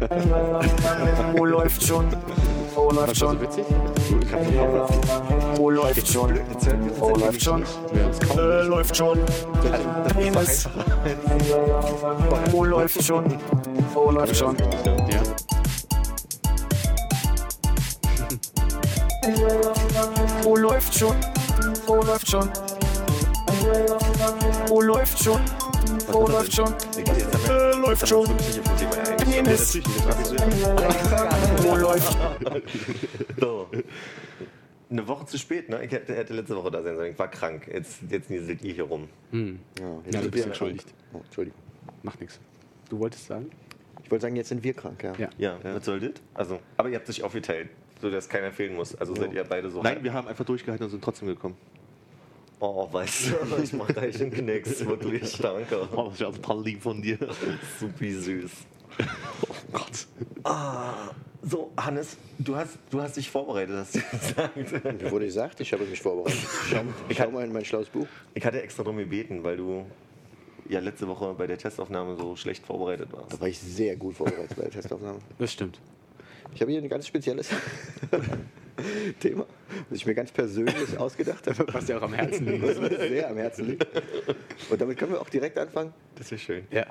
Wo läuft schon? Wo läuft schon? Wo läuft schon? Wo läuft schon? Äh, läuft schon. Wo läuft schon? Wo läuft schon? Wo läuft schon? Wo läuft schon? Wo läuft schon? Wo läuft schon? Äh, läuft schon. Penis. Wo läuft? So. Eine Woche zu spät, ne? Ich hätte, hätte letzte Woche da sein sollen. Ich war krank. Jetzt, jetzt nieselt ihr hier rum. Ja, Ja, du bist entschuldigt. Oh, Entschuldigung. Macht nichts. Du wolltest sagen? Ich wollte sagen, jetzt sind wir krank, ja. Ja. Ja, was soll das? Also, aber ihr habt sich aufgeteilt, sodass keiner fehlen muss. Also seid ihr beide so. Nein, wir haben einfach durchgehalten und sind trotzdem gekommen. Oh, weißt du, ich mach da echt einen Knicks. Wirklich, danke. Oh, das ist ja total lieb von dir. Supi süß. Oh Gott. So, Hannes, du hast, du hast dich vorbereitet, hast du gesagt. Mir wurde gesagt, ich habe mich vorbereitet. Schau, schau mal in mein schlaues Buch. Ich hatte extra drum gebeten, weil du ja letzte Woche bei der Testaufnahme so schlecht vorbereitet warst. Da war ich sehr gut vorbereitet bei der Testaufnahme. Das stimmt. Ich habe hier ein ganz spezielles Thema, was ich mir ganz persönlich ausgedacht habe, Was dir auch am Herzen liegt. was mir sehr am Herzen liegt. Und damit können wir auch direkt anfangen. Das ist schön. Ja.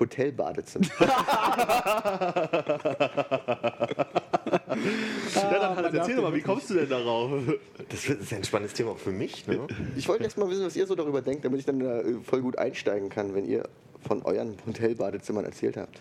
Hotelbadezimmer. ja, dann erzähl doch mal, wie kommst du denn darauf? Das ist ein spannendes Thema auch für mich. Ne? Ich wollte erst mal wissen, was ihr so darüber denkt, damit ich dann da äh, voll gut einsteigen kann, wenn ihr von euren Hotelbadezimmern erzählt habt.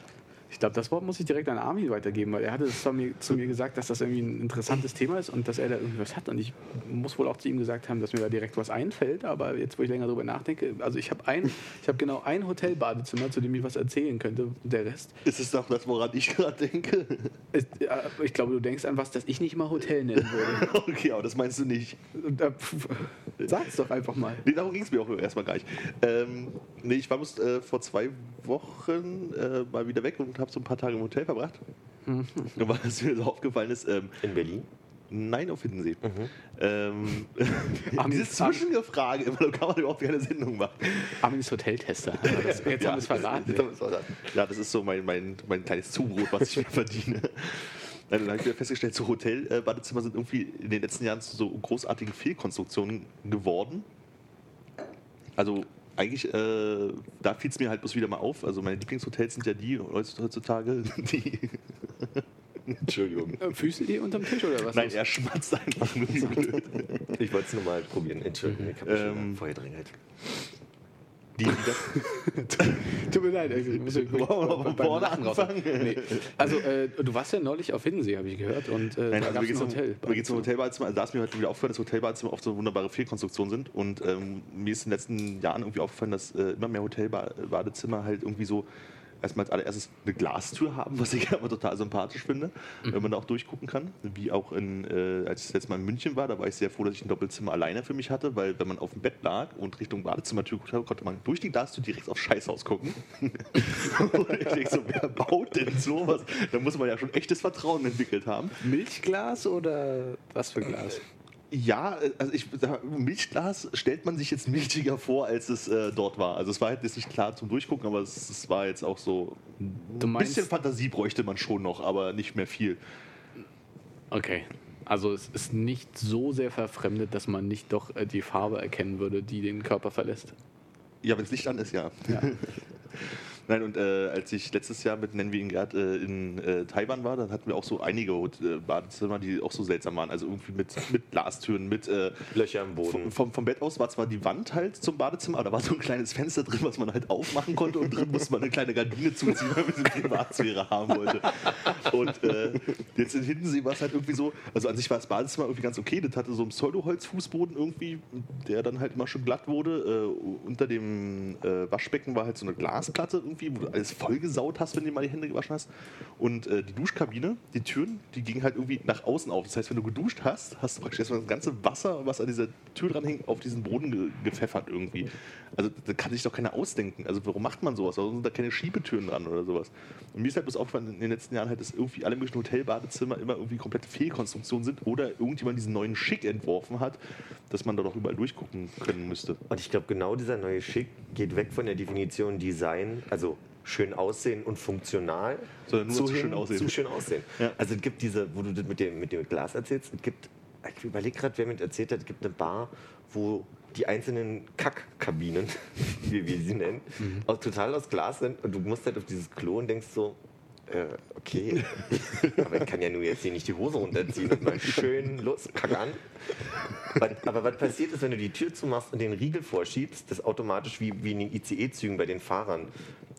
Ich glaube, das Wort muss ich direkt an Armin weitergeben, weil er hatte es zu mir, zu mir gesagt, dass das irgendwie ein interessantes Thema ist und dass er da irgendwas hat. Und ich muss wohl auch zu ihm gesagt haben, dass mir da direkt was einfällt. Aber jetzt, wo ich länger drüber nachdenke, also ich habe ein, ich habe genau ein Hotelbadezimmer, zu dem ich was erzählen könnte. Der Rest, Ist es doch das, woran ich gerade denke? ist, ja, ich glaube, du denkst an was, das ich nicht mal Hotel nennen würde. Okay, aber das meinst du nicht. Äh, pf, sag's doch einfach mal. Nee, darum ging es mir auch erstmal gar nicht. Ähm, nee, ich war bloß, äh, vor zwei Wochen äh, mal wieder weg und habe so ein paar Tage im Hotel verbracht. Und was mir so aufgefallen ist, ähm, In Berlin. nein auf Hiddensee. Ähm, Armin- diese Zwischengefrage, immer, da kann man überhaupt keine Sendung machen. Armin ist Hoteltester. Jetzt haben wir es verraten. Ja, das ist so mein, mein, mein kleines Zubrot, was ich mir verdiene. Nein, dann habe ich wieder festgestellt, so Hotelbadezimmer sind irgendwie in den letzten Jahren zu so großartigen Fehlkonstruktionen geworden. Also eigentlich, äh, da fiel es mir halt bloß wieder mal auf. Also meine Lieblingshotels sind ja die heutzutage, die... Entschuldigung. Äh, Füße die unterm Tisch oder was? Nein, er schmatzt einfach nur so blöd. Ich wollte es nur mal probieren. Entschuldigung, ich habe mich Ähm, schon vorher drängelt. Die, die Tut mir leid, ich muss von beim vorne anfangen? Nee. Also, äh, du warst ja neulich auf Hiddensee, habe ich gehört. Und äh, Nein, da also gab mir es geht ein es Hotel. mir geht's um Hotelbadezimmer. Also da ist mir heute wieder aufgefallen, dass Hotelbadezimmer oft so wunderbare Fehlkonstruktionen sind. Und ähm, mir ist in den letzten Jahren irgendwie aufgefallen, dass äh, immer mehr Hotelbadezimmer halt irgendwie so erstmal als allererstes eine Glastür haben, was ich aber total sympathisch finde, wenn man da auch durchgucken kann. Wie auch in, äh, als ich letztes Mal in München war, da war ich sehr froh, dass ich ein Doppelzimmer alleine für mich hatte, weil wenn man auf dem Bett lag und Richtung Badezimmertür guckte, konnte man durch die Glastür direkt aufs Scheißhaus gucken. und ich denke so, wer baut denn sowas? Da muss man ja schon echtes Vertrauen entwickelt haben. Milchglas oder was für Glas? Ja, also ich Milchglas stellt man sich jetzt milchiger vor, als es äh, dort war. Also es war halt jetzt nicht klar zum Durchgucken, aber es, es war jetzt auch so. Ein bisschen Fantasie bräuchte man schon noch, aber nicht mehr viel. okay. Also es ist nicht so sehr verfremdet, dass man nicht doch äh, die Farbe erkennen würde, die den Körper verlässt. Ja, wenn es Licht an ist, ja. Ja. Nein, und äh, als ich letztes Jahr mit Nennen wir ihn Gerd äh, in äh, Taiwan war, dann hatten wir auch so einige äh, Badezimmer, die auch so seltsam waren. Also irgendwie mit, mit Glastüren, mit äh, Löcher im Boden. vom, vom Bett aus war zwar die Wand halt zum Badezimmer, aber da war so ein kleines Fenster drin, was man halt aufmachen konnte und drin musste man eine kleine Gardine zuziehen, weil man bisschen Privatsphäre haben wollte. Und äh, jetzt in Hiddensee war es halt irgendwie so, also an sich war das Badezimmer irgendwie ganz okay, das hatte so einen Pseudo-Holzfußboden irgendwie, der dann halt immer schön glatt wurde. Unter dem Waschbecken war halt so eine Glasplatte irgendwie, wo du alles vollgesaut hast, wenn du mal die Hände gewaschen hast. Und äh, die Duschkabine, die Türen, die gingen halt irgendwie nach außen auf. Das heißt, wenn du geduscht hast, hast du praktisch erstmal das ganze Wasser, was an dieser Tür dran hing, auf diesen Boden ge gepfeffert irgendwie. Also da kann sich doch keiner ausdenken. Also warum macht man sowas? Warum sind da keine Schiebetüren dran oder sowas? Und mir ist halt bloß aufgefallen in den letzten Jahren halt, dass irgendwie alle möglichen Hotelbadezimmer immer irgendwie komplette Fehlkonstruktionen sind oder irgendjemand diesen neuen Schick entworfen hat, dass man da doch überall durchgucken können müsste. Und ich glaube, genau dieser neue Schick geht weg von der Definition Design, also schön aussehen und funktional, Sondern nur zu schön aussehen. Zu schön aussehen. Ja. Also es gibt diese, wo du das mit dem, mit dem Glas erzählst, es gibt, ich überlege gerade, wer mir erzählt hat, es gibt eine Bar, wo die einzelnen Kackkabinen, wie wir sie nennen, Mhm. auch total aus Glas sind und du musst halt auf dieses Klo und denkst so, äh, okay, aber ich kann ja nur jetzt hier nicht die Hose runterziehen und mal schön los, kack an. Was- Aber was passiert ist, wenn du die Tür zumachst und den Riegel vorschiebst, das automatisch wie, wie in den ICE-Zügen bei den Fahrern.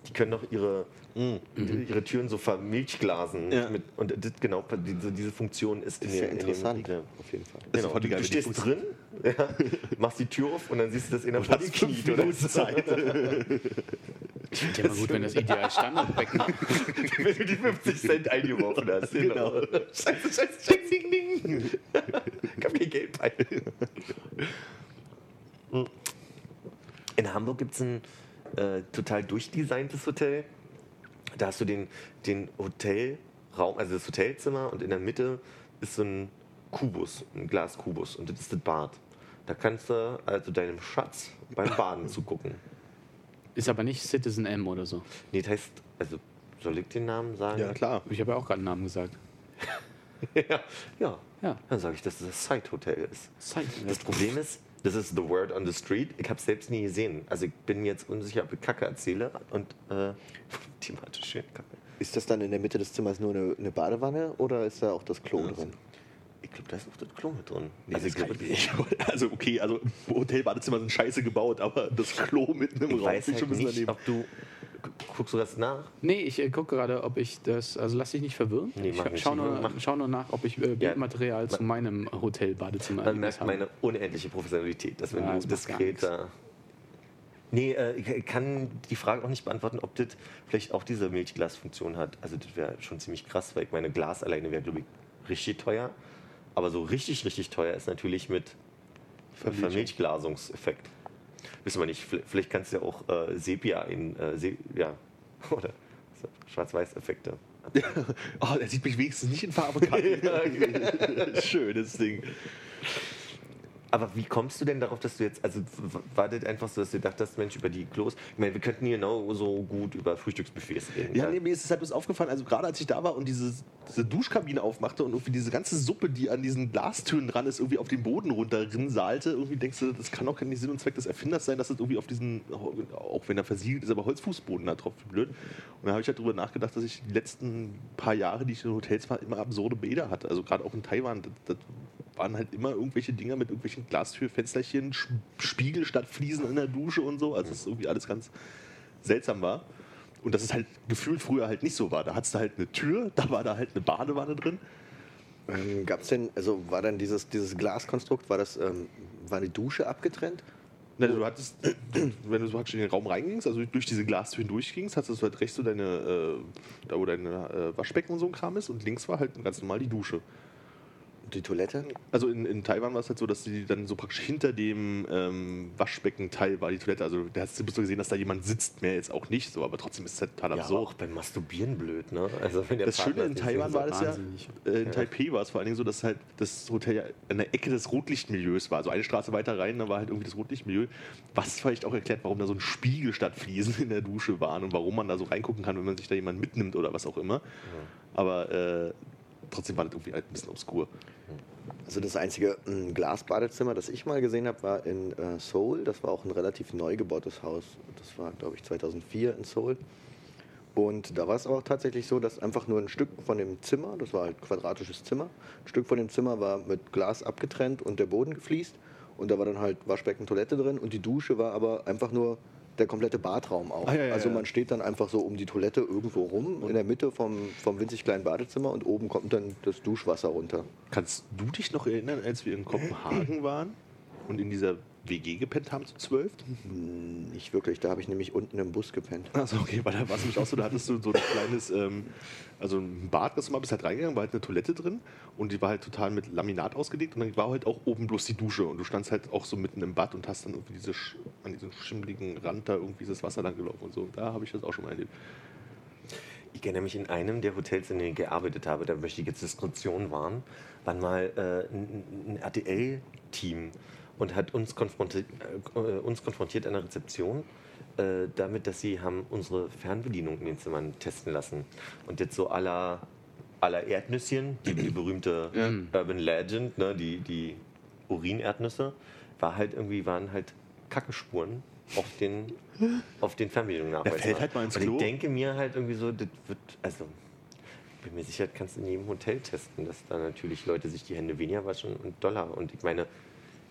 Die können doch ihre, ihre Türen so vermilchglasen. Ja. Mit, und das, genau, diese, diese Funktion ist in, Ist ja in dem interessant, Riegel. auf jeden Fall. Genau. Du, du stehst drin, ja, machst die Tür auf und dann siehst du das in der Und hast fünf Minuten Zeit. Ich finde ja mal gut, wenn das ideal Standardbecken wenn du die 50 Cent eingeworfen hast. Genau. Scheiße, scheiße, scheiße, ding, ding. Ich hab kein Geld bei. In Hamburg gibt es ein äh, total durchdesigntes Hotel. Da hast du den, den Hotelraum, also das Hotelzimmer und in der Mitte ist so ein Kubus, ein Glaskubus und das ist das Bad. Da kannst du also deinem Schatz beim Baden zugucken. ist aber nicht Citizen M oder so. Nee, das heißt, also soll ich den Namen sagen? Ja, klar. Ich habe ja auch gerade einen Namen gesagt. ja. ja. Ja. Dann sage ich, dass es das Side Hotel ist. Zeit. Das Problem ist, das ist the word on the street. Ich habe es selbst nie gesehen. Also ich bin jetzt unsicher, ob ich Kacke erzähle und äh, thematisch schön Kacke. Ist das dann in der Mitte des Zimmers nur eine, eine Badewanne oder ist da auch das Klo Ja, drin? Ich glaube, da ist noch das Klo mit drin. Also, ich also okay, also Hotelbadezimmer sind scheiße gebaut, aber das Klo mitten im ich Raum weiß ich halt schon ein bisschen nicht, daneben. ob du guckst du das nach? Nee, ich äh, gucke gerade, ob ich das. Also lass dich nicht verwirren. Nee, mach ich schau nur, Mach- schau nur nach, ob ich äh, Bildmaterial zu meinem Hotel-Badezimmer Man merkt meine unendliche Professionalität, dass wenn Ja, du das macht gar diskret da. Nee, äh, ich kann die Frage auch nicht beantworten, ob das vielleicht auch diese Milchglasfunktion hat. Also das wäre schon ziemlich krass, weil ich meine Glas alleine wäre, glaube ich, richtig teuer. Aber so richtig, richtig teuer ist natürlich mit Ver Vermilchglasungseffekt. Wissen wir nicht, vielleicht- kannst du ja auch äh, Sepia in, äh, Se ja, oder so, Schwarz-Weiß-Effekte. Oh, er sieht mich wenigstens nicht in Farbe. Schönes Ding. Aber wie kommst du denn darauf, dass du jetzt, also war das einfach so, dass du dachtest, Mensch, über die Klos, ich meine, wir könnten hier genauso gut über Frühstücksbuffets reden. Ja, nee, mir ist es halt bloß aufgefallen, also gerade als ich da war und diese, diese Duschkabine aufmachte und irgendwie diese ganze Suppe, die an diesen Glastüren dran ist, irgendwie auf den Boden runterrinsahlte, irgendwie denkst du, das kann auch nicht Sinn und Zweck des Erfinders sein, dass das irgendwie auf diesen, auch wenn er versiegelt ist, aber Holzfußboden da wie blöd. Und dann habe ich halt darüber nachgedacht, dass ich die letzten paar Jahre, die ich in Hotels war, immer absurde Bäder hatte. Also gerade auch in Taiwan, das, das waren halt immer irgendwelche Dinger mit irgendwelchen Glastürfensterchen, Sch- Spiegel statt Fliesen in der Dusche und so. Also das ist irgendwie alles ganz seltsam war. Und dass es halt gefühlt früher halt nicht so war. Da hattest du halt eine Tür, da war da halt eine Badewanne drin. Ähm, Gab es denn, also war dann dieses, dieses Glaskonstrukt, war das, ähm, war die Dusche abgetrennt? Ne, Du hattest, wenn du so in den Raum reingingst, also durch diese Glastür durchgingst, hattest du halt rechts so deine, äh, da wo deine äh, Waschbecken und so ein Kram ist und links war halt ganz normal die Dusche. Die Toilette? Also in, in Taiwan war es halt so, dass die dann so praktisch hinter dem ähm, Waschbeckenteil war die Toilette. Also da hast du bloß so gesehen, dass da jemand sitzt, mehr jetzt auch nicht so, aber trotzdem ist es halt total Ja, absurd. auch beim Masturbieren blöd, ne? Also wenn der Das Schöne Partner in nicht Taiwan war das ja, äh, in Taipei war es vor allen Dingen so, dass halt das Hotel ja an der Ecke des Rotlichtmilieus war. Also eine Straße weiter rein, da war halt irgendwie das Rotlichtmilieu. Was vielleicht auch erklärt, warum da so ein Spiegel statt Fliesen in der Dusche waren und warum man da so reingucken kann, wenn man sich da jemand mitnimmt oder was auch immer. Aber äh, trotzdem war das irgendwie halt ein bisschen obskur. Also das einzige ähm, Glasbadezimmer, das ich mal gesehen habe, war in äh, Seoul. Das war auch ein relativ neu gebautes Haus. Das war, glaube ich, 2004 in Seoul. Und da war es auch tatsächlich so, dass einfach nur ein Stück von dem Zimmer, das war halt ein quadratisches Zimmer, ein Stück von dem Zimmer war mit Glas abgetrennt und der Boden gefliest. Und da war dann halt Waschbecken, Toilette drin und die Dusche war aber einfach nur der komplette Badraum auch. Ah, ja, ja, also man steht dann einfach so um die Toilette irgendwo rum, in der Mitte vom, vom winzig kleinen Badezimmer und oben kommt dann das Duschwasser runter. Kannst du dich noch erinnern, als wir in Kopenhagen waren und in dieser WG gepennt haben zu zwölf? Nicht wirklich, da habe ich nämlich unten im Bus gepennt. Achso, okay, weil da war es nämlich auch so, da hattest du so ein kleines, ähm, also ein Bad, das du mal bist halt reingegangen, war halt eine Toilette drin und die war halt total mit Laminat ausgelegt und dann war halt auch oben bloß die Dusche und du standst halt auch so mitten im Bad und hast dann irgendwie diese, an diesem schimmligen Rand da irgendwie das Wasser lang gelaufen und so. Da habe ich das auch schon mal erlebt. Ich erinnere mich in einem der Hotels, in denen ich gearbeitet habe, da möchte ich jetzt Diskussionen waren, waren mal äh, ein, ein RTL-Team und hat uns konfrontiert, äh, uns konfrontiert an der Rezeption äh, damit, dass sie haben unsere Fernbedienung in den Zimmern testen lassen. Und jetzt so aller aller Erdnüsschen, die, die berühmte Urban Legend, ne, die, die Urinerdnüsse, war halt irgendwie, waren halt Kackespuren auf den, auf den Fernbedienungen Er fällt halt mal ins Und ich denke mir halt irgendwie so, das wird, also, bin mir sicher, kannst du in jedem Hotel testen, dass da natürlich Leute sich die Hände weniger waschen und doller. Und ich meine,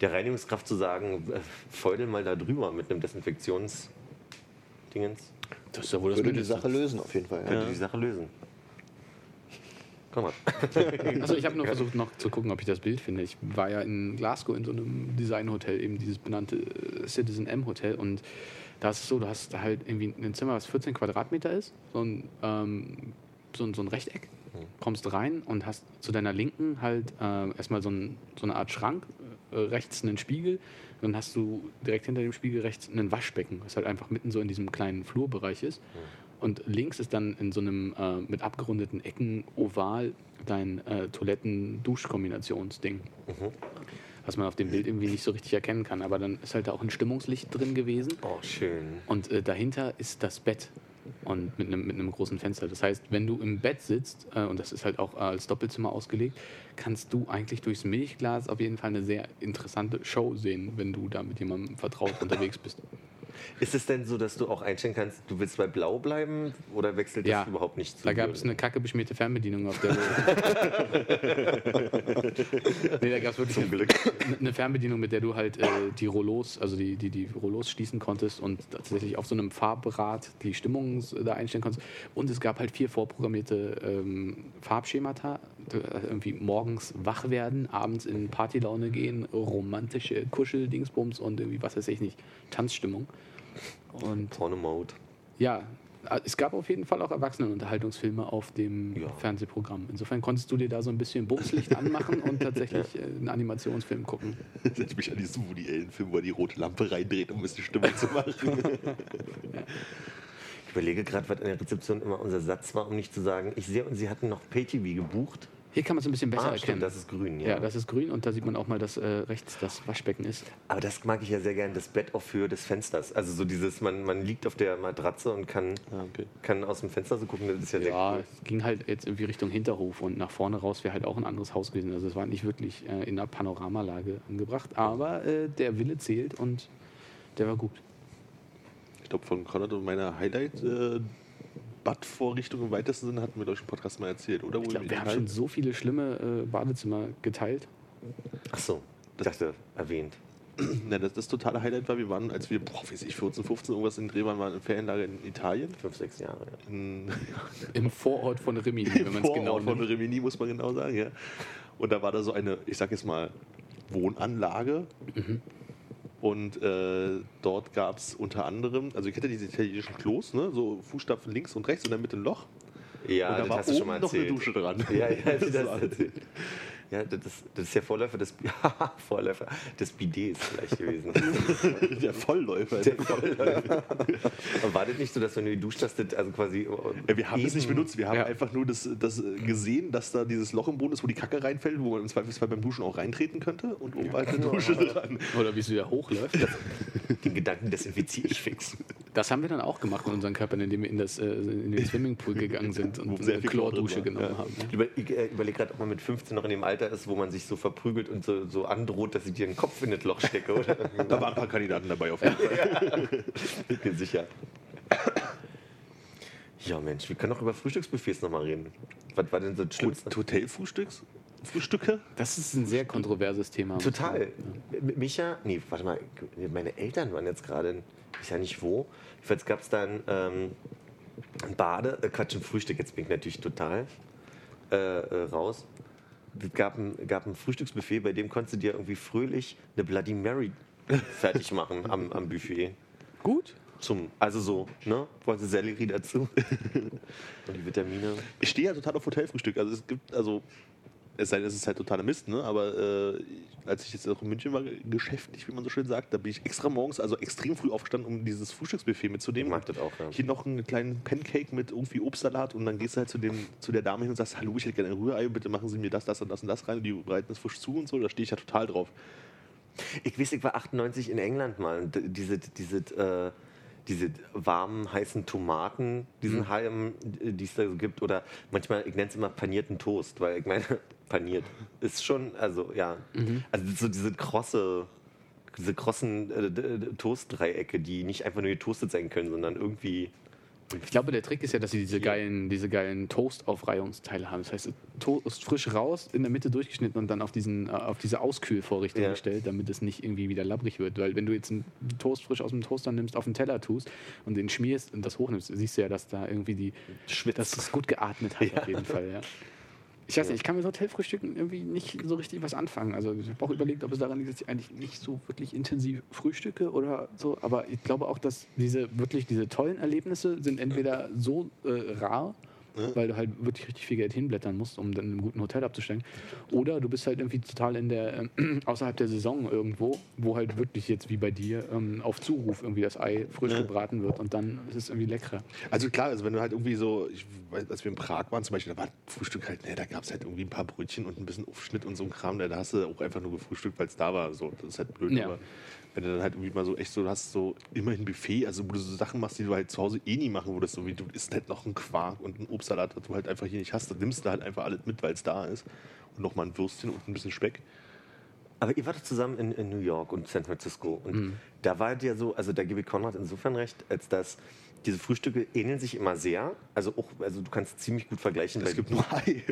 der Reinigungskraft zu sagen, äh, feudel mal da drüber mit einem Desinfektionsdingens, Das ist ja wohl das Würde die Mindeste. Sache lösen, auf jeden Fall. könnte Ja. die Sache lösen. Komm mal. Also ich habe nur versucht noch zu gucken, ob ich das Bild finde. Ich war ja in Glasgow in so einem Designhotel, eben dieses benannte äh, Citizen M Hotel und da ist es so, du hast halt irgendwie ein Zimmer, was 14 Quadratmeter ist, so ein, ähm, so ein, so ein Rechteck, kommst rein und hast zu deiner Linken halt äh, erstmal so, ein, so eine Art Schrank, rechts einen Spiegel, dann hast du direkt hinter dem Spiegel rechts ein Waschbecken, was halt einfach mitten so in diesem kleinen Flurbereich ist. Und links ist dann in so einem äh, mit abgerundeten Ecken oval dein äh, Toiletten-Dusch-Kombinationsding. Was man auf dem Bild irgendwie nicht so richtig erkennen kann. Aber dann ist halt da auch ein Stimmungslicht drin gewesen. Oh, schön. Und äh, dahinter ist das Bett. Und mit einem, mit einem großen Fenster. Das heißt, wenn du im Bett sitzt, äh, und das ist halt auch äh, als Doppelzimmer ausgelegt, kannst du eigentlich durchs Milchglas auf jeden Fall eine sehr interessante Show sehen, wenn du da mit jemandem vertraut unterwegs bist. Ist es denn so, dass du auch einstellen kannst, du willst bei Blau bleiben oder wechselt das Ja. überhaupt nicht zu Da gab es eine kacke beschmierte Fernbedienung, auf der du. nee, da gab es wirklich Zum eine, Glück. eine Fernbedienung, mit der du halt äh, die Rollos, also die, die, die Rollos schließen konntest und tatsächlich auf so einem Farbrad die Stimmung da einstellen konntest. Und es gab halt vier vorprogrammierte ähm, Farbschemata. Äh, Irgendwie morgens wach werden, abends in Partylaune gehen, romantische Kuschel-Dingsbums und irgendwie, was weiß ich nicht, Tanzstimmung. Und Porno-Mode. ja, es gab auf jeden Fall auch Erwachsenenunterhaltungsfilme auf dem Ja. Fernsehprogramm. Insofern konntest du dir da so ein bisschen Bumslicht anmachen und tatsächlich äh, einen Animationsfilm gucken. Setz mich an diesen Woody Allen-Film, wo er die rote Lampe reindreht, um ein bisschen Stimmung zu machen. Ich überlege gerade, was an der Rezeption immer unser Satz war, um nicht zu sagen, ich sehe, und sie hatten noch Pay-TV gebucht. Hier kann man es ein bisschen besser Ah, erkennen. stimmt, das ist grün, ja. ja. das ist grün und da sieht man auch mal, dass äh, rechts das Waschbecken ist. Aber das mag ich ja sehr gern, das Bett auf Höhe des Fensters. Also so dieses, man, man liegt auf der Matratze und kann, Ah, okay. kann aus dem Fenster so gucken, das ist ja sehr Ja, cool. es ging halt jetzt irgendwie Richtung Hinterhof und nach vorne raus wäre halt auch ein anderes Haus gewesen. Also es war nicht wirklich äh, in einer Panoramalage angebracht, aber äh, der Wille zählt und der war gut. Ich glaube, von Konrad und meiner Highlight äh, Bad-Vorrichtung im weitesten Sinne hatten wir, ich, im Podcast mal erzählt, oder? Wo Ich glaube, im wir haben schon so viele schlimme äh, Badezimmer geteilt. Ach so, ich dachte, erwähnt. Ja, das, das totale Highlight war, wir waren, als wir, boah, weiß ich, 14, 15, irgendwas in Dreh waren, waren in Ferienlager in Italien. Fünf, sechs Jahre. Ja. In, Im Vorort von Rimini, wenn man es genau Vorort von nimmt. Rimini, muss man genau sagen, ja. Und da war da so eine, ich sag jetzt mal, Wohnanlage. Mhm. Und äh, dort gab es unter anderem, also ich hätte diese italienischen Klos, ne, so Fußstapfen links und rechts und dann mit dem Loch. Ja, und da das war hast du schon mal noch eine erzählt. Dusche dran. Ja, ja, das, Das erzählt. Ja, das, ist- das ist der Vorläufer des, Vorläufer des Bidets vielleicht gewesen. Der Vollläufer. Der Vorläufer. Aber war das nicht so, dass wenn du geduscht hast, das also quasi. Ja, wir haben es nicht benutzt, wir haben Ja. einfach nur das, das äh, gesehen, dass da dieses Loch im Boden ist, wo die Kacke reinfällt, wo man im Zweifelsfall beim Duschen auch reintreten könnte und oben halt eine Dusche dran. Oder wie es wieder hochläuft. Den Gedanken desinfiziere ich fix. Das haben wir dann auch gemacht mit unseren Körpern, indem wir in, das, äh, in den Swimmingpool gegangen sind Wo und sehr eine Chlordusche genommen Ja. haben. Ich über- ich, äh, überlege gerade, ob man mit 15 noch in dem Alter ist, wo man sich so verprügelt und so, so androht, dass ich dir den Kopf in das Loch stecke, oder? Da waren ein paar Kandidaten dabei auf jeden Fall. Bin mir sicher. Ja, Mensch, wir können auch über Frühstücksbuffets nochmal reden. Was war denn so das Schlimmste? Hotelfrühstücks? Frühstücke? Das ist ein sehr kontroverses Thema. Total. M- Micha, nee, warte mal, meine Eltern waren jetzt gerade, in- ich weiß ja nicht wo. Jedenfalls gab es dann ähm, ein Bade, äh, Quatsch, ein Frühstück, jetzt bin ich natürlich total äh, äh, raus. Es gab ein, gab ein Frühstücksbuffet, bei dem konntest du dir irgendwie fröhlich eine Bloody Mary fertig machen am, am Buffet. Gut. Zum, also so, ne? Wollte Sellerie dazu. Und die Vitamine. Ich stehe ja total auf Hotelfrühstück. Also es gibt, also es sei denn, es ist halt totaler Mist, ne? Aber äh, als ich jetzt auch in München war, geschäftlich, wie man so schön sagt, da bin ich extra morgens, also extrem früh aufgestanden, um dieses Frühstücksbuffet mitzunehmen. Ich mag das auch, ja. Hier noch einen kleinen Pancake mit irgendwie Obstsalat und dann gehst du halt zu, dem, zu der Dame hin und sagst, hallo, ich hätte gerne ein Rührei, bitte machen Sie mir das, das und das und das rein und die bereiten das frisch zu und so, da stehe ich ja total drauf. Ich weiß, ich war 98 in England mal und diese, diese, äh, diese warmen, heißen Tomaten, diesen Mhm. Halm, äh, die es da so gibt. Oder manchmal, ich nenne es immer panierten Toast, weil ich meine, paniert ist schon, also ja, Mhm. also so diese krosse, diese krossen äh, Toastdreiecke, die nicht einfach nur getoastet sein können, sondern irgendwie. Ich glaube, der Trick ist ja, dass sie diese geilen, diese geilen Toast-Aufreihungsteile haben. Das heißt, Toast frisch raus, in der Mitte durchgeschnitten und dann auf, diesen, äh, auf diese Auskühlvorrichtung Ja. gestellt, damit es nicht irgendwie wieder labbrig wird. Weil wenn du jetzt einen Toast frisch aus dem Toaster nimmst, auf den Teller tust und den schmierst und das hochnimmst, siehst du ja, dass da irgendwie die, dass es gut geatmet hat auf jeden Fall. Ja. Ich weiß nicht, ich kann mit Hotelfrühstücken irgendwie nicht so richtig was anfangen. Also ich habe auch überlegt, ob es daran liegt, dass ich eigentlich nicht so wirklich intensiv frühstücke oder so. Aber ich glaube auch, dass diese wirklich diese tollen Erlebnisse sind entweder so äh, rar, weil du halt wirklich richtig viel Geld hinblättern musst, um dann in einem guten Hotel abzusteigen. Oder du bist halt irgendwie total in der äh, außerhalb der Saison irgendwo, wo halt wirklich jetzt wie bei dir ähm, auf Zuruf irgendwie das Ei frisch gebraten wird und dann ist es irgendwie leckerer. Also klar, also wenn du halt irgendwie so, ich weiß, als wir in Prag waren zum Beispiel, da war Frühstück halt, ne, da gab es halt irgendwie ein paar Brötchen und ein bisschen Aufschnitt und so ein Kram, da da hast du auch einfach nur gefrühstückt, weil es da war. So, das ist halt blöd, Ja. aber wenn du dann halt irgendwie mal so echt so, hast so immerhin Buffet, also wo du so Sachen machst, die du halt zu Hause eh nie machen würdest, so wie du isst halt noch einen Quark und einen Obstsalat, das du halt einfach hier nicht hast, dann nimmst du halt einfach alles mit, weil es da ist und noch mal ein Würstchen und ein bisschen Speck. Aber ihr wart zusammen in, in New York und San Francisco. Und Mhm. da war ja so, also da gebe ich Konrad insofern recht, als dass diese Frühstücke ähneln sich immer sehr. Also auch, also du kannst ziemlich gut vergleichen. Es gibt nur Ei.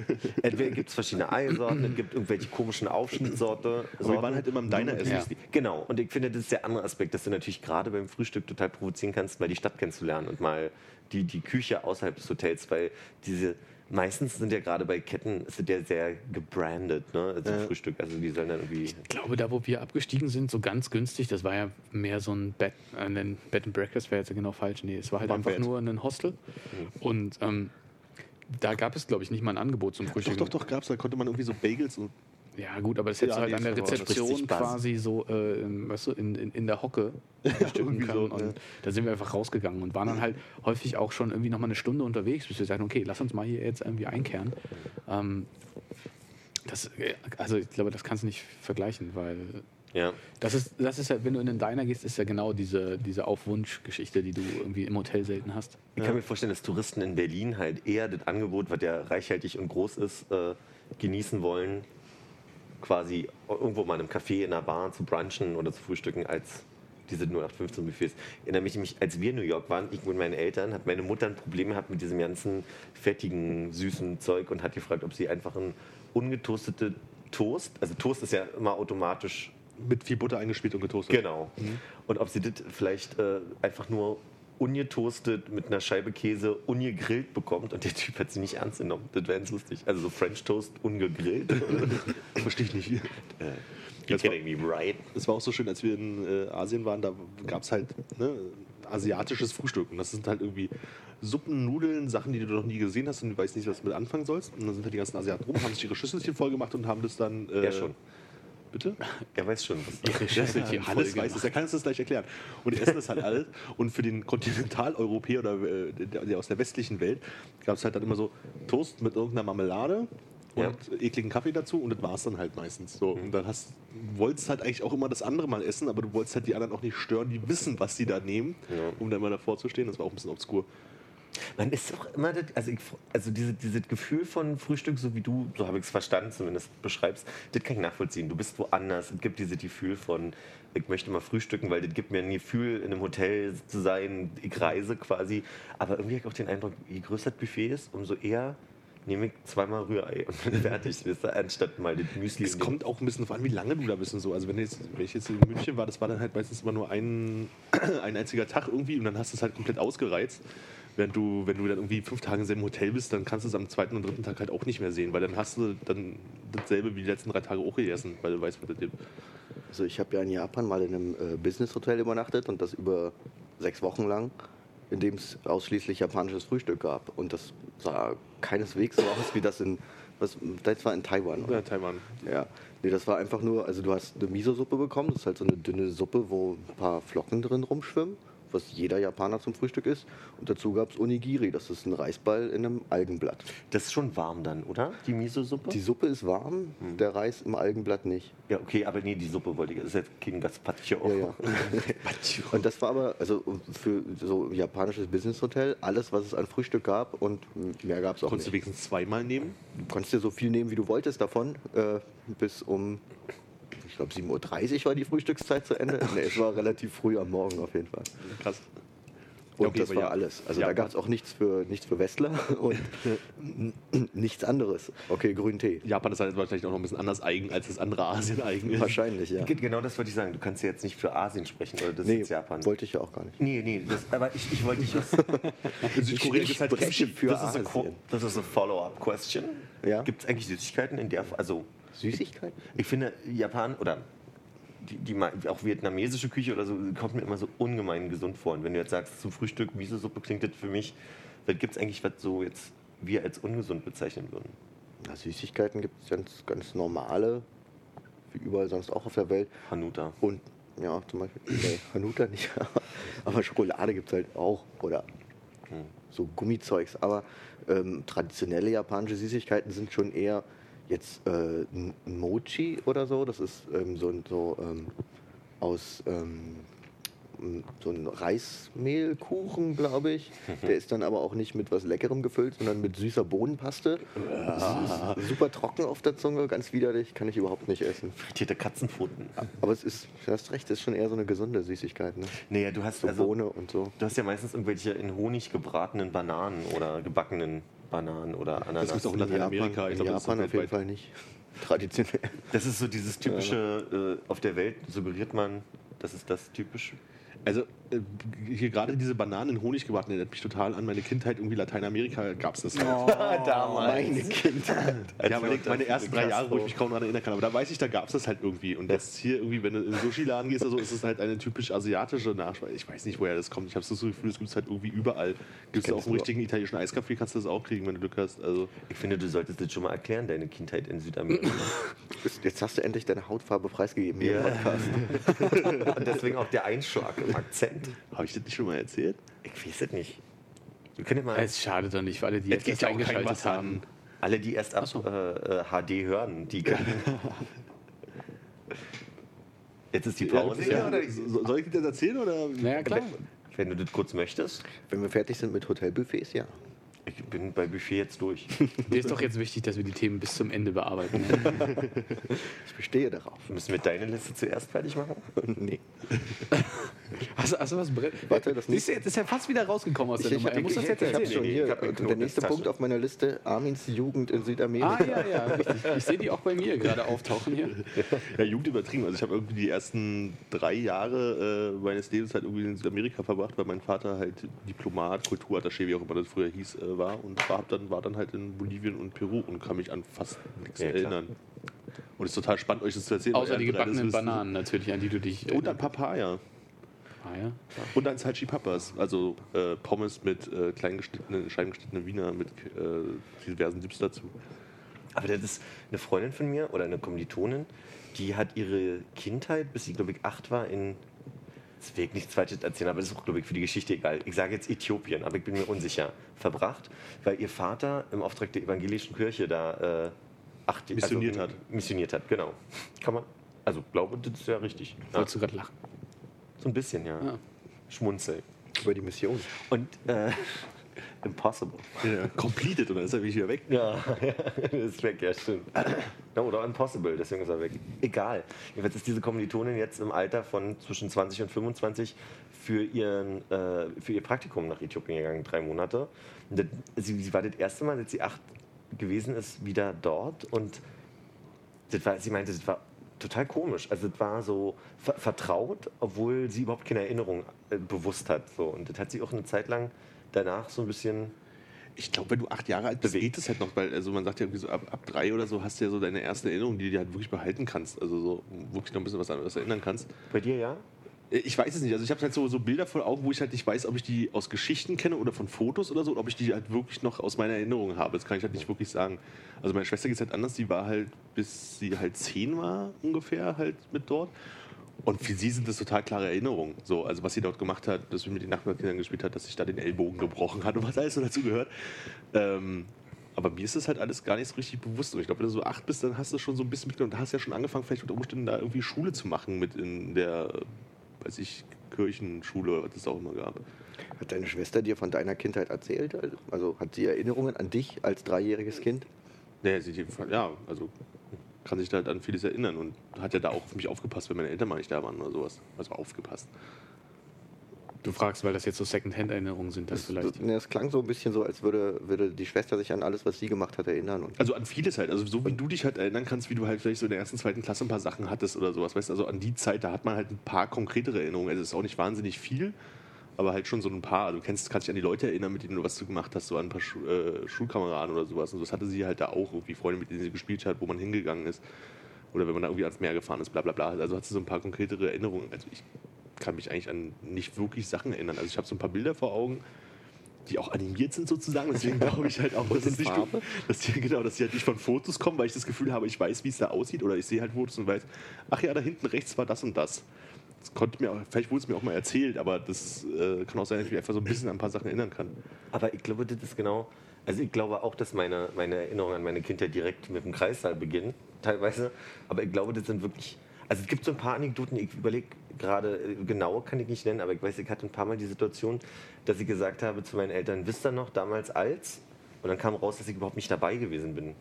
Entweder gibt es verschiedene Eisorten, es gibt irgendwelche komischen Aufschnittsorte. Aber wir waren halt immer im Diner essen. Ja. Genau, und ich finde, das ist der andere Aspekt, dass du natürlich gerade beim Frühstück total provozieren kannst, mal die Stadt kennenzulernen und mal die, die Küche außerhalb des Hotels, weil diese, meistens sind ja gerade bei Ketten, sind ja sehr gebrandet, ne, also Frühstück, also die sollen dann irgendwie... Ich glaube, da wo wir abgestiegen sind, so ganz günstig, das war ja mehr so ein Bed, äh, ein Bed and Breakfast wäre jetzt ja genau falsch. Nee, es war halt War ein einfach Bed. nur ein Hostel. Und ähm, da gab es, glaube ich, nicht mal ein Angebot zum Doch, Frühstück. doch, doch, gab's, da konnte man irgendwie so Bagels und Ja, gut, aber das hättest Ja, du halt an der Rezeption quasi so, äh, in- weißt du, in, in, in der Hocke irgendwie können. so, und ja. da sind wir einfach rausgegangen und waren dann halt häufig auch schon irgendwie nochmal eine Stunde unterwegs, bis wir sagten, okay, lass uns mal hier jetzt irgendwie einkehren. Ähm, das, äh, also ich glaube, das kannst du nicht vergleichen, weil Ja. das ist, das ist ja, wenn du in den Diner gehst, ist ja genau diese, diese Auf-Wunsch-Geschichte, die du irgendwie im Hotel selten hast. Ich kann mir vorstellen, dass Touristen in Berlin halt eher das Angebot, was ja reichhaltig und groß ist, äh, genießen wollen, quasi irgendwo mal in einem Café, in einer Bar zu brunchen oder zu frühstücken, als diese 0815 Buffets. Ich erinnere mich, nämlich, als wir in New York waren, ich mit meinen Eltern, hat meine Mutter ein Problem gehabt mit diesem ganzen fettigen, süßen Zeug und hat gefragt, ob sie einfach ein ungetoastete Toast, also Toast ist ja immer automatisch mit viel Butter eingespielt und getoastet. Genau. Und ob sie das vielleicht äh, einfach nur ungetoastet mit einer Scheibe Käse ungegrillt bekommt und der Typ hat sie nicht ernst genommen. Das wäre ganz lustig. Also so French Toast ungegrillt. Verstehe ich nicht. Das war- kidding me, right? Es war auch so schön, als wir in äh, Asien waren, da gab es halt ne, asiatisches Frühstück. Und das sind halt irgendwie Suppen, Nudeln, Sachen, die du noch nie gesehen hast und du weißt nicht, was du mit anfangen sollst. Und dann sind halt die ganzen Asiaten rum, haben sich ihre Schüsselchen voll gemacht und haben das dann. Äh, Ja, schon. Bitte? Er weiß schon, was Ihre Schüsselchen voll Hannes weiß gemacht. es, er kann uns das gleich erklären. Und die essen das halt alles. Und für den Kontinentaleuropäer oder äh, der, der aus der westlichen Welt gab es halt dann immer so Toast mit irgendeiner Marmelade und Ja. ekligen Kaffee dazu und das war es dann halt meistens. So. Und dann hast, wolltest halt eigentlich auch immer das andere mal essen, aber du wolltest halt die anderen auch nicht stören, die wissen, was sie da nehmen, Ja. um dann mal davor zu stehen. Das war auch ein bisschen obskur. Man ist doch immer, das, also, ich, also diese, dieses Gefühl von Frühstück, so wie du, so habe ich es verstanden, zumindest beschreibst, das kann ich nachvollziehen. Du bist woanders. Es gibt dieses Gefühl von, ich möchte mal frühstücken, weil das gibt mir ein Gefühl, in einem Hotel zu sein, ich reise quasi. Aber irgendwie habe ich auch den Eindruck, je größer das Buffet ist, umso eher nehme ich zweimal Rührei und bin fertig, anstatt mal das Müsli. Es den- kommt auch ein bisschen darauf an, wie lange du da bist und so. Also wenn, jetzt, wenn ich jetzt in München war, das war dann halt meistens immer nur ein, ein einziger Tag irgendwie und dann hast du es halt komplett ausgereizt. Während du, wenn du dann irgendwie fünf Tage im selben Hotel bist, dann kannst du es am zweiten und dritten Tag halt auch nicht mehr sehen, weil dann hast du dann dasselbe wie die letzten drei Tage auch gegessen, weil du weißt, was das gibt. Also ich habe ja in Japan mal in einem äh, Business-Hotel übernachtet und das über sechs Wochen lang, in dem es ausschließlich japanisches Frühstück gab. Und das sah keineswegs so aus wie das in, was, das war in Taiwan. Ja, Oder? Taiwan. Ja, nee, das war einfach nur, also du hast eine Miso-Suppe bekommen, das ist halt so eine dünne Suppe, wo ein paar Flocken drin rumschwimmen was jeder Japaner zum Frühstück isst. Und dazu gab es Onigiri, das ist ein Reisball in einem Algenblatt. Das ist schon warm dann, oder? Die Miso-Suppe? Die Suppe ist warm, der Reis im Algenblatt nicht. Ja, okay, aber nee, die Suppe wollte ich. Das ist jetzt kein Gazpacho. Ja, ja. und das war aber, also für so ein japanisches Businesshotel, alles, was es an Frühstück gab und mehr gab es auch Konntest du nicht. wenigstens zweimal nehmen? Du konntest dir so viel nehmen, wie du wolltest davon, äh, bis um, ich glaube, 7.30 Uhr war die Frühstückszeit zu Ende. nee, es war relativ früh am Morgen auf jeden Fall. Krass. Und Ja, okay, das war ja. alles. Also da Japan- gab es auch nichts für, nichts für Westler und nichts anderes. Okay, grünen Tee. Japan ist halt wahrscheinlich auch noch ein bisschen anders eigen, als das andere Asien eigen ist. Wahrscheinlich, ja. Genau das wollte ich sagen. Du kannst ja jetzt nicht für Asien sprechen, oder das Nee, ist jetzt Japan. wollte ich ja auch gar nicht. Nee, nee, das, aber ich, ich wollte dich was. Südkorea es halt für das ist a Asien. qu- Das ist a Follow-up-Question. Ja. Gibt es eigentlich Süßigkeiten in der. Also, Süßigkeiten? ich finde, Japan oder die, die, auch vietnamesische Küche oder so kommt mir immer so ungemein gesund vor. Und wenn du jetzt sagst, zum Frühstück Miso-Suppe klingt das für mich, was gibt es eigentlich, was so jetzt wir als ungesund bezeichnen würden? Na, Süßigkeiten gibt es ganz, ganz normale, wie überall sonst auch auf der Welt. Hanuta. Und ja, zum Beispiel, nee, Hanuta nicht, aber Schokolade gibt es halt auch. Oder so Gummizeugs. Aber ähm, traditionelle japanische Süßigkeiten sind schon eher jetzt äh, Mochi oder so. Das ist ähm, so, ein- so ähm, aus ähm, so ein Reismehlkuchen, glaube ich. Der ist dann aber auch nicht mit was Leckerem gefüllt, sondern mit süßer Bohnenpaste. Ist super trocken auf der Zunge, ganz widerlich, kann ich überhaupt nicht essen. Frittierte Katzenpfoten. Aber es ist, du hast recht, es ist schon eher so eine gesunde Süßigkeit. Ne? Naja, du hast So also, Bohne und so. Du hast ja meistens irgendwelche in Honig gebratenen Bananen oder gebackenen Bananen oder Ananas. Das gibt's auch in In Lateinamerika. Japan, Ich in glaub, das ist Japan auf jeden. Fall nicht. Traditionell. Das ist so dieses typische, äh, auf der Welt suggeriert man, das ist das typisch. Also äh, hier gerade diese Bananen in Honig gebraten erinnert mich total an meine Kindheit. Irgendwie Lateinamerika gab es das. halt. Meine Kindheit. Ja, meine, meine ersten drei Jahre, wo ich mich kaum daran erinnern kann. Aber da weiß ich, da gab es das halt irgendwie. Und jetzt hier irgendwie, wenn du in den Sushi-Laden gehst, oder so, ist es halt eine typisch asiatische Nachspeise. Ich weiß nicht, woher das kommt. Ich habe so das Gefühl, das gibt es halt irgendwie überall. Gibt es auch im richtigen italienischen Eiskaffee, kannst du das auch kriegen, wenn du Glück hast. Also, Ich finde, du solltest das schon mal erklären, deine Kindheit in Südamerika. Jetzt hast du endlich deine Hautfarbe preisgegeben hier im Ja. Podcast. Und deswegen auch der Einschlag im Akzent. habe ich das nicht schon mal erzählt? Ich weiß es nicht. Wir können ja mal Es schadet doch nicht für alle, die jetzt erst ja eingeschaltet haben. alle, die erst ab so. äh, äh, HD hören, die können. Jetzt ist die Pause. Ja, so- soll ich dir das erzählen? Oder? Naja, klar. Wenn du das kurz möchtest. Wenn wir fertig sind mit Hotelbuffets, ja. Ich bin bei Buffet jetzt durch. Mir ist doch jetzt wichtig, dass wir die Themen bis zum Ende bearbeiten. Ich bestehe darauf. Müssen wir deine Liste zuerst fertig machen? nee. Hast, du- hast du was brennt? Warte, das Siehst du, jetzt ist er fast wieder rausgekommen aus der Nummer. Er ich, muss das ich, jetzt ich habe erzählen. schon Nee, hier, hab den Knoten der in nächste der Punkt Tasche. auf meiner Liste, Armins Jugend in Südamerika. Ah, ja, ja, richtig. Ich sehe die auch bei mir gerade auftauchen hier. Ja, Jugend übertrieben. Also ich habe irgendwie die ersten drei Jahre äh, meines Lebens halt irgendwie in Südamerika verbracht, weil mein Vater halt Diplomat, Kulturattaché, wie auch immer das früher hieß, äh, war und war dann, war dann halt in Bolivien und Peru und kann mich an fast nichts Ja, erinnern. Und es ist total spannend, euch das zu erzählen. Außer die gebackenen. Bananen natürlich, an die du dich. Und an Papaya. Ah, ja. Und an Salchipapas, also äh, Pommes mit äh, klein geschnittenen, Scheiben geschnittenen Wiener mit äh, diversen Dips dazu. Aber das ist eine Freundin von mir oder eine Kommilitonin, die hat ihre Kindheit, bis sie, glaube ich, acht war, in. Ich nichts Falsches erzählen, aber das ist auch, glaube ich, für die Geschichte egal. Ich sage jetzt Äthiopien, aber ich bin mir unsicher. Verbracht, weil ihr Vater im Auftrag der evangelischen Kirche da äh, acht, Missioniert hat. Missioniert hat, genau. Kann man. Also, glaube, das ist ja richtig. Ja, Wolltest du gerade lachen? so ein bisschen, ja. Ja. Schmunzel. Über die Mission. Und. Äh, impossible. Ja, completed und dann ist er wieder weg. Ja, das ist weg, ja, stimmt. Ja, oder impossible, deswegen ist er weg. Egal. Jedenfalls ist diese Kommilitonin jetzt im Alter von zwischen 20 und 25 für, ihren, äh, für ihr Praktikum nach Äthiopien gegangen, drei Monate. Das, sie, sie war das erste Mal, als sie acht gewesen ist, wieder dort und das war, sie meinte, das war total komisch. Also das war so ver vertraut, obwohl sie überhaupt keine Erinnerung äh, bewusst hat. So. Und das hat sie auch eine Zeit lang danach so ein bisschen Ich glaube, wenn du acht Jahre alt bist, Bewegt. geht es halt noch, weil also man sagt ja irgendwie so ab, ab drei oder so hast du ja so deine erste Erinnerung, die du dir halt wirklich behalten kannst. Also so wirklich noch ein bisschen was anderes erinnern kannst. bei dir, ja? Äh, Ich weiß es nicht. Also ich habe halt so, so Bilder vor Augen, wo ich halt nicht weiß, ob ich die aus Geschichten kenne oder von Fotos oder so, oder ob ich die halt wirklich noch aus meiner Erinnerung habe. Das kann ich halt nicht wirklich sagen. Also meine Schwester geht es halt anders. Die war halt, bis sie halt zehn war ungefähr halt mit dort. Und für sie sind das total klare Erinnerungen. So, also was sie dort gemacht hat, dass sie mit den Nachbarkindern gespielt hat, dass sich da den Ellbogen gebrochen hat und was alles so dazu gehört. Ähm, aber mir ist das halt alles gar nicht so richtig bewusst. Und ich glaube, wenn du so acht bist, dann hast du schon so ein bisschen mitgenommen. Da hast du ja schon angefangen, vielleicht unter Umständen da irgendwie Schule zu machen mit in der, weiß ich, Kirchenschule, was es auch immer gab. Hat deine Schwester dir von deiner Kindheit erzählt? Also hat sie Erinnerungen an dich als dreijähriges Kind? Naja, sie, ja, also kann sich da halt an vieles erinnern und hat ja da auch auf mich aufgepasst, wenn meine Eltern mal nicht da waren oder sowas. Also aufgepasst. Du fragst, weil das jetzt so Second-Hand-Erinnerungen sind, das, Das, vielleicht. ne, das klang so ein bisschen so, als würde, würde die Schwester sich an alles, was sie gemacht hat, erinnern. Und Also an vieles halt. Also so wie du dich halt erinnern kannst, wie du halt vielleicht so in der ersten, zweiten Klasse ein paar Sachen hattest oder sowas. Weißt du, also an die Zeit, da hat man halt ein paar konkretere Erinnerungen. Also es ist auch nicht wahnsinnig viel, aber halt schon so ein paar. Also du kennst, kannst dich an die Leute erinnern, mit denen du was du gemacht hast, so an ein paar Schu äh, Schulkameraden oder sowas. Und das hatte sie halt da auch, irgendwie Freunde, mit denen sie gespielt hat, wo man hingegangen ist. Oder wenn man da irgendwie ans Meer gefahren ist, bla bla bla. Also hat sie so ein paar konkretere Erinnerungen. Also ich kann mich eigentlich an nicht wirklich Sachen erinnern. Also ich habe so ein paar Bilder vor Augen, die auch animiert sind sozusagen. Deswegen glaube ich halt auch, dass, es nicht, dass, die, genau, dass die halt nicht von Fotos kommen, weil ich das Gefühl habe, ich weiß, wie es da aussieht. Oder ich sehe halt Fotos und weiß, ach ja, da hinten rechts war das und das. Das konnte mir auch, vielleicht wurde es mir auch mal erzählt, aber das äh, kann auch sein, dass ich mich einfach so ein bisschen an ein paar Sachen erinnern kann. Aber ich glaube, das ist genau. Also ich glaube auch, dass meine, meine Erinnerungen an meine Kindheit direkt mit dem Kreissaal beginnen, teilweise. Aber ich glaube, das sind wirklich. Also es gibt so ein paar Anekdoten, ich überlege gerade, genau kann ich nicht nennen, aber ich weiß, ich hatte ein paar Mal die Situation, dass ich gesagt habe zu meinen Eltern, wisst ihr noch, damals als? Und dann kam raus, dass ich überhaupt nicht dabei gewesen bin.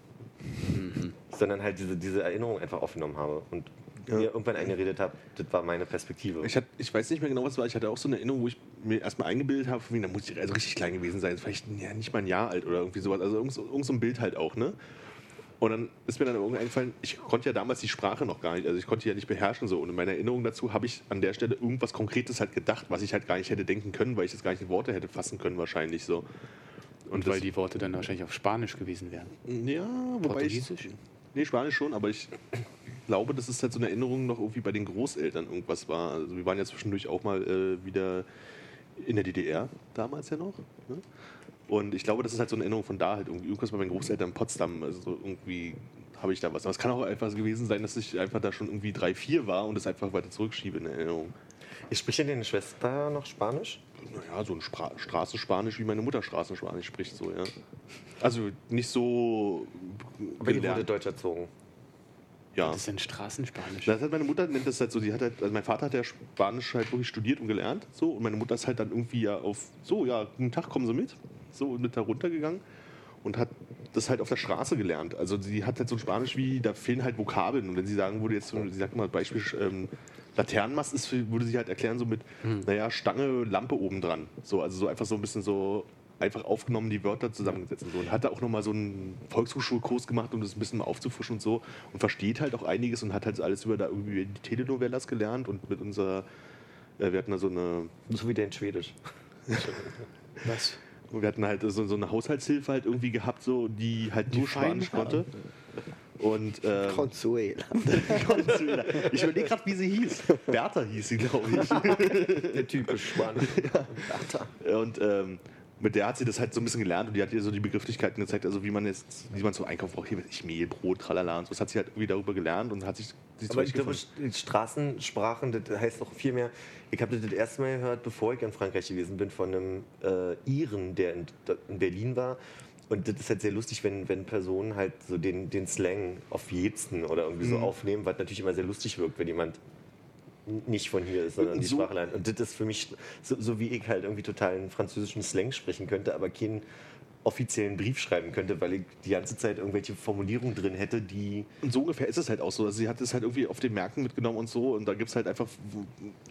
Sondern halt diese, diese Erinnerung einfach aufgenommen habe und mir irgendwann eingeredet habe, das war meine Perspektive. Ich, hatte, ich weiß nicht mehr genau, was war. Ich hatte auch so eine Erinnerung, wo ich mir erstmal eingebildet habe, von wegen, da muss ich also richtig klein gewesen sein, vielleicht ja, nicht mal ein Jahr alt oder irgendwie sowas. Also irgend, so- irgend so ein Bild halt auch, ne? Und dann ist mir dann irgendwann eingefallen, ich konnte ja damals die Sprache noch gar nicht, also ich konnte die ja nicht beherrschen so. Und in meiner Erinnerung dazu habe ich an der Stelle irgendwas Konkretes halt gedacht, was ich halt gar nicht hätte denken können, weil ich das gar nicht in Worte hätte fassen können wahrscheinlich so. Und das- weil die Worte dann wahrscheinlich auf Spanisch gewesen wären. Ja, wobei ich. Portugiesisch? Nee, Spanisch schon, aber ich glaube, dass es halt so eine Erinnerung noch irgendwie bei den Großeltern irgendwas war. Also wir waren ja zwischendurch auch mal äh, wieder in der DDR, damals ja noch. Ne? Und ich glaube, das ist halt so eine Erinnerung von da halt irgendwie. Irgendwas bei meinen Großeltern in Potsdam. Also so irgendwie habe ich da was. Aber es kann auch einfach gewesen sein, dass ich einfach da schon irgendwie drei, vier war und es einfach weiter zurückschiebe in der Erinnerung. Ich spreche deine Schwester noch Spanisch? Naja, so ein Spra Straßenspanisch, wie meine Mutter Straßenspanisch spricht, so, ja. Also nicht so Aber die wurde gelernt. deutsch erzogen. Ja. Das ist ein Straßenspanisch. Das hat meine Mutter nennt das halt so, die hat halt, also mein Vater hat ja Spanisch halt wirklich studiert und gelernt, so, und meine Mutter ist halt dann irgendwie ja auf, so, ja, guten Tag, kommen Sie mit, so, und mit da runtergegangen und hat das halt auf der Straße gelernt. Also sie hat halt so ein Spanisch wie, da fehlen halt Vokabeln und wenn sie sagen würde jetzt, so, sie sagt immer Beispiel, ähm, Laternenmast ist, würde sie halt erklären so mit, naja, Stange, Lampe oben dran, so, also so einfach so ein bisschen so einfach aufgenommen, die Wörter zusammengesetzt und so. Und hat da auch nochmal so einen Volkshochschulkurs gemacht, um das ein bisschen mal aufzufrischen und so. Und versteht halt auch einiges und hat halt alles über da irgendwie die Telenovelas gelernt und mit unserer, äh, wir hatten da so eine, So wie der in Schwedisch. Was? wir hatten halt so, so eine Haushaltshilfe halt irgendwie gehabt, so, die halt nur Spanisch konnte. Und ähm, Consuela. Consuela. ich überlege gerade, wie sie hieß. Bertha hieß sie, glaube ich. Der typisch Spanisch. Und ähm, mit der hat sie das halt so ein bisschen gelernt und die hat ihr so die Begrifflichkeiten gezeigt, also wie man jetzt, wie man zum Einkauf braucht, hier ich Mehl, Brot, tralala und so. Das hat sie halt irgendwie darüber gelernt und hat sich, sich Aber ich glaube, Straßensprachen, das heißt auch viel mehr. Ich habe das das erste Mal gehört, bevor ich in Frankreich gewesen bin, von einem äh, Iren, der in, in Berlin war. Und das ist halt sehr lustig, wenn, wenn Personen halt so den, den Slang auf Jetzen oder irgendwie Mhm. so aufnehmen, was natürlich immer sehr lustig wirkt, wenn jemand nicht von hier ist, sondern die So- Sprache lernt. Und das ist für mich, so, so wie ich halt irgendwie total einen französischen Slang sprechen könnte, aber keinen offiziellen Brief schreiben könnte, weil ich die ganze Zeit irgendwelche Formulierungen drin hätte, die Und so ungefähr ist es halt auch so. Also sie hat es halt irgendwie auf den Märkten mitgenommen und so. Und da gibt es halt einfach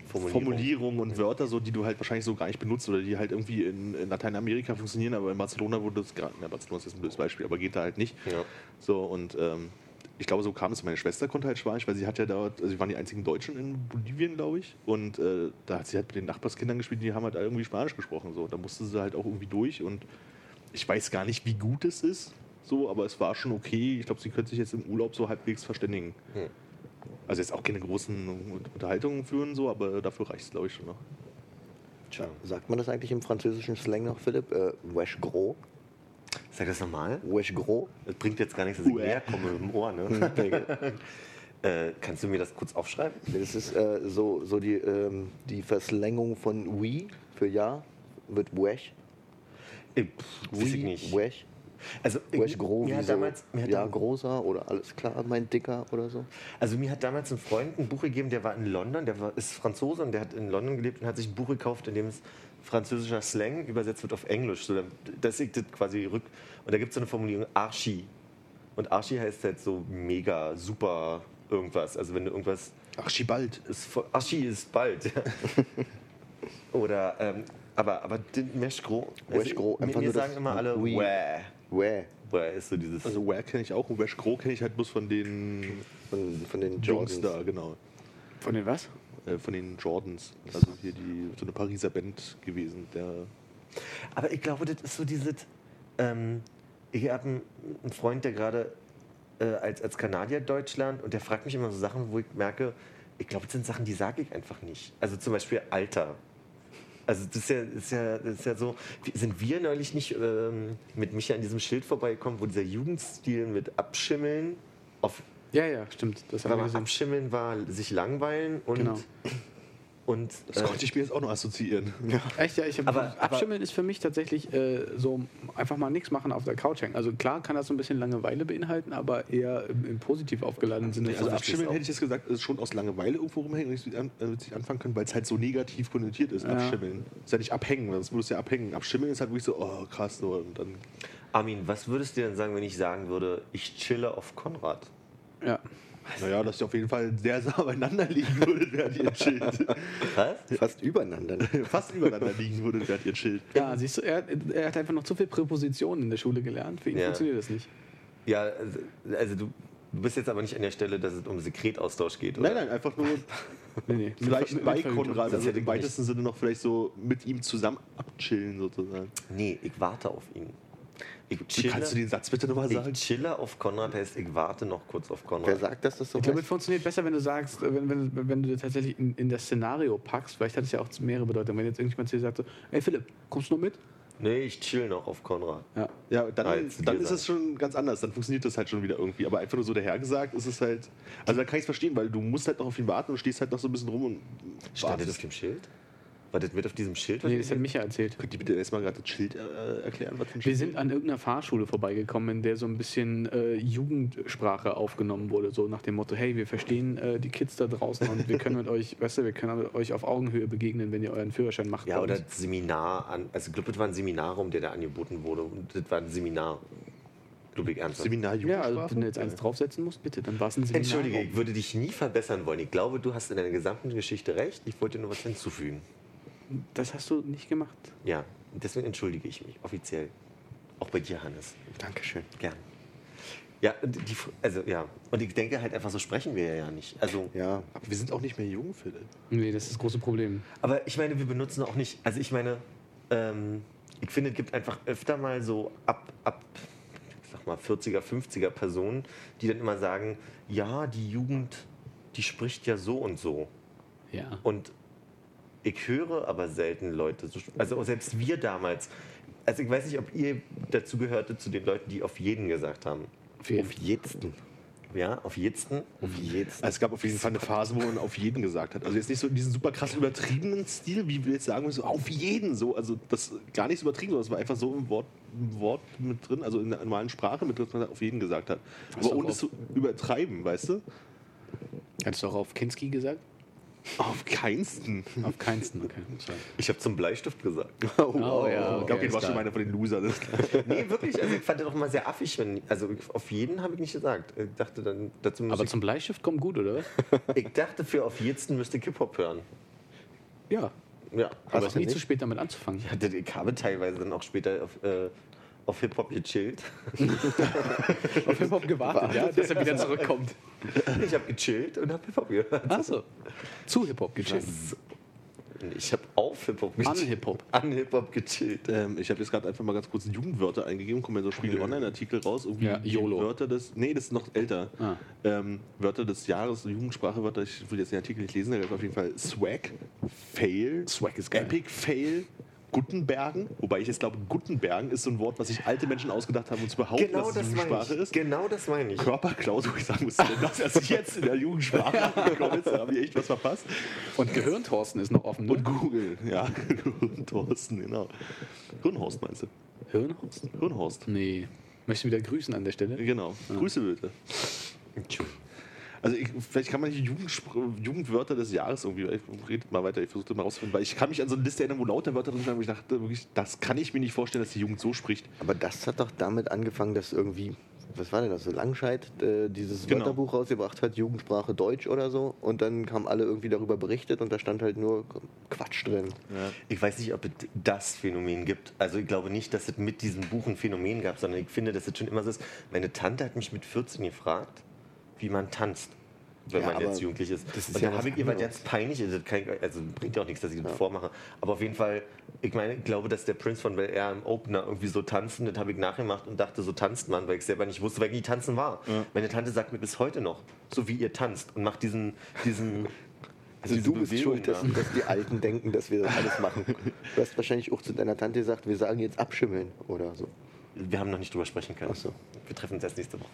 Formulierungen. Formulierungen und Wörter, so, die du halt wahrscheinlich so gar nicht benutzt oder die halt irgendwie in, in Lateinamerika funktionieren. Aber in Barcelona wurde das gerade, ja, Barcelona ist jetzt ein blödes Beispiel, aber geht da halt nicht. Ja. So und ähm, ich glaube, so kam es. Meine Schwester konnte halt Spanisch, weil sie hat ja dort, also sie waren die einzigen Deutschen in Bolivien, glaube ich. Und äh, da hat sie halt mit den Nachbarskindern gespielt, die haben halt irgendwie Spanisch gesprochen. So. Da musste sie halt auch irgendwie durch und ich weiß gar nicht, wie gut es ist, so, aber es war schon okay. Ich glaube, sie könnte sich jetzt im Urlaub so halbwegs verständigen. Hm. Also jetzt auch keine großen Unterhaltungen führen, so, aber dafür reicht es, glaube ich, schon noch. Tja. Sagt man das eigentlich im französischen Slang noch, Philipp? Äh, wesh gros? Sag das nochmal. Wesh gros? Das bringt jetzt gar nichts, dass ich näher komme im Ohr. Ne? Hm, Äh, kannst du mir das kurz aufschreiben? Das ist äh, so, so die, ähm, die Verslängerung von Wii für Ja wird Wesh. Äh, weiß ich nicht. Wesh. Also, Wesh groß. mir hat damals, mir hat ja, dam- großer oder alles klar, mein Dicker oder so. Also mir hat damals ein Freund ein Buch gegeben, der war in London, der war, ist Franzose und der hat in London gelebt und hat sich ein Buch gekauft, in dem es französischer Slang übersetzt wird auf Englisch. So, das liegt das quasi rück. Und da gibt es so eine Formulierung Archie. Und Archie heißt halt so mega, super irgendwas. Also wenn du irgendwas Archibald. ist, Archie ist bald. Ja. Oder, ähm, aber, aber den Mesh Gros. Wesh Gros, mir, mir sagen das immer alle, Oui. Wäh. Wäh. Wäh ist so dieses. Also Where kenne ich auch und Wesh Gros kenne ich halt bloß von den Von, von den Jungs da, genau. Von den was? Äh, von den Jordans. Also hier die, so eine Pariser Band gewesen. Der Aber ich glaube, das ist so dieses. Ähm, ich habe einen, einen Freund, der gerade äh, als, als Kanadier Deutschland und der fragt mich immer so Sachen, wo ich merke, ich glaube, das sind Sachen, die sage ich einfach nicht. Also zum Beispiel Alter. Also das ist ja, das ist ja, das ist ja so. Sind wir neulich nicht ähm, mit Micha an diesem Schild vorbeigekommen, wo dieser Jugendstil mit Abschimmeln auf Ja, ja, stimmt. Das haben weil wir man. Abschimmeln war sich langweilen und Genau. und das äh, konnte ich mir jetzt auch noch assoziieren. Echt, ja, ich hab, Aber- Abschimmeln ist für mich tatsächlich äh, so einfach mal nichts machen auf der Couch hängen. Also klar kann das so ein bisschen Langeweile beinhalten, aber eher im, im positiv aufgeladenen Sinne. Also verstehe Abschimmeln hätte ich jetzt gesagt, ist schon aus Langeweile irgendwo rumhängen und nicht an, äh, anfangen können, weil es halt so negativ konnotiert ist. Ja. Abschimmeln. Ist ja nicht abhängen, sonst würdest du ja abhängen. Abschimmeln ist halt wirklich so, oh krass, so, und dann. Armin, was würdest du denn sagen, wenn ich sagen würde, ich chille auf Konrad? Ja. Naja, dass ihr auf jeden Fall sehr nah beieinander liegen würdet, während ihr chillt. Was? Fast übereinander. Fast übereinander liegen würdet, während ihr chillt. ja, siehst du, er, er hat einfach noch zu viel Präpositionen in der Schule gelernt. Für ihn Ja. funktioniert das nicht. Ja, also, also du, du bist jetzt aber nicht an der Stelle, dass es um Sekretaustausch geht, oder? Nein, nein, einfach nur Nee, nee. vielleicht Mit- bei. Konrad, also im weitesten Sinne noch vielleicht so mit ihm zusammen abchillen sozusagen. Nee, ich warte auf ihn. Ich chille, kannst du den Satz bitte nochmal sagen? ich chille auf Konrad, heißt, ich warte noch kurz auf Wer Konrad. sagt, dass das so Ich glaube, es funktioniert besser, wenn du sagst, äh, wenn, wenn, wenn du das tatsächlich in, in das Szenario packst. Vielleicht hat es ja auch mehrere Bedeutungen. Wenn jetzt irgendjemand zu dir sagt, so, ey Philipp, kommst du noch mit? Nee, ich chill noch auf Konrad. Ja. Ja, dann, Als dann ist es schon ganz anders. Dann funktioniert das halt schon wieder irgendwie. Aber einfach nur so dahergesagt ist es halt. Also da kann ich es verstehen, weil du musst halt noch auf ihn warten und stehst halt noch so ein bisschen rum und Stand das auf dem Schild? War das mit auf diesem Schild? Nee, ihr das hat Micha erzählt. Könnt ihr bitte erstmal gerade das Schild äh, erklären, was für ein Wir Schild sind an irgendeiner Fahrschule vorbeigekommen, in der so ein bisschen äh, Jugendsprache aufgenommen wurde. So nach dem Motto, hey, wir verstehen äh, die Kids da draußen und wir können mit euch, weißt du, wir können mit euch auf Augenhöhe begegnen, wenn ihr euren Führerschein macht. Ja, oder das Seminar an. Also, ich glaube, das war ein Seminarraum, der da angeboten wurde. Und das war ein Seminar. Glaube ich ernsthaft. Seminar Ja, also wenn du jetzt eins draufsetzen musst, bitte, dann war es ein Seminar. Entschuldige, ich würde dich nie verbessern wollen. Ich glaube, du hast in deiner gesamten Geschichte recht. Ich wollte nur was hinzufügen. Das hast du nicht gemacht. Ja, deswegen entschuldige ich mich offiziell. Auch bei dir, Hannes. Dankeschön. Gern. Ja, und die, also ja. Und ich denke halt einfach, so sprechen wir ja nicht. Also, Ja, Aber wir sind auch nicht mehr jung, Philipp. Nee, das ist das große Problem. aber ich meine, wir benutzen auch nicht. Also ich meine, ähm, ich finde, es gibt einfach öfter mal so ab, ab, ich sag mal, 40er, 50er Personen, die dann immer sagen, ja, die Jugend, die spricht ja so und so. Ja. Und ich höre aber selten Leute, so, also selbst wir damals, also ich weiß nicht, ob ihr dazu gehörte zu den Leuten, die auf jeden gesagt haben. Auf jeden auf jeden. Ja, auf jeden. Auf jeden. Also es gab auf jeden Fall eine Phase, wo man auf jeden gesagt hat. Also jetzt nicht so in diesen super krass übertriebenen Stil, wie wir jetzt sagen, so auf jeden so. Also das gar nicht so übertrieben, sondern es war einfach so im Wort, im Wort mit drin, also in der normalen Sprache mit drin, dass man auf jeden gesagt hat. Hast Aber ohne es zu übertreiben, weißt du? Hattest du auch auf Kinski gesagt? Auf keinsten. Auf keinsten, okay. Sorry. Ich habe zum Bleistift gesagt. Oh, ja, Okay, okay, du warst ist schon einer von den Losern. nee, wirklich, also ich fand das auch immer sehr affig, wenn, also ich- auf jeden habe ich nicht gesagt. Ich dachte dann, dazu muss Aber ich, zum Bleistift kommt gut, oder was? ich dachte für auf jeden müsste ich Hip-Hop hören. Ja. Ja, Aber es ist nie nicht? zu spät, damit anzufangen. ich, hatte, ich habe teilweise dann auch später auf, äh, auf Hip-Hop gechillt. Auf Hip-Hop gewartet, ja, dass er wieder zurückkommt. Ich habe gechillt und habe Hip-Hop gehört. Achso. Zu Hip-Hop gechillt. Ich habe auf Hip-Hop An gechillt. Hip-Hop. An Hip-Hop gechillt. Ähm, ich habe jetzt gerade einfach mal ganz kurz Jugendwörter eingegeben, kommen ja so Spiegel Online-Artikel raus. Irgendwie Ja, YOLO. Wörter des. Nee, das ist noch älter. Ah. Ähm, Wörter des Jahres, Jugendsprachewörter, ich will jetzt den Artikel nicht lesen, da gibt auf jeden Fall Swag, Fail, Swag ist geil. Epic Fail, Guttenbergen, wobei ich jetzt glaube, Guttenbergen ist so ein Wort, was sich alte Menschen ausgedacht haben, um zu behaupten, Genau dass es das Jugendsprache ich. ist. Genau das meine ich. Körperklaus, wo ich sagen muss, das erst jetzt in der Jugendsprache gekommen ist, da habe ich echt was verpasst. Und Gehirntorsten ist noch offen, ne? Und Google, ja, Thorsten, genau. Hirnhorst meinst du? Hirnhorst? Hirnhorst, Nee. Möchte wieder grüßen an der Stelle. genau. Grüße bitte. Also ich, vielleicht kann man die Jugendspr- Jugendwörter des Jahres irgendwie, ich redet mal weiter, ich versuche das mal rauszufinden, weil ich kann mich an so eine Liste erinnern, wo lauter Wörter drin standen, wo ich dachte, wirklich, das kann ich mir nicht vorstellen, dass die Jugend so spricht. Aber das hat doch damit angefangen, dass irgendwie, was war denn das, so Langscheid äh, dieses Genau. Wörterbuch rausgebracht hat, Jugendsprache Deutsch oder so. Und dann haben alle irgendwie darüber berichtet und da stand halt nur Quatsch drin. Ich weiß nicht, ob es das Phänomen gibt. Also ich glaube nicht, dass es mit diesem Buch ein Phänomen gab, sondern ich finde, dass es schon immer so ist. Meine Tante hat mich mit 14 gefragt, wie man tanzt, wenn Ja, man jetzt jugendlich ist. das ist Und ja da habe ich anderes. jetzt peinlich, also, also bringt ja auch nichts, dass ich das vormache. Aber auf jeden Fall, ich meine, ich glaube, dass der Prince von Bel Air im Opener irgendwie so tanzen, das habe ich nachgemacht und dachte, so tanzt man, weil ich selber nicht wusste, weil ich nie tanzen war. Meine Tante sagt mir bis heute noch, so wie ihr tanzt und macht diesen, diesen Also du bist Bewegung schuld, dass, da. dass die Alten denken, dass wir das alles machen. Du hast wahrscheinlich auch zu deiner Tante gesagt, wir sagen jetzt abschimmeln oder so. Wir haben noch nicht drüber sprechen können. Ach so. Wir treffen uns erst nächste Woche.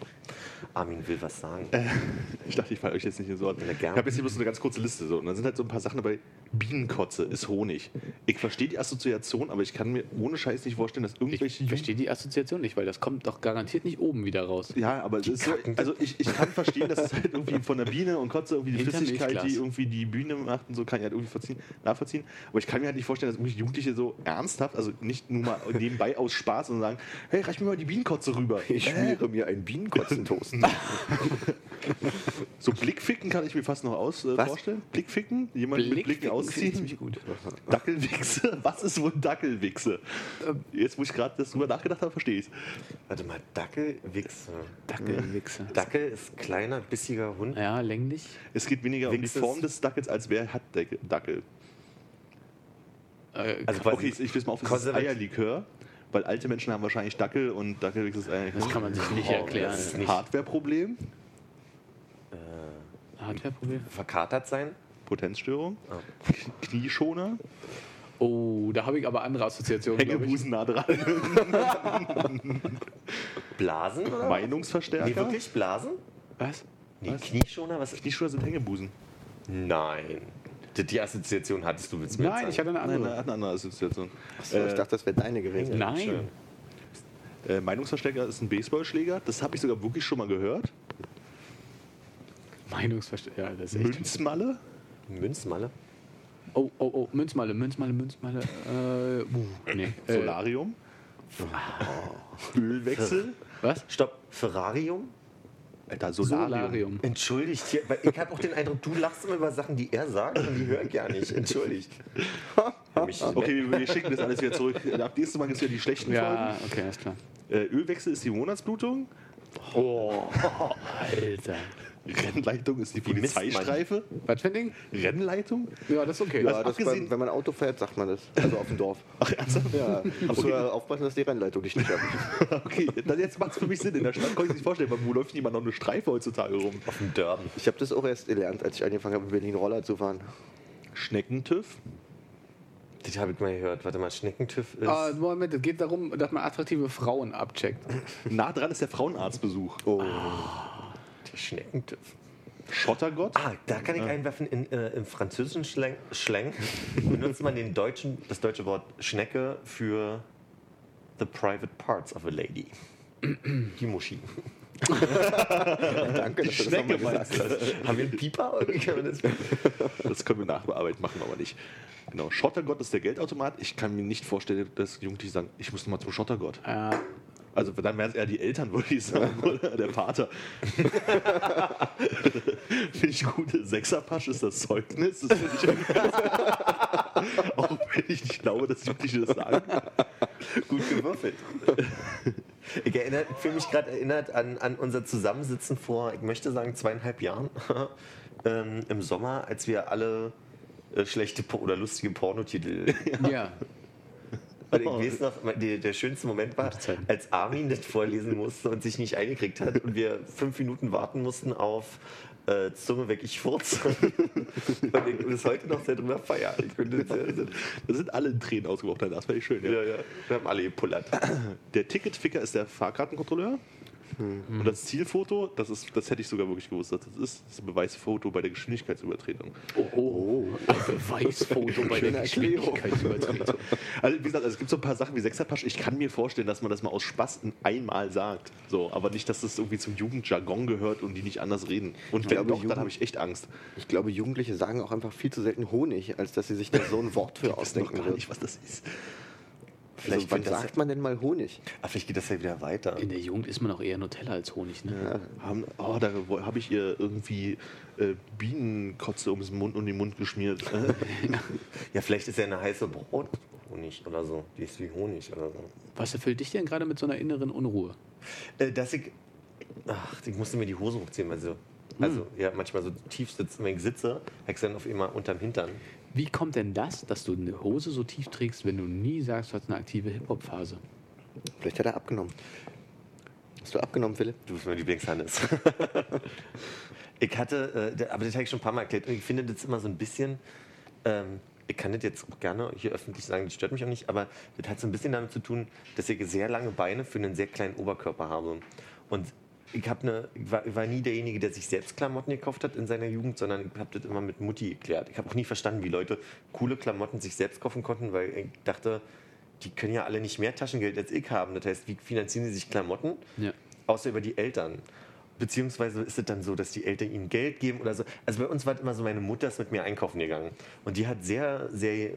Armin will was sagen. Ich dachte, ich falle euch jetzt nicht in so an. Ja, Ich habe jetzt hier bloß eine ganz kurze Liste. So. Und dann sind halt so ein paar Sachen dabei. Bienenkotze ist Honig. Ich verstehe die Assoziation, aber ich kann mir ohne Scheiß nicht vorstellen, dass irgendwelche Ich verstehe die Assoziation nicht, weil das kommt doch garantiert nicht oben wieder raus. Ja, aber es ist so, also ich, ich kann verstehen, dass es halt irgendwie von der Biene und Kotze irgendwie die Flüssigkeit, die irgendwie die Bühne macht und so, kann ich halt irgendwie verziehen, nachvollziehen. Aber ich kann mir halt nicht vorstellen, dass irgendwie Jugendliche so ernsthaft, also nicht nur mal nebenbei aus Spaß und sagen, hey, reich mir mal die Bienenkotze rüber. Ich Äh, schmiere mir einen Bienenkotzentoast. so Blickficken kann ich mir fast noch aus äh, vorstellen. Blickficken, jemand mit Blicken ausziehen. ziemlich gut. Dackelwichse? Was ist wohl Dackelwichse? Ähm. Jetzt, wo ich gerade drüber nachgedacht habe, verstehe ich es. Warte mal, Dackelwichse. Dackelwichse. Dackel ist kleiner, bissiger Hund. Ja, länglich. Es geht weniger um die Wichse Form des Dackels, als wer hat Dackel. Äh, Also Okay, ich, ich will mal auf, das ist Eierlikör, weil alte Menschen haben wahrscheinlich Dackel und Dackelwichse ist Eierlikör. das kann man sich nicht Oh, erklären. das ist nicht- Hardwareproblem, Hardwareproblem. Verkatert sein. Potenzstörung, Ah. K- Knierschoner, Oh, da habe ich aber andere Assoziationen. Hängebusen nah dran, Blasen oder? was? Meinungsverstärker. Nee, wirklich? Blasen? Was? Nee, Knieschoner? Was? Knieschoner sind Hängebusen. Nein. Die, Assoziation hattest du, mir Nein, jetzt ich hatte sagen? eine Nein, andere. eine, eine andere Assoziation. So, ich dachte, das wäre deine gewesen. Nein. Äh, Meinungsverstärker ist ein Baseballschläger. Das habe ich sogar wirklich schon mal gehört. Meinungsverständnis. Ja, das ist echt. Münzmalle. Münzmalle? Oh, oh, oh, Münzmalle, Münzmalle, Münzmalle. Äh, uh, nee. Äh, Solarium. Ölwechsel. was? Stopp. Ferrarium? Alter, Solarium. Solarium. Entschuldigt hier, weil ich habe auch den Eindruck, du lachst immer über Sachen, die er sagt und die höre ich ja nicht. Entschuldigt. Ja, Okay, wir, wir schicken das alles wieder zurück. Ab nächstes Mal gibt es ja die schlechten Ja, okay, alles klar. Folgen. Äh, Ölwechsel ist die Monatsblutung. Oh, Alter. Rennleitung ist die man? Polizeistreife. Was für ein Ding? Rennleitung? Ja, das ist okay. Ja, Also beim, wenn man Auto fährt, sagt man das. Also auf dem Dorf. Ach, ernsthaft? Ja, musst du ja aufpassen, dass die Rennleitung dich nicht hat. Okay, dann jetzt macht es für mich Sinn. In der Stadt kann ich sich vorstellen, wo läuft niemand noch eine Streife heutzutage rum? Auf dem Derben. Ich habe das auch erst gelernt, als ich angefangen habe, in Berlin Roller zu fahren. Schneckentüff. Das habe ich mal gehört. Warte mal, Schneckentüff ist. Ah, Moment, es geht darum, dass man attraktive Frauen abcheckt. Nah dran ist der Frauenarztbesuch. Oh, der Schneckentüff. Schottergott. Ah, da kann ich einwerfen, in, äh, im französischen Schlang, Schlang benutzt man den deutschen, das deutsche Wort Schnecke für the private parts of a lady. Die Muschi. danke, dass du das nochmal Schnecke gesagt hast. Haben wir einen Pieper? Das können wir nachbearbeiten, machen wir aber nicht. Genau, Schottergott ist der Geldautomat. Ich kann mir nicht vorstellen, dass Jugendliche sagen, ich muss nochmal zum Schottergott. Äh, Also dann wären es eher die Eltern, würde ich sagen, oder der Vater. finde ich gut. Sechserpasch ist das Zeugnis. Das finde ich irgendwie ganz- Auch wenn ich nicht glaube, dass Jugendliche das sagen. gut gewürfelt? Ich erinnere, fühle mich gerade erinnert an, an unser Zusammensitzen vor, ich möchte sagen, zweieinhalb Jahren ähm, im Sommer, als wir alle äh, schlechte Po- oder lustige Pornotitel ja. Und ich weiß noch, der, der schönste Moment war, als Armin das vorlesen musste und sich nicht eingekriegt hat und wir fünf Minuten warten mussten auf äh, Zunge weg, ich furze. und ich bis heute noch sehr drüber feiern. Ich finde das sehr, sehr, Da sind alle in Tränen ausgebrochen, das war echt schön. Ja. ja, ja. Wir haben alle gepullert. Der Ticketficker ist der Fahrkartenkontrolleur. Und das Zielfoto, das, ist, das hätte ich sogar wirklich gewusst, dass das ist, das Beweisfoto bei der Geschwindigkeitsübertretung. Oh, ein Beweisfoto bei der. Geschwindigkeitsübertretung. Also wie gesagt, also es gibt so ein paar Sachen wie Sechserpasch. Ich kann mir vorstellen, dass man das mal aus Spaß einmal sagt. So, aber nicht, dass das irgendwie zum Jugendjargon gehört und die nicht anders reden. Und wenn glaube, doch, dann habe ich echt Angst. Ich glaube, Jugendliche sagen auch einfach viel zu selten Honig, als dass sie sich da so ein Wort für Ich weiß noch ausdenken gar nicht, was das ist. Vielleicht also, wann das- sagt man denn mal Honig? Aber vielleicht geht das ja wieder weiter. In der Jugend ist man auch eher Nutella als Honig, ne? Haben, oh, da habe ich ihr irgendwie äh, Bienenkotze ums Mund und den Mund geschmiert. Ja, vielleicht ist ja eine heiße Brothonig oder so. Die ist wie Honig oder so. Was erfüllt dich denn gerade mit so einer inneren Unruhe? Äh, dass ich. Ach, ich musste mir die Hose hochziehen, weil so. Also, ja, manchmal so tief sitze. Wenn ich sitze, habe ich dann auf immer unterm Hintern. Wie kommt denn das, dass du eine Hose so tief trägst, wenn du nie sagst, du hast eine aktive Hip-Hop-Phase? Vielleicht hat er abgenommen. Hast du abgenommen, Philipp? Du bist mein Lieblingshannes. ich hatte, äh, aber das habe ich schon ein paar Mal erklärt. Und ich finde das immer so ein bisschen. Ähm, ich kann das jetzt auch gerne hier öffentlich sagen, das stört mich auch nicht, aber das hat so ein bisschen damit zu tun, dass ich sehr lange Beine für einen sehr kleinen Oberkörper habe. Und ich, hab eine, ich, war, ich war nie derjenige, der sich selbst Klamotten gekauft hat in seiner Jugend, sondern ich habe das immer mit Mutti geklärt. Ich habe auch nie verstanden, wie Leute coole Klamotten sich selbst kaufen konnten, weil ich dachte, die können ja alle nicht mehr Taschengeld als ich haben. Das heißt, wie finanzieren sie sich Klamotten? Ja. außer über die Eltern. Beziehungsweise ist es dann so, dass die Eltern ihnen Geld geben oder so. Also bei uns war es immer so, meine Mutter ist mit mir einkaufen gegangen. Und die hat sehr, sehr,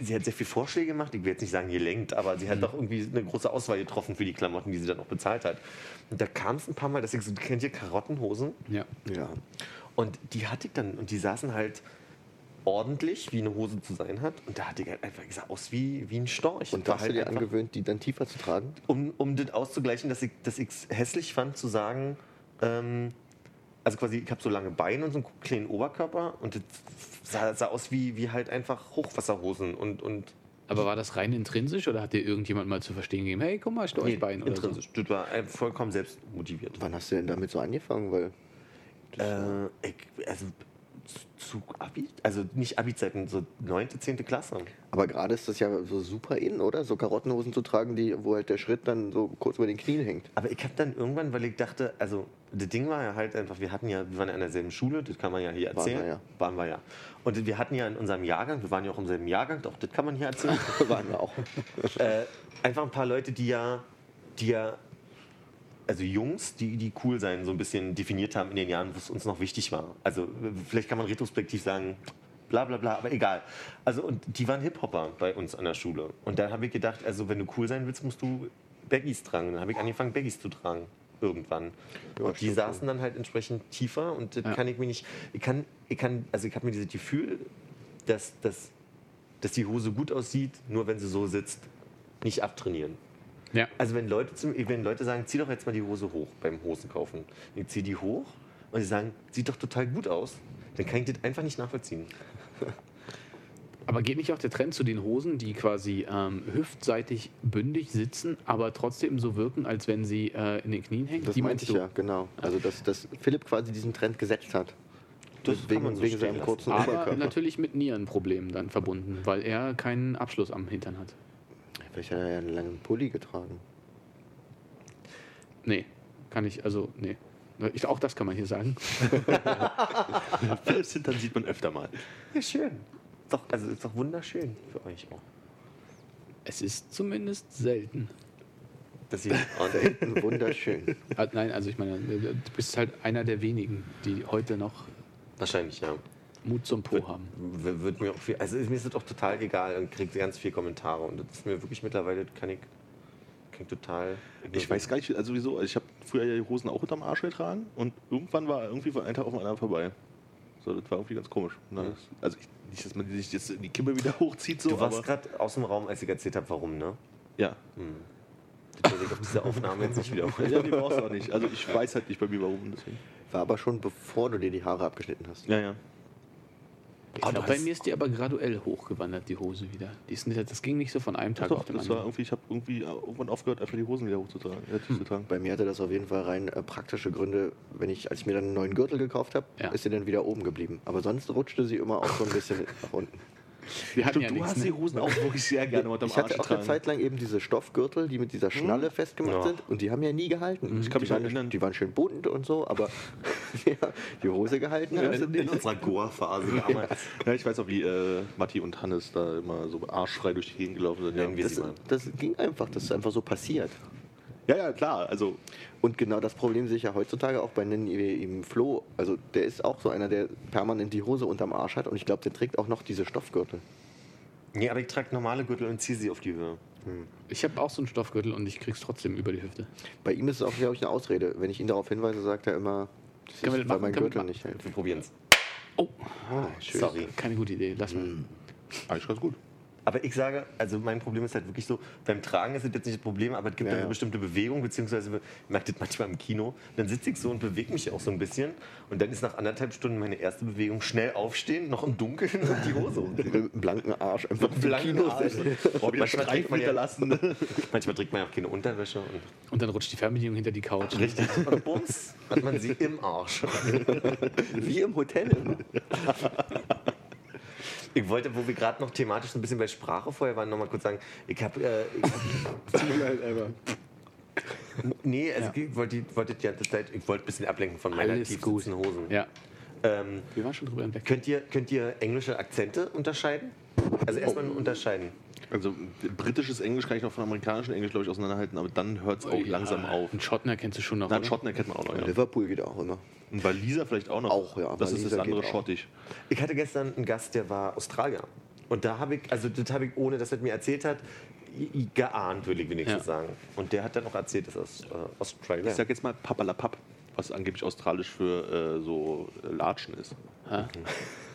sie, hat sehr viele Vorschläge gemacht. Ich will jetzt nicht sagen gelenkt, aber sie hat doch irgendwie eine große Auswahl getroffen für die Klamotten, die sie dann auch bezahlt hat. Und da kam es ein paar Mal, dass ich so, kennt ihr Karottenhosen? Ja. Ja. Und die hatte ich dann, und die saßen halt ordentlich, wie eine Hose zu sein hat. Und da hatte ich halt einfach gesagt, aus wie, wie ein Storch. Und da hast du dir angewöhnt, die dann tiefer zu tragen? um, um das auszugleichen, dass ich es dass hässlich fand, zu sagen, ähm, also quasi, ich habe so lange Beine und so einen kleinen Oberkörper und das sah, sah aus wie, wie halt einfach Hochwasserhosen und, und Aber war das rein intrinsisch oder hat dir irgendjemand mal zu verstehen gegeben, hey, guck mal, Storchbein oder intrinsisch. Das war äh, vollkommen selbst motiviert. Wann hast du denn damit so angefangen? Weil Äh, ich, also zu Abi, also nicht Abi-Zeiten, so 9., 10. Klasse. Aber gerade ist das ja so super in, oder? So Karottenhosen zu tragen, die, wo halt der Schritt dann so kurz über den Knien hängt. Aber ich habe dann irgendwann, weil ich dachte, also das Ding war ja halt einfach, wir hatten ja, wir waren ja in derselben Schule, das kann man ja hier Waren erzählen. wir ja. Waren wir ja. Und wir hatten ja in unserem Jahrgang, wir waren ja auch im selben Jahrgang, doch das kann man hier erzählen. Waren wir auch. äh, einfach ein paar Leute, die ja, die ja, also Jungs, die, die cool sein, so ein bisschen definiert haben in den Jahren, was uns noch wichtig war. Also vielleicht kann man retrospektiv sagen, bla bla bla, aber egal. Also und die waren Hip-Hopper bei uns an der Schule. Und da habe ich gedacht, also wenn du cool sein willst, musst du Baggies tragen. Dann habe ich angefangen, Baggies zu tragen. Irgendwann. Ja, und die saßen dann halt entsprechend tiefer und das Ja. kann ich mir nicht. Ich kann, ich kann, also ich habe mir dieses Gefühl, dass, dass, dass die Hose gut aussieht, nur wenn sie so sitzt, nicht abtrainieren. Ja. Also wenn Leute, zum, wenn Leute sagen, zieh doch jetzt mal die Hose hoch beim Hosenkaufen. Ich ziehe die hoch und sie sagen, sieht doch total gut aus, dann kann ich das einfach nicht nachvollziehen. Aber geht nicht auch der Trend zu den Hosen, die quasi ähm, hüftseitig bündig sitzen, aber trotzdem so wirken, als wenn sie äh, in den Knien hängen? Das die meinte ich du? ja, genau. Also, dass, dass Philipp quasi diesen Trend gesetzt hat. Das kann wegen man so wegen seinem kurzen Aber Oberkörper. natürlich mit Nierenproblemen dann verbunden, weil er keinen Abschluss am Hintern hat. Vielleicht hat er ja einen langen Pulli getragen. Nee, kann ich, also, nee. Ich, auch das kann man hier sagen. Hintern sieht man öfter mal. Ja, schön. Doch, also ist doch wunderschön für euch auch. Es ist zumindest selten. Dass ihr Selten wunderschön. Ah, Nein, also ich meine, du bist halt einer der wenigen, die heute noch wahrscheinlich, ja. Mut zum Po haben. W- Wird mir auch viel, also mir ist das auch total egal und kriegt ganz viele Kommentare. Und das ist mir wirklich mittlerweile, kann ich, kann ich total. Ich weiß gar nicht, also wieso. Ich habe früher ja die Hosen auch unterm Arsch getragen und irgendwann war irgendwie von einem Tag auf den anderen vorbei. So, das war irgendwie ganz komisch. Ist- Also ich, nicht, dass man sich jetzt in die Kimme wieder hochzieht, so, Du warst gerade aus dem Raum, als ich erzählt habe, warum, ne? ja. Das werde ich auf dieser Aufnahme jetzt nicht wiederholen. ja, die brauchst du auch nicht. Also ich weiß halt nicht bei mir warum. Deswegen. War aber schon bevor du dir die Haare abgeschnitten hast. Ja, ja. Ich glaub, bei mir ist die aber graduell hochgewandert, die Hose wieder. Die ist nicht, das ging nicht so von einem Tag Doch, auf den das war anderen. irgendwie, ich habe irgendwie irgendwann aufgehört, einfach die Hosen wieder hochzutragen. Äh, tragen. Bei mir hatte das auf jeden Fall rein äh, praktische Gründe. Wenn ich, als ich mir dann einen neuen Gürtel gekauft habe, Ja. ist sie dann wieder oben geblieben. Aber sonst rutschte sie immer auch so ein bisschen nach unten. Wir hatten Stimmt, ja du hast ne? die Hosen auch wirklich sehr gerne unterm Ich Arsch hatte auch eine. Zeit lang eben diese Stoffgürtel, die mit dieser Schnalle festgemacht Ja. sind. Und die haben ja nie gehalten. Ich kann mich die, waren, erinnern. die waren schön bunt und so, aber ja, die Hose gehalten hat sie In, in nicht. unserer Goa-Phase damals. Ja, ich weiß noch, wie äh, Matti und Hannes da immer so arschfrei durch die Gegend gelaufen sind. Ja, Nennen wir Das, mal. das ging einfach, das ist einfach so passiert. ja, ja, klar. Also, Und genau das Problem sehe ich ja heutzutage auch bei ihm Flo. Also der ist auch so einer, der permanent die Hose unterm Arsch hat und ich glaube, der trägt auch noch diese Stoffgürtel. Nee, aber ich trage normale Gürtel und ziehe sie auf die Höhe. Ich habe auch so einen Stoffgürtel und ich krieg's trotzdem über die Hüfte. Bei ihm ist es auch, glaube ich, eine Ausrede. Wenn ich ihn darauf hinweise, sagt er immer, das wir ist, weil machen? mein Gürtel nicht hält. Wir probieren es. Oh, schön. Sorry. keine gute Idee. Lass mal. eigentlich ganz gut. Aber ich sage, also mein Problem ist halt wirklich so, beim Tragen ist es jetzt nicht das Problem, aber es gibt Ja, eine ja. bestimmte Bewegung, beziehungsweise ich merke das manchmal im Kino, dann sitze ich so und bewege mich auch so ein bisschen und dann ist nach anderthalb Stunden meine erste Bewegung schnell aufstehen, noch im Dunkeln und die Hose hoch. Mit einem blanken Arsch einfach im Blanken Kino Arsch. wieder Manchmal trägt man ja- hinterlassen. Manchmal trägt man ja auch keine Unterwäsche und Und dann rutscht die Fernbedienung hinter die Couch. richtig. Und bums, hat man sie im Arsch. Wie im Hotel. Ich wollte, wo wir gerade noch thematisch ein bisschen bei Sprache vorher waren, noch mal kurz sagen, ich habe äh, ich- Nee, also ich wollte, die- wollte die ganze Zeit, ich wollte ein bisschen ablenken von meiner Alles gut. Hosen. Ja, Ähm, wir waren schon drüber hinweg. könnt, ihr, könnt ihr englische Akzente unterscheiden? Also erstmal unterscheiden. Also, britisches Englisch kann ich noch von amerikanischem Englisch, glaube ich, auseinanderhalten, aber dann hört es auch langsam auf. Einen Schotten erkennst du schon noch. Na, oder? Schotten erkennt man auch noch, ja. Liverpool wieder auch immer. Und Waliser vielleicht auch noch. Auch, ja, Das ist das Waliser andere. Schottisch. Ich hatte gestern einen Gast, der war Australier. Und da habe ich, also das habe ich, ohne dass er mir erzählt hat, geahnt, würde ich wenigstens Ja. sagen. Und der hat dann auch erzählt, dass er aus äh, Australia. Ich sag jetzt mal Papalapap, was angeblich australisch für äh, so äh, Latschen ist. Ha?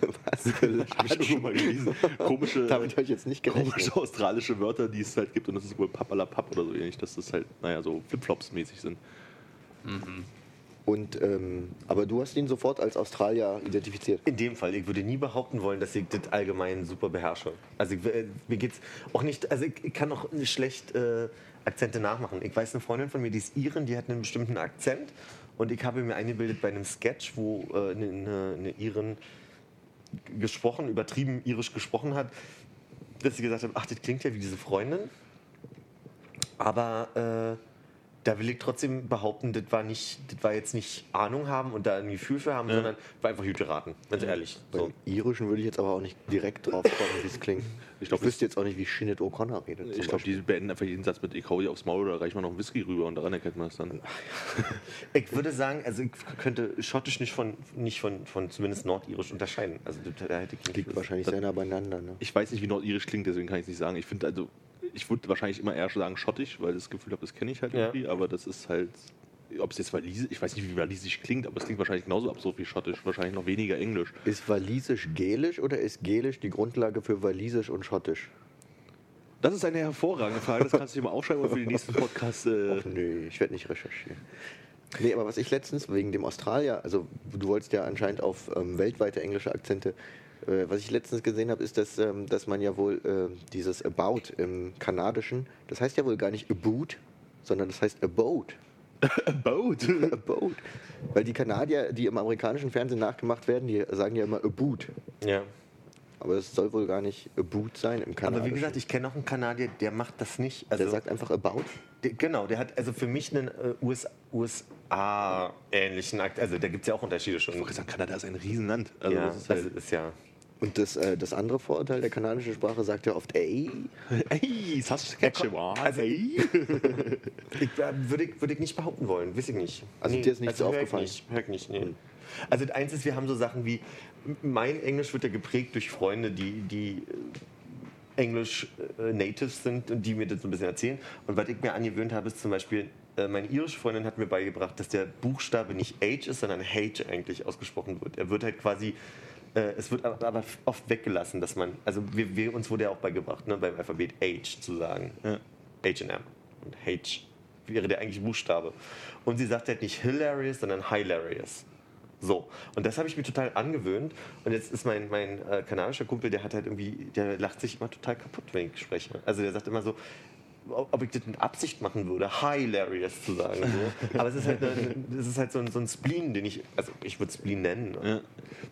Was? Hab ich irgendwo mal gelesen. Komische, Damit habe ich jetzt nicht gerechnet. komische australische Wörter, die es halt gibt. Und das ist wohl Papalapap oder so ähnlich, dass das halt, naja, so Flipflops mäßig sind. Und, ähm, aber du hast ihn sofort als Australier identifiziert. In dem Fall, ich würde nie behaupten wollen, dass ich das allgemein super beherrsche. Also ich, äh, mir geht's auch nicht, also ich, kann auch schlecht äh, Akzente nachmachen. Ich weiß, eine Freundin von mir, die ist Iren, die hat einen bestimmten Akzent und ich habe mir eingebildet bei einem Sketch, wo äh, eine, eine, eine Iren gesprochen, übertrieben irisch gesprochen hat, dass sie gesagt hat, ach, das klingt ja wie diese Freundin, aber äh, da will ich trotzdem behaupten, das war, nicht, das war jetzt nicht Ahnung haben und da ein Gefühl für haben, sondern war einfach gut geraten, ganz ehrlich. So. Beim Irischen würde ich jetzt aber auch nicht direkt drauf kommen, wie es klingt. Ich Ich, glaub, wüsste jetzt auch nicht, wie Shinnet O'Connor redet. Ich glaube, die beenden einfach jeden Satz mit Ich hau dir aufs Maul oder reicht mal noch einen Whisky rüber und daran erkennt man es dann. Ich würde sagen, also ich könnte Schottisch nicht von, nicht von, von zumindest Nordirisch unterscheiden. Also da hätte ich nicht. Liegt wahrscheinlich sehr nah beieinander. Ne? Ich weiß nicht, wie Nordirisch klingt, deswegen kann ich es nicht sagen. Ich finde also, ich würde wahrscheinlich immer eher sagen Schottisch, weil ich das Gefühl habe, das kenne ich halt Ja. irgendwie, aber das ist halt. Ob es jetzt Walisisch, ich weiß nicht, wie Walisisch klingt, aber es klingt wahrscheinlich genauso absurd wie Schottisch, wahrscheinlich noch weniger Englisch. Ist Walisisch Gälisch oder ist Gälisch die Grundlage für Walisisch und Schottisch? Das ist eine hervorragende Frage, das kannst du dir mal aufschreiben und für den nächsten Podcast. Äh, Nö, ich werde nicht recherchieren. Nee, aber was ich letztens wegen dem Australier, also du wolltest ja anscheinend auf ähm, weltweite englische Akzente, was ich letztens gesehen habe, ist, dass, ähm, dass man ja wohl äh, dieses About im Kanadischen, das heißt ja wohl gar nicht About, sondern das heißt Abode. Boat. Abode. Weil die Kanadier, die im amerikanischen Fernsehen nachgemacht werden, die sagen ja immer Abode. Ja. Aber es soll wohl gar nicht Abode sein im Kanadischen. Aber wie gesagt, ich kenne auch einen Kanadier, der macht das nicht. Also der sagt einfach About. der, genau, der hat also für mich einen äh, US, USA-ähnlichen Akt. Also da gibt es ja auch Unterschiede schon. Ich wollte sagen, Kanada ist ein Riesenland. Also ja, das ist das halt, ist ja. Und das, äh, das andere Vorurteil der kanadischen Sprache sagt ja oft ey. Ey, Saskatchewan. Also- ey. Ich, äh, würde, ich, würde ich nicht behaupten wollen, weiß ich nicht. Also dir ist nicht so hör ich aufgefallen? Nicht, hör ich nicht, nee. Also das eins ist, wir haben so Sachen wie, mein Englisch wird ja geprägt durch Freunde, die, die äh, Englisch äh, Natives sind und die mir das so ein bisschen erzählen. Und was ich mir angewöhnt habe, ist zum Beispiel, äh, meine irische Freundin hat mir beigebracht, dass der Buchstabe nicht H ist, sondern H eigentlich ausgesprochen wird. Er wird halt quasi, es wird aber, aber oft weggelassen, dass man, also wir, wir, uns wurde ja auch beigebracht, ne, beim Alphabet H zu sagen. Ja. H&M. Und H wäre der eigentliche Buchstabe. Und sie sagt halt nicht hilarious, sondern hilarious. So. Und das habe ich mir total angewöhnt. Und jetzt ist mein, mein äh, kanadischer Kumpel, der hat halt irgendwie, der lacht sich immer total kaputt, wenn ich spreche. Also der sagt immer so, ob ich das mit Absicht machen würde, hilarious zu sagen. So. Aber es ist halt, eine, es ist halt so, ein, so ein Spleen, den ich, also ich würde Spleen nennen. Ja.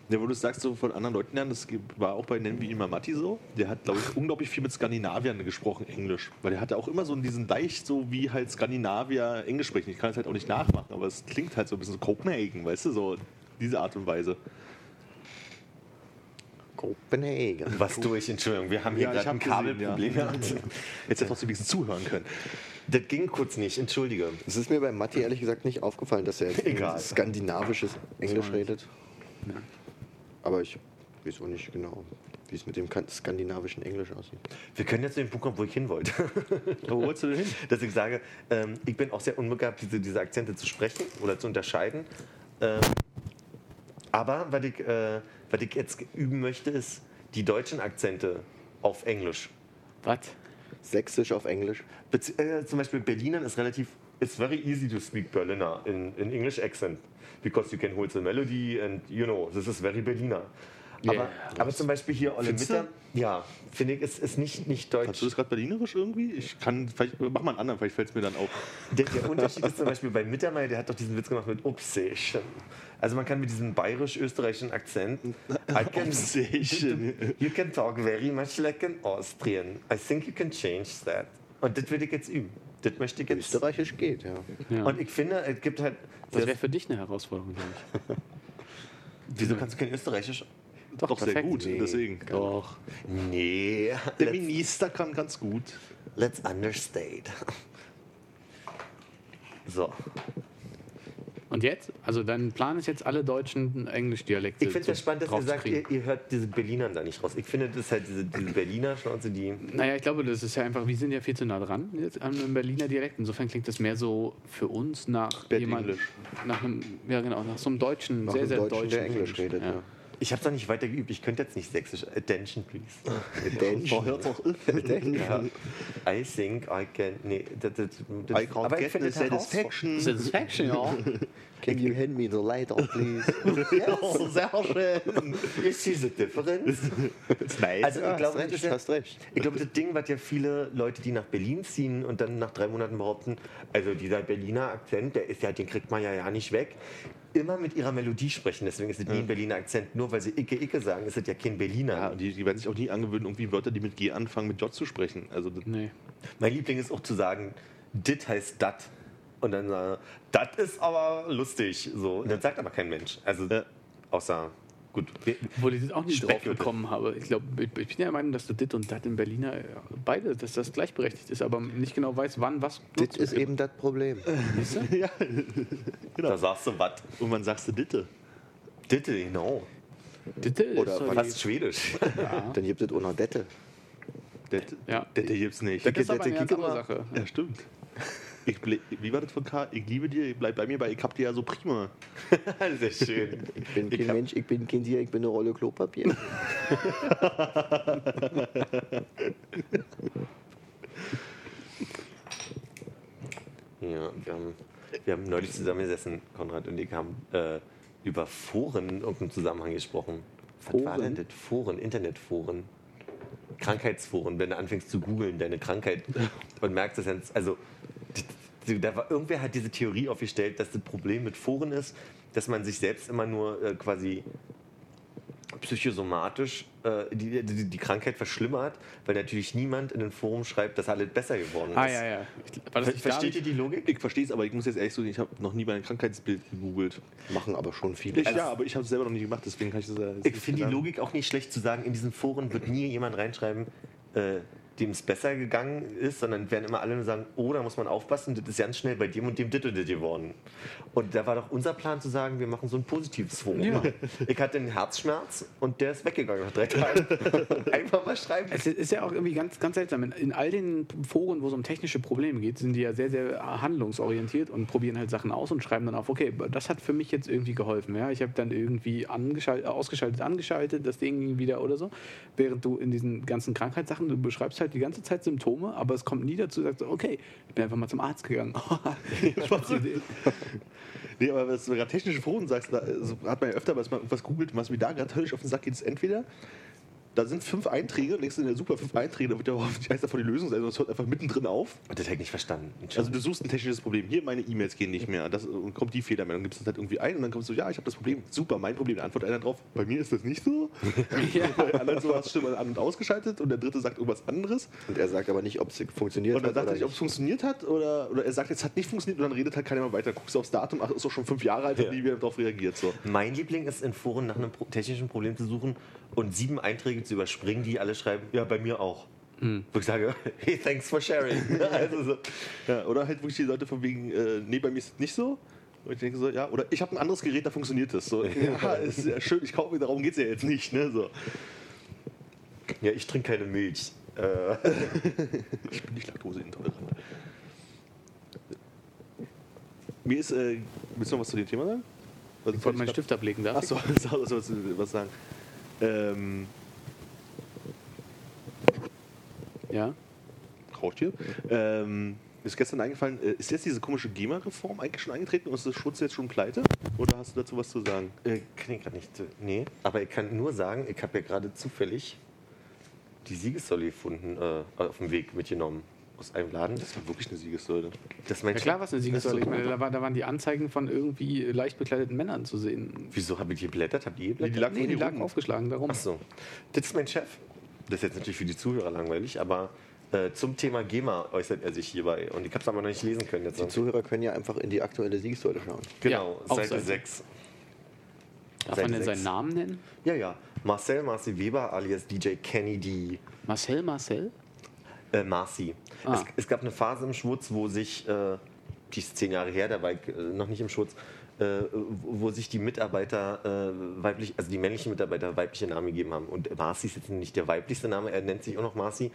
ja, wo du sagst, so von anderen Leuten lernen, das war auch bei Nennen wie immer Matti so. Der hat, glaube ich, unglaublich viel mit Skandinaviern gesprochen, Englisch. Weil der hatte auch immer so diesen Deich, so wie halt Skandinavier Englisch sprechen. Ich kann es halt auch nicht nachmachen, aber es klingt halt so ein bisschen so Copenhagen, weißt du, so diese Art und Weise. Copenhagen. Was durch, Entschuldigung, wir haben hier Ja, gerade ein Kabelproblem ja. gehabt. Jetzt hätte trotzdem wenigstens zuhören können. Das ging kurz nicht, entschuldige. Es ist mir bei Matti ehrlich gesagt nicht aufgefallen, dass er jetzt Egal. skandinavisches Englisch redet. Aber ich weiß auch nicht genau, wie es mit dem kan- skandinavischen Englisch aussieht. Wir können jetzt zu dem Punkt kommen, wo ich hin wollte. Wo wolltest du denn hin? Dass ich sage, ähm, ich bin auch sehr unbegabt, diese, diese Akzente zu sprechen oder zu unterscheiden. Ähm, aber was ich, äh, was ich jetzt üben möchte, ist die deutschen Akzente auf Englisch. Was? Sächsisch auf Englisch. Bezie äh, zum Beispiel Berlinern ist relativ, it's very easy to speak Berliner in, in English accent because you can hold the melody and you know, this is very Berliner. Aber, Yeah. aber zum Beispiel hier Olle? Mitter, ja, finde ich, ist, ist nicht, nicht deutsch. du das gerade berlinerisch irgendwie? Ich kann, vielleicht, mach mal einen anderen, vielleicht fällt es mir dann auf. Der, der Unterschied ist zum Beispiel bei Mittermeier, der hat doch diesen Witz gemacht mit Obsession. Also man kann mit diesem bayerisch-österreichischen Akzent I can, Obsession. You can talk very much like an Austrian. I think you can change that. Und das würde ich jetzt üben. Das möchte ich jetzt. Österreichisch geht, ja. Ja. Und ich finde, es gibt halt. das wäre für dich eine Herausforderung, glaube wieso kannst du kein Österreichisch? ich. Doch, sehr gut, deswegen. Doch. Nee. Der Let's, Minister kann ganz gut. let's understate. So. Und jetzt? Also dein Plan ist jetzt alle deutschen Englischdialekte Ich finde es spannend, dass ihr sagt, ihr, ihr hört diese Berlinern da nicht raus. Ich finde, das ist halt diese, diese Berliner Schnauze, die. Naja, ich glaube, das ist ja einfach, wir sind ja viel zu nah dran jetzt an einem Berliner Dialekt. Insofern klingt das mehr so für uns nach jemand, Englisch. nach einem, ja genau, nach so einem deutschen, Nach sehr, sehr Deutschen, deutschen der Englisch redet, ja. Ich habe es noch nicht weiter geübt. Ich könnte jetzt nicht sächsisch. Attention, please. Attention. hört doch. Ja. I think I can. Nee, das, das, das, I can't get the das satisfaction. Satisfaction, ja. Can you hand me the lighter, please? Oh, sehr schön. You see the difference? Nice. Also, ich glaube, das recht, hast recht. ich glaube, das Ding, was ja viele Leute, die nach Berlin ziehen und dann nach drei Monaten behaupten, also dieser Berliner Akzent, der ist ja, den kriegt man ja, ja nicht weg, immer mit ihrer Melodie sprechen. Deswegen ist es nie ein Berliner Akzent. Nur weil sie Icke Icke sagen, ist es ja kein Berliner. ja, und die, die werden sich auch nie angewöhnen, irgendwie Wörter, die mit G anfangen, mit J zu sprechen. Also, das- Nee. Mein Liebling ist auch zu sagen, dit heißt dat. Und dann sagen, dat ist aber lustig. So. Und dann sagt aber kein Mensch. Also, Ja. außer, gut. Obwohl ich das auch nicht drauf Speckgürtel. bekommen habe. Ich glaube, ich, ich bin der Meinung, dass du dit und dat in Berliner ja, beide, dass das gleichberechtigt ist, aber nicht genau weiß, wann was. Benutzt ist wird. eben das Problem. ja. Da sagst du wat. Und man sagst du Ditte. Ditte, genau. Ditte ist Oder die- Fast schwedisch. Dann gibt es auch noch Dette. Ditte, Ja. Ditte gibt's nicht. Das ist aber Dette, eine ganz kick andere mal. Sache. Ja, stimmt. Ich wie war das von K? Ich liebe dir, ich bleib bei mir, weil ich hab dir ja so prima. Sehr schön. Ich bin kein Ich Mensch, ich bin kein Tier, ich bin eine Rolle Klopapier. Ja, wir haben, wir haben neulich zusammengesessen, Konrad und ich haben äh, über Foren in irgendeinem Zusammenhang gesprochen. Was war denn das? Foren, Internetforen. Krankheitsforen, wenn du anfängst zu googeln, deine Krankheit und merkst es jetzt, also da war, irgendwer hat diese Theorie aufgestellt, dass das Problem mit Foren ist, dass man sich selbst immer nur äh, quasi psychosomatisch äh, die, die, die Krankheit verschlimmert, weil natürlich niemand in den Forum schreibt, dass alles besser geworden ist. Ah, ja, ja. Ich, das Versteht ihr nicht? die Logik? Ich verstehe es, aber ich muss jetzt ehrlich sagen, ich habe noch nie mein Krankheitsbild gegoogelt. Machen aber schon viele. Ich, ja, aber ich habe es selber noch nie gemacht, deswegen kann ich das ja jetzt Ich finde die. Logik auch nicht schlecht zu sagen, in diesen Foren wird nie jemand reinschreiben, äh, dem es besser gegangen ist, sondern werden immer alle nur sagen, oh, da muss man aufpassen, das ist ganz schnell bei dem und dem dit geworden. Und da war doch unser Plan zu sagen, wir machen so ein positives Forum. Ja. Ich hatte einen Herzschmerz und der ist weggegangen nach drei Tagen. Einfach mal schreiben. Es ist ja auch irgendwie ganz, ganz seltsam. In, in all den Foren, wo es um technische Probleme geht, sind die ja sehr, sehr handlungsorientiert und probieren halt Sachen aus und schreiben dann auf, okay, das hat für mich jetzt irgendwie geholfen. Ja? Ich habe dann irgendwie angeschaltet, ausgeschaltet, angeschaltet, das Ding wieder oder so. Während du in diesen ganzen Krankheitssachen, du beschreibst halt halt die ganze Zeit Symptome, aber es kommt nie dazu, sagt so, okay, ich bin einfach mal zum Arzt gegangen. Nee, aber was du gerade technische Foren sagst, da also hat man ja öfter, was man irgendwas googelt, was mir da gerade höllisch auf den Sack geht, ist entweder, da sind fünf Einträge, legst du in der super fünf Einträge, da wird ja hoffentlich eins davon die Lösung sein, sonst hört einfach mittendrin auf. Und das hätte ich nicht verstanden. Also du suchst ein technisches Problem. Hier, meine E-Mails gehen nicht mehr. Das, und kommt die Fehlermeldung, gibst das halt irgendwie ein und dann kommst du, ja, ich habe das Problem. Super, mein Problem. Da antwortet einer drauf, bei mir ist das nicht so. Ja. Bei anderen so hast Stimme an- und ausgeschaltet und der dritte sagt irgendwas anderes. Und er sagt aber nicht, ob es funktioniert Und dann hat. sagt er oder nicht, ob es funktioniert hat oder, oder er sagt, es hat nicht funktioniert und dann redet halt keiner mehr weiter. Guckst du aufs Datum, ach, ist doch schon fünf Jahre alt, Ja. wie wieder darauf reagiert. So. Mein Liebling ist in Foren nach einem technischen Problem zu suchen und sieben Einträge zu überspringen, die alle schreiben, ja, bei mir auch. Wo ich sage, hey, thanks for sharing. also so. Ja, oder halt wirklich die Leute von wegen, äh, nee, bei mir ist es nicht so. Und ich denke so, ja, oder ich habe ein anderes Gerät, da funktioniert das. So, ja, ist ja schön, ich kaufe mir, darum geht es ja jetzt nicht. Ne? So. ja, ich trinke keine Milch. Äh, Ich bin nicht laktoseintolerant. Mir ist, äh, willst du noch was zu dem Thema sagen? Was Ich wollte meinen Stift ablegen, darf Achso, so, so, was sagen. Ähm? Ja. Rauscht hier. Ähm, ist gestern eingefallen, äh, ist jetzt diese komische GEMA-Reform eigentlich schon eingetreten und ist das Schutz jetzt schon pleite? Oder hast du dazu was zu sagen? äh, kann ich gerade nicht. äh, Nee, aber ich kann nur sagen, ich habe ja gerade zufällig die Siegessäule gefunden, äh, auf dem Weg mitgenommen. Aus einem Laden. Das war wirklich eine Siegessäule. Das Ja klar, was eine Siegessäule. Ich meine, da, war, da waren die Anzeigen von irgendwie leicht bekleideten Männern zu sehen. Wieso habe ich geblättert? Ihr Nee, geblättert? die lag Nee, von die lagen aufgeschlagen, darum. Ach so. Das ist mein Chef. Das ist jetzt natürlich für die Zuhörer langweilig, aber äh, zum Thema GEMA äußert er sich hierbei. Und ich habe es aber noch nicht lesen können jetzt. Die Zuhörer können ja einfach in die aktuelle Siegessäule schauen. Genau, Ja, Seite Seite. 6. Darf Seite man denn sechs. seinen Namen nennen? Ja, ja. Marcel Marci Weber alias DJ Kenny D. Marcel Marcel? Äh, Marci. Ah. Es, es gab eine Phase im Schwutz, wo sich, äh, die ist zehn Jahre her, da war ich äh, noch nicht im Schwutz, äh, wo wo sich die Mitarbeiter äh, weiblich, also die männlichen Mitarbeiter weibliche Namen gegeben haben. Und Marci ist jetzt nicht der weiblichste Name, er nennt sich auch noch Marci.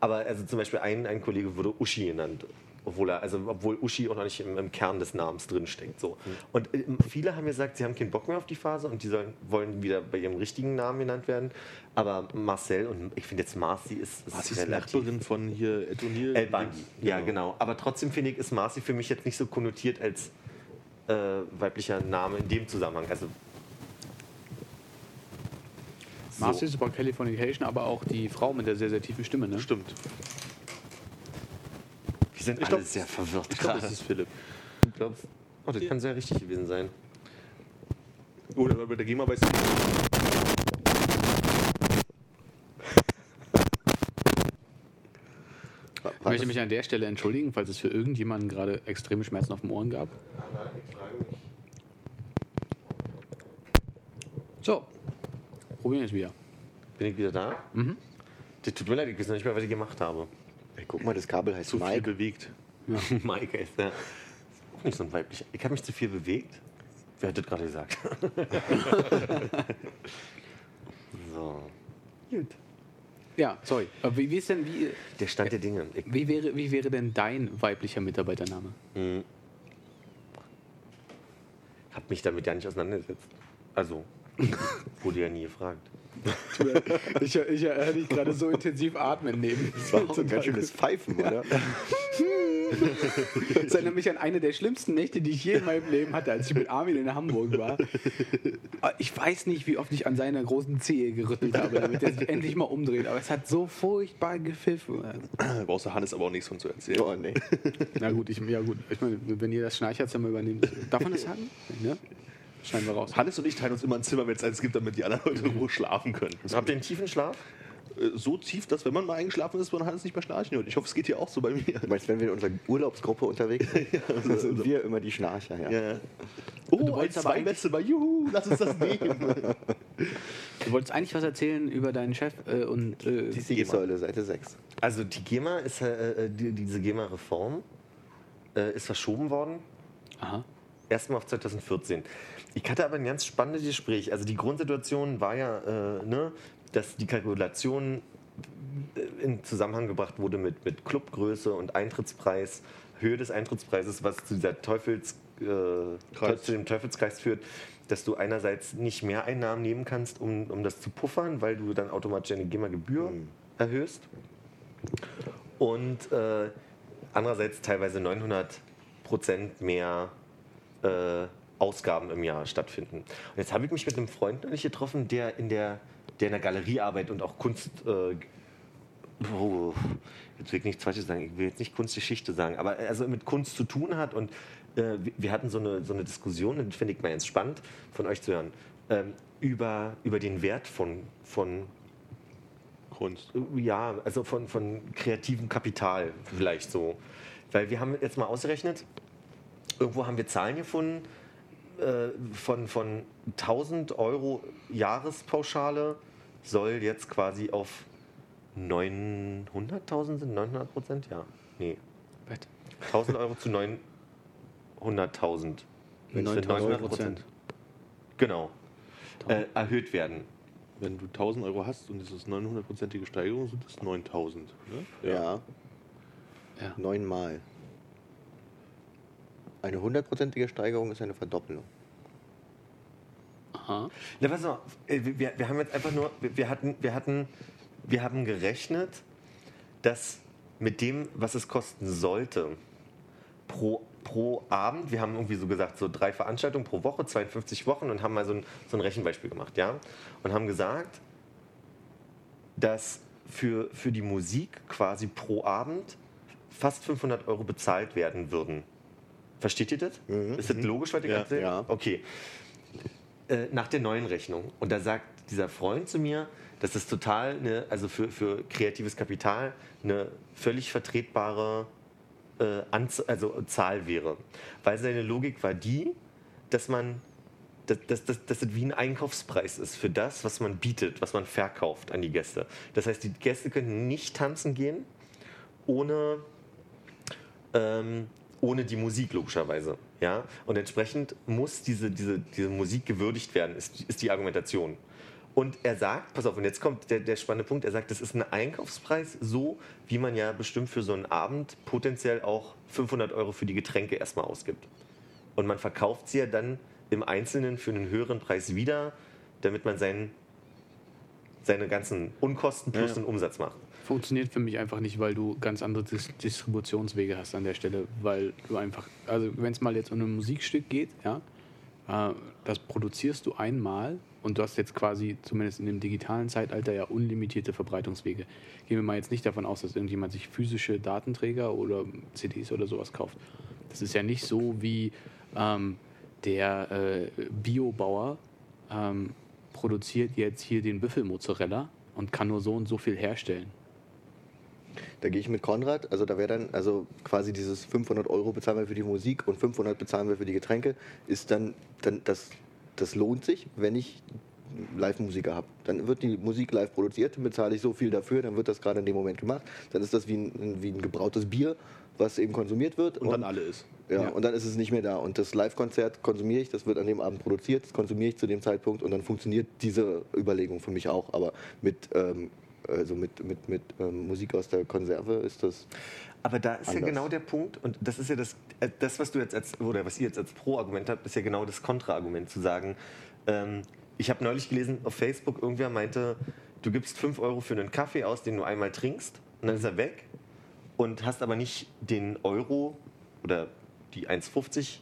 Aber also zum Beispiel ein, ein Kollege wurde Uschi genannt. Obwohl, er, also, obwohl Uschi auch noch nicht im, im Kern des Namens drinsteckt. So. Und äh, viele haben gesagt, sie haben keinen Bock mehr auf die Phase und die sollen, wollen wieder bei ihrem richtigen Namen genannt werden. Aber Marcel und ich finde jetzt Marci ist, ist ist relativ. Nachbarin von hier Ed O'Neill? El Bandi. Ja, genau. Aber trotzdem finde ich, ist Marci für mich jetzt nicht so konnotiert als äh, weiblicher Name in dem Zusammenhang. Also, so. Marcel ist bei Californication, aber auch die Frau mit der sehr, sehr tiefen Stimme, ne? Stimmt. Wir sind Ich alle glaub- sehr verwirrt Ich glaube, gerade. das ist Philipp. Du glaubst, oh, das kann sehr richtig gewesen sein. Oder bei der GEMA weißt du. Ich möchte mich an der Stelle entschuldigen, falls es für irgendjemanden gerade extreme Schmerzen auf den Ohren gab. So, probieren wir es wieder. Bin ich wieder da? Mhm. Das tut mir leid, ich weiß noch nicht mehr, was ich gemacht habe. Ey, guck mal, das Kabel heißt Zu viel Mike. bewegt. Mike ist der. Ist auch nicht so ein weiblicher. Ich habe mich zu viel bewegt. Wer hat das gerade gesagt? so. Gut. Ja, sorry. Aber wie, wie ist denn, wie, Der Stand der Dinge. Ich, wie, wäre, wie wäre denn dein weiblicher Mitarbeitername? habe mich damit ja nicht auseinandergesetzt. Also, wurde ja nie gefragt. Ich, ich höre dich gerade so intensiv atmen neben. Das war auch ein ganz schönes Pfeifen, oder? Das erinnert mich an eine der schlimmsten Nächte, die ich je in meinem Leben hatte, als ich mit Armin in Hamburg war. Ich weiß nicht, wie oft ich an seiner großen Zehe gerüttelt habe, damit er sich endlich mal umdreht. Aber es hat so furchtbar gepfiffen. Da brauchst du Hannes aber auch nichts von zu erzählen. Oh, nee. Na gut, ich, ja gut. Ich meine, wenn ihr das Schnarcherzimmer übernehmt, darf man das sagen? Ne? Schneiden wir raus. Hannes und ich teilen uns immer ein Zimmer, wenn es eins gibt, damit die anderen Leute in Ruhe schlafen können. Habt ihr einen tiefen Schlaf? Äh, So tief, dass wenn man mal eingeschlafen ist, man Hannes nicht mehr schnarchen hört. Ich hoffe, es geht hier auch so bei mir. Du meinst, wenn wir in unserer Urlaubsgruppe unterwegs sind, dann sind wir immer die Schnarcher, ja. Ja. Oh, Du ein wolltest aber zwei eigentlich- letzte Mal. Juhu, lass uns das nehmen. Du wolltest eigentlich was erzählen über deinen Chef äh, und äh, Die Siegessäule, Seite 6. Also, die GEMA ist, äh, äh, die, diese GEMA-Reform äh, ist verschoben worden. Aha. Erstmal auf 2014. Ich hatte aber ein ganz spannendes Gespräch. Also die Grundsituation war ja, äh, ne, dass die Kalkulation äh, in Zusammenhang gebracht wurde mit, mit Clubgröße und Eintrittspreis, Höhe des Eintrittspreises, was zu, dieser Teufels, äh, zu dem Teufelskreis führt, dass du einerseits nicht mehr Einnahmen nehmen kannst, um, um das zu puffern, weil du dann automatisch eine GEMA-Gebühr erhöhst. und äh, andererseits teilweise 900 Prozent mehr äh, Ausgaben im Jahr stattfinden. Und jetzt habe ich mich mit einem Freund neulich getroffen, der in der, der in der Galerie arbeitet und auch Kunst. Äh, oh, jetzt will ich nichts Falsches sagen, ich will jetzt nicht Kunstgeschichte sagen, aber also mit Kunst zu tun hat und äh, wir- hatten so eine, so eine Diskussion, und finde ich mal ganz spannend von euch zu hören, ähm, über, über den Wert von, von Kunst. ja, also von, von kreativem Kapital vielleicht so. Weil wir haben jetzt mal ausgerechnet, irgendwo haben wir Zahlen gefunden, äh, von, von 1000 Euro Jahrespauschale soll jetzt quasi auf 900.000 sind 900 Prozent? Ja. Nee. Was? 1000 Euro zu 900.000. Wenn es 9.000 Prozent. Genau. Äh, erhöht werden. Wenn du 1000 Euro hast und es ist 900-prozentige Steigerung, sind das 9000. Ne? Ja, Ja. neunmal. Eine hundertprozentige Steigerung ist eine Verdoppelung. Aha. Na, pass auf, äh, wir, wir haben jetzt einfach nur, wir wir hatten, wir hatten, wir haben gerechnet, dass mit dem, was es kosten sollte, pro, pro Abend, wir haben irgendwie so gesagt, so drei Veranstaltungen pro Woche, 52 Wochen und haben mal so ein, so ein Rechenbeispiel gemacht, ja, und haben gesagt, dass für, für die Musik quasi pro Abend fast 500 Euro bezahlt werden würden. Versteht ihr das? Ist das logisch, was ich Ja, erzähle? ja. Okay äh, nach der neuen Rechnung. Und da sagt dieser Freund zu mir, dass das total, eine, also für, für kreatives Kapital, eine völlig vertretbare äh, Anz also Zahl wäre. Weil seine Logik war die, dass man, dass, dass, dass, dass das wie ein Einkaufspreis ist für das, was man bietet, was man verkauft an die Gäste. Das heißt, die Gäste können nicht tanzen gehen, ohne ähm, ohne die Musik logischerweise. Ja? Und entsprechend muss diese, diese, diese Musik gewürdigt werden, ist, ist die Argumentation. Und er sagt, pass auf, und jetzt kommt der, der spannende Punkt, er sagt, das ist ein Einkaufspreis, so wie man ja bestimmt für so einen Abend potenziell auch 500 Euro für die Getränke erstmal ausgibt. Und man verkauft sie ja dann im Einzelnen für einen höheren Preis wieder, damit man seinen, seine ganzen Unkosten plus Ja. den Umsatz macht. Funktioniert für mich einfach nicht, weil du ganz andere Dis Distributionswege hast an der Stelle, weil du einfach, also wenn es mal jetzt um ein Musikstück geht, ja, äh, das produzierst du einmal und du hast jetzt quasi, zumindest in dem digitalen Zeitalter, ja unlimitierte Verbreitungswege. Gehen wir mal jetzt nicht davon aus, dass irgendjemand sich physische Datenträger oder CDs oder sowas kauft. Das ist ja nicht so wie ähm, der äh, Biobauer ähm, produziert jetzt hier den Büffelmozzarella und kann nur so und so viel herstellen. Da gehe ich mit Konrad, also da wäre dann, also quasi dieses 500 Euro bezahlen wir für die Musik und 500 bezahlen wir für die Getränke, ist dann, dann das, das lohnt sich, wenn ich Live-Musiker habe. Dann wird die Musik live produziert, bezahle ich so viel dafür, dann wird das gerade in dem Moment gemacht. Dann ist das wie ein, wie ein gebrautes Bier, was eben konsumiert wird. Und dann alle ist. Ja, Ja. und dann ist es nicht mehr da. Und das Live-Konzert konsumiere ich, das wird an dem Abend produziert, das konsumiere ich zu dem Zeitpunkt und dann funktioniert diese Überlegung für mich auch. Aber mit, ähm, also mit, mit, mit ähm, Musik aus der Konserve ist das. Aber da ist ja Anders. genau der Punkt, und das ist ja das, äh, das was du jetzt als, oder was ihr jetzt als Pro-Argument habt, ist ja genau das Kontra-Argument, zu sagen, ähm, ich habe neulich gelesen auf Facebook, irgendwer meinte, du gibst 5 Euro für einen Kaffee aus, den du einmal trinkst, und dann ist er weg, und hast aber nicht den Euro oder die 1,50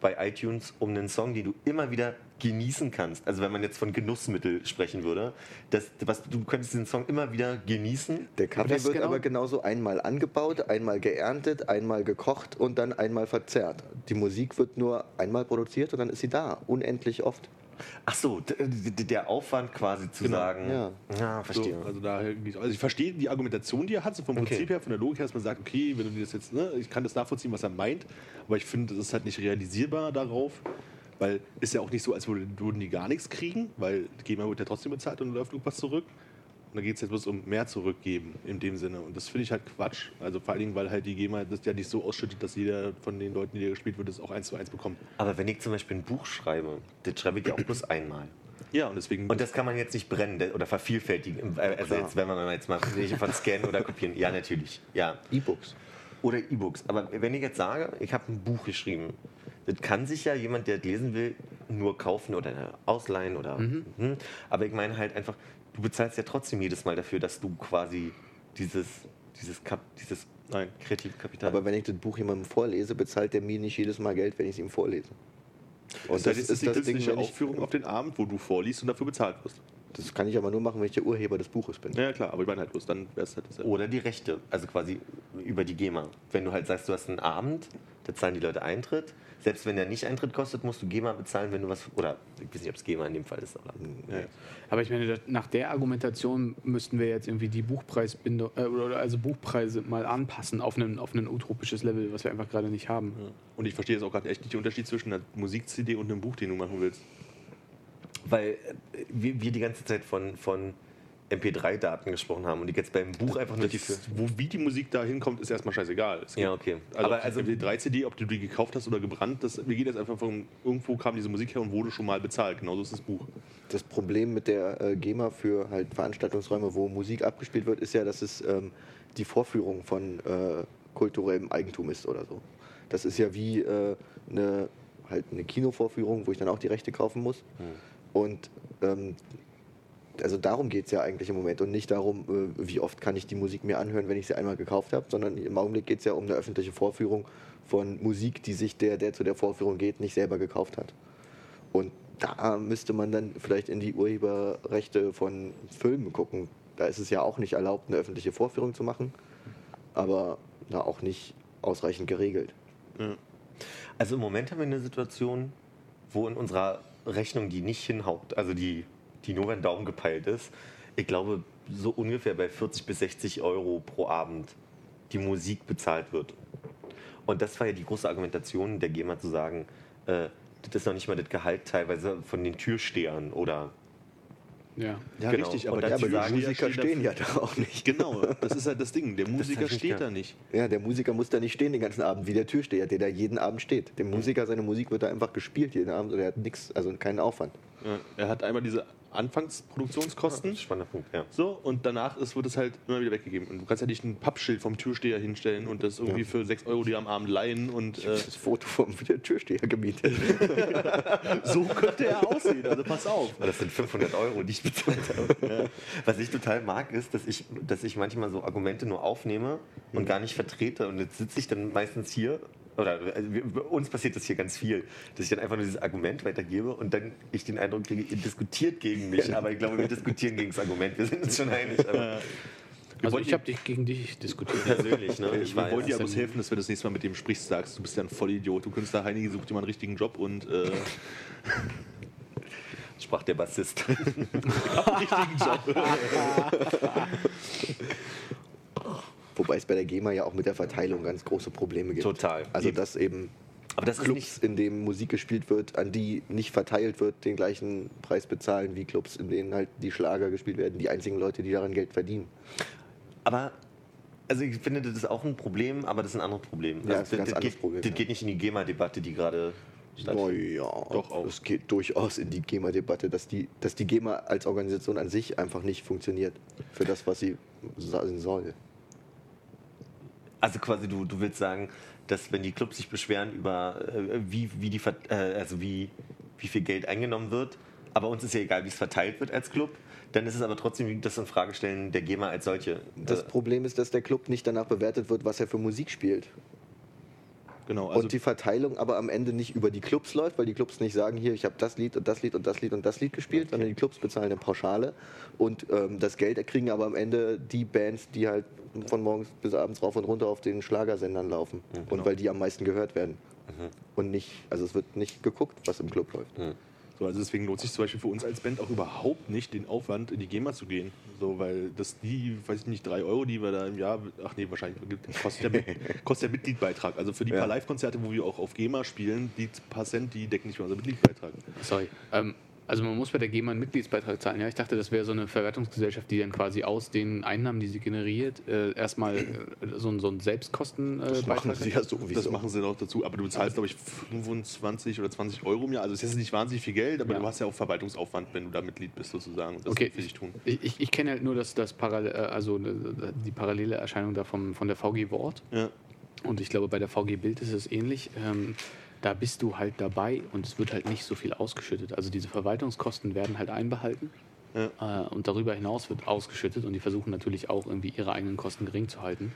bei iTunes um einen Song, den du immer wieder genießen kannst. Also wenn man jetzt von Genussmittel sprechen würde, das, was, du könntest den Song immer wieder genießen. Der Kaffee wird genau- aber genauso einmal angebaut, einmal geerntet, einmal gekocht und dann einmal verzerrt. Die Musik wird nur einmal produziert und dann ist sie da, unendlich oft. Ach so, der Aufwand quasi zu Genau. sagen. Ja. ja verstehe. So, also, daher, also ich verstehe die Argumentation, die er hat, so vom Okay. Prinzip her, von der Logik her, dass man sagt, okay, wenn du das jetzt, ne, ich kann das nachvollziehen, was er meint, aber ich finde, das ist halt nicht realisierbar darauf, weil ist ja auch nicht so, als würden, die gar nichts kriegen, weil die GEMA wird ja trotzdem bezahlt und läuft irgendwas zurück. Und da geht es jetzt bloß um mehr zurückgeben in dem Sinne. Und das finde ich halt Quatsch. Also vor allen Dingen, weil halt die GEMA das ja nicht so ausschüttet, dass jeder von den Leuten, die da gespielt wird, das auch eins zu eins bekommt. Aber wenn ich zum Beispiel ein Buch schreibe, das schreibe ich ja auch bloß einmal. Ja, und deswegen. Und das kann man jetzt nicht brennen de- oder vervielfältigen. Also jetzt, wenn man jetzt mal von scannen oder kopieren. Ja, natürlich. Ja. E-Books. Oder E-Books. Aber wenn ich jetzt sage, ich habe ein Buch geschrieben, das kann sich ja jemand, der das lesen will, nur kaufen oder ausleihen oder. Mhm. Aber ich meine halt einfach, du bezahlst ja trotzdem jedes Mal dafür, dass du quasi dieses, dieses, Kap dieses Nein. kreative Kapital. Aber wenn ich das Buch jemandem vorlese, bezahlt der mir nicht jedes Mal Geld, wenn ich es ihm vorlese. Und das, ist die künstliche wenn ich- Aufführung auf den Abend, wo du vorliest und dafür bezahlt wirst. Das kann ich aber nur machen, wenn ich der Urheber des Buches bin. Ja, klar, aber ich meine halt bloß, dann wäre es halt das. Oder die Rechte, also quasi über die GEMA. Wenn du halt sagst, du hast einen Abend, da zahlen die Leute Eintritt. Selbst wenn der nicht Eintritt kostet, musst du GEMA bezahlen, wenn du was. Oder ich weiß nicht, ob es GEMA in dem Fall ist. Aber, Ja, ja. Aber ich meine, nach der Argumentation müssten wir jetzt irgendwie die Buchpreisbindung, äh, oder also Buchpreise mal anpassen auf ein, auf ein utopisches Level, was wir einfach gerade nicht haben. Und ich verstehe jetzt auch gerade echt nicht den Unterschied zwischen einer Musik-CD und einem Buch, den du machen willst. Weil äh, wir, wir die ganze Zeit von, von MP3-Daten gesprochen haben und die jetzt beim Buch einfach nur die. Das, wo, wie die Musik da hinkommt, ist erstmal scheißegal. Es Ja, okay. Also, Aber ob also- die 3-CD, ob du die gekauft hast oder gebrannt, das, wir gehen jetzt einfach von irgendwo kam diese Musik her und wurde schon mal bezahlt. Genauso ist das Buch. Das Problem mit der äh, GEMA für halt Veranstaltungsräume, wo Musik abgespielt wird, ist ja, dass es ähm, die Vorführung von äh, kulturellem Eigentum ist oder so. Das ist ja wie äh, eine, halt eine Kinovorführung, wo ich dann auch die Rechte kaufen muss. Und ähm, also darum geht es ja eigentlich im Moment und nicht darum, äh, wie oft kann ich die Musik mir anhören, wenn ich sie einmal gekauft habe, sondern im Augenblick geht es ja um eine öffentliche Vorführung von Musik, die sich der, der zu der Vorführung geht, nicht selber gekauft hat. Und da müsste man dann vielleicht in die Urheberrechte von Filmen gucken. Da ist es ja auch nicht erlaubt, eine öffentliche Vorführung zu machen, aber da auch nicht ausreichend geregelt. Also im Moment haben wir eine Situation, wo in unserer Rechnung, die nicht hinhaut, also die, die nur den Daumen gepeilt ist, ich glaube, so ungefähr bei 40 bis 60 Euro pro Abend die Musik bezahlt wird. Und das war ja die große Argumentation der GEMA zu sagen, äh, das ist noch nicht mal das Gehalt teilweise von den Türstehern oder Ja. Ja, Genau. richtig, aber dann die Musiker stehen ja da auch nicht. Genau, das ist halt das Ding. Der Musiker halt steht da nicht. Ja, der Musiker muss da nicht stehen den ganzen Abend, wie der Türsteher, der da jeden Abend steht. Dem Musiker, seine Musik wird da einfach gespielt jeden Abend und er hat nichts, also keinen Aufwand. Ja, er hat einmal diese Anfangsproduktionskosten. spannender Punkt, ja. So, und danach ist, wird es halt immer wieder weggegeben. Und du kannst ja nicht ein Pappschild vom Türsteher hinstellen und das irgendwie für 6 Euro dir am Abend leihen und äh, Das Foto vom Türsteher gemietet. so könnte er aussehen. Also pass auf. Das sind 500 Euro, die ich bezahlt habe. Was ich total mag, ist, dass ich, dass ich manchmal so Argumente nur aufnehme und gar nicht vertrete. Und jetzt sitze ich dann meistens hier, oder also uns passiert das hier ganz viel, dass ich dann einfach nur dieses Argument weitergebe und dann ich den Eindruck kriege, ihr diskutiert gegen mich. Aber ich glaube, wir diskutieren gegen das Argument. Wir sind uns schon einig. Aber Also ich habe dich gegen dich diskutiert. persönlich, ne? Ich wir wollen dir bloß denn- helfen, dass wir das nächste Mal mit dem sprichst, sagst, du bist ja ein Vollidiot. Du Künstler Heinige sucht dir mal einen richtigen Job und äh, sprach der Bassist. richtigen Job. Wobei es bei der GEMA ja auch mit der Verteilung ganz große Probleme gibt. Total. Also dass eben Aber das Clubs, in denen Musik gespielt wird, an die nicht verteilt wird, den gleichen Preis bezahlen wie Clubs, in denen halt die Schlager gespielt werden, die einzigen Leute, die daran Geld verdienen. Aber also ich finde, das ist auch ein Problem, aber das ist ein anderes Problem. Ja, Also das ist ein ganz das, anderes geht, Problem, Das ja. geht nicht in die GEMA-Debatte, die gerade stattfindet. ja, Doch auch. Es geht durchaus in die GEMA-Debatte, dass die, dass die GEMA als Organisation an sich einfach nicht funktioniert für das, was sie sein soll. Also quasi du, du willst sagen, dass wenn die Clubs sich beschweren über äh, wie, wie die äh, also wie, wie viel Geld eingenommen wird, aber uns ist ja egal, wie es verteilt wird als Club, dann ist es aber trotzdem das in Frage stellen der GEMA als solche. Das Problem ist, dass der Club nicht danach bewertet wird, was er für Musik spielt. Genau, also und die Verteilung aber am Ende nicht über die Clubs läuft, weil die Clubs nicht sagen, hier, ich habe das Lied und das Lied und das Lied und das Lied gespielt, sondern die Clubs bezahlen eine Pauschale. Und ähm, das Geld kriegen aber am Ende die Bands, die halt von morgens bis abends rauf und runter auf den Schlagersendern laufen. Und weil die am meisten gehört werden. Und nicht, also es wird nicht geguckt, was im Club läuft. So, also deswegen lohnt sich zum Beispiel für uns als Band auch überhaupt nicht, den Aufwand in die GEMA zu gehen. So, weil das die, weiß ich nicht, drei Euro, die wir da im Jahr, ach nee, wahrscheinlich kostet der, kostet der Mitgliedbeitrag. Also für die Ja. paar Live-Konzerte, wo wir auch auf GEMA spielen, die paar Cent, die decken nicht mehr unser Mitgliedsbeitrag. Sorry. Ähm, also man muss bei der GEMA einen Mitgliedsbeitrag zahlen. Ja, ich dachte, das wäre so eine Verwertungsgesellschaft, die dann quasi aus den Einnahmen, die sie generiert, äh, erstmal äh, so, ein- so einen Selbstkostenbeitrag. Machen sie ja sowieso. Das machen sie noch dazu, aber du zahlst, glaube ich, 25 oder 20 Euro im Jahr. Also es ist jetzt nicht wahnsinnig viel Geld, aber Ja. du hast ja auch Verwaltungsaufwand, wenn du da Mitglied bist, sozusagen. Und das Okay, will ich tun. Ich, ich, ich kenne halt nur das, das Parallel, äh, also äh, die parallele Erscheinung da vom, von der VG Wort. Ja. Und ich glaube, bei der VG Bild ist es ähnlich. Ähm, da bist du halt dabei und es wird halt nicht so viel ausgeschüttet. Also diese Verwaltungskosten werden halt einbehalten. Äh, und darüber hinaus wird ausgeschüttet und die versuchen natürlich auch irgendwie ihre eigenen Kosten gering zu halten.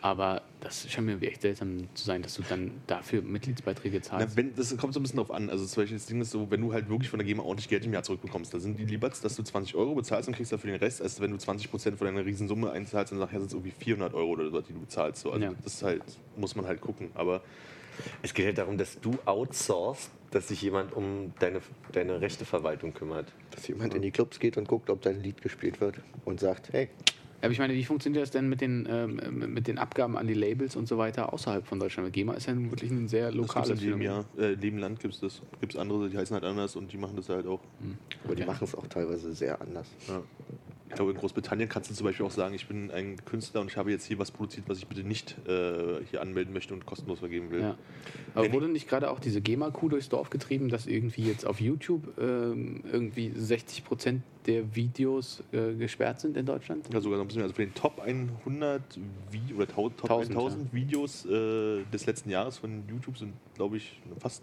Aber das scheint mir echt seltsam zu sein, dass du dann dafür Mitgliedsbeiträge Na, zahlst. wenn, das kommt so ein bisschen drauf an. Also zum Beispiel das Ding ist so, wenn du halt wirklich von der GEMA ordentlich Geld im Jahr zurückbekommst, da sind die lieber, dass du 20 Euro bezahlst und kriegst dafür den Rest, als wenn du 20 Prozent von deiner Riesensumme einzahlst und nachher sind es irgendwie 400 Euro oder so, die du bezahlst. So, also Ja. das halt, muss man halt gucken. Aber Es geht halt darum, dass du outsourcest, dass sich jemand um deine, deine Rechteverwaltung kümmert. Dass jemand in die Clubs geht und guckt, ob dein Lied gespielt wird und sagt, hey, Aber ich meine, wie funktioniert das denn mit den, ähm, mit den Abgaben an die Labels und so weiter außerhalb von Deutschland? Weil GEMA ist ja nun wirklich ein sehr lokales in jedem Phänomen. Jahr, äh, in jedem Land gibt es das. Gibt es andere, die heißen halt anders und die machen das halt auch. aber die Ja. machen es auch teilweise sehr anders. Ja. Ich glaube, in Großbritannien kannst du zum Beispiel auch sagen, ich bin ein Künstler und ich habe jetzt hier was produziert, was ich bitte nicht äh, hier anmelden möchte und kostenlos vergeben will. Ja. Aber wurde nicht gerade auch diese GEMA-Kuh durchs Dorf getrieben, dass irgendwie jetzt auf YouTube ähm, irgendwie 60 Prozent der Videos äh, gesperrt sind in Deutschland? Ja, sogar noch ein bisschen mehr. Also von den Top 100 Vi oder 1000, Top 1000, 1000 Videos äh, des letzten Jahres von YouTube sind, glaube ich, fast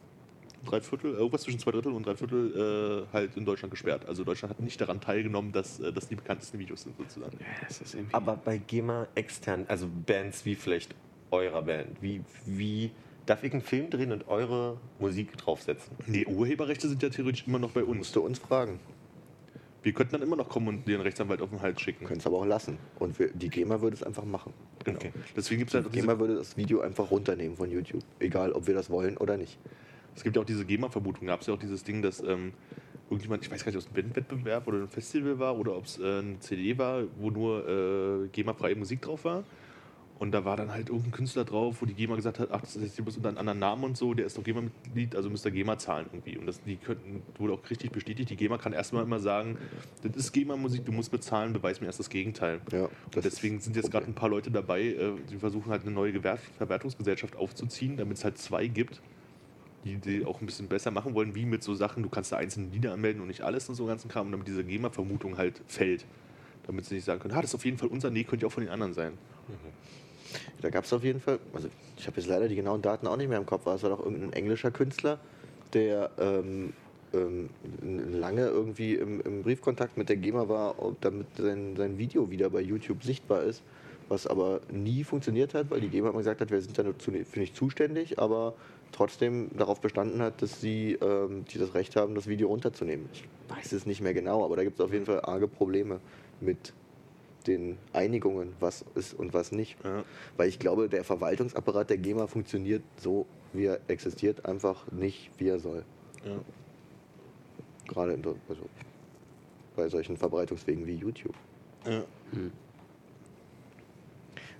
drei Viertel, irgendwas zwischen zwei Drittel und drei Viertel äh, halt in Deutschland gesperrt. Also Deutschland hat nicht daran teilgenommen, dass äh, das die bekanntesten Videos sind sozusagen. Ja, das ist irgendwie. Aber bei GEMA extern, also Bands wie vielleicht eurer Band, wie, wie darf ich einen Film drehen und eure Musik draufsetzen? Nee, Urheberrechte sind ja theoretisch immer noch bei uns. Musst du uns fragen. Wir könnten dann immer noch kommen und dir einen Rechtsanwalt auf den Hals schicken. Können es aber auch lassen. Und wir, die GEMA würde es einfach machen. Genau. Deswegen gibt es halt Die GEMA würde das Video einfach runternehmen von YouTube. Egal, ob wir das wollen oder nicht. Es gibt ja auch diese GEMA-Vermutung. Gab es ja auch dieses Ding, dass ähm, irgendjemand, ich weiß gar nicht, ob es ein Bandwettbewerb oder ein Festival war oder ob es äh, eine CD war, wo nur äh, GEMA-freie Musik drauf war. Und da war dann halt irgendein Künstler drauf, wo die GEMA gesagt hat, ach, das ist jetzt bloß unter einem anderen Namen und so, der ist doch GEMA-Mitglied, also müsst ihr GEMA zahlen irgendwie. Und das die könnten, wurde auch richtig bestätigt. Die GEMA kann erstmal immer sagen, das ist GEMA-Musik, du musst bezahlen, beweis mir erst das Gegenteil. Ja, Und das deswegen ist sind jetzt das gerade ein paar Leute dabei, äh, die versuchen halt eine neue Verwertungsgesellschaft aufzuziehen, damit es halt zwei gibt, die, die auch ein bisschen besser machen wollen, wie mit so Sachen, du kannst da einzelne Lieder anmelden und nicht alles und so ganzen Kram, und damit diese GEMA-Vermutung halt fällt. Damit sie nicht sagen können, ah, das ist auf jeden Fall unser, nee, könnte ja auch von den anderen sein. Da gab es auf jeden Fall, also ich habe jetzt leider die genauen Daten auch nicht mehr im Kopf, aber es war doch irgendein englischer Künstler, der ähm, ähm, lange irgendwie im, im Briefkontakt mit der GEMA war, damit sein, sein Video wieder bei YouTube sichtbar ist, was aber nie funktioniert hat, weil die GEMA immer gesagt hat, wir sind da nur zu- für nicht zuständig, aber trotzdem darauf bestanden hat, dass sie ähm, die das Recht haben, das Video runterzunehmen. Ich weiß es nicht mehr genau, aber da gibt es auf jeden Fall arge Probleme mit den Einigungen, was ist und was nicht. Ja. Weil ich glaube, der Verwaltungsapparat der GEMA funktioniert so, wie er existiert, einfach nicht, wie er soll. Ja. Gerade in, also bei solchen Verbreitungswegen wie YouTube. Ja.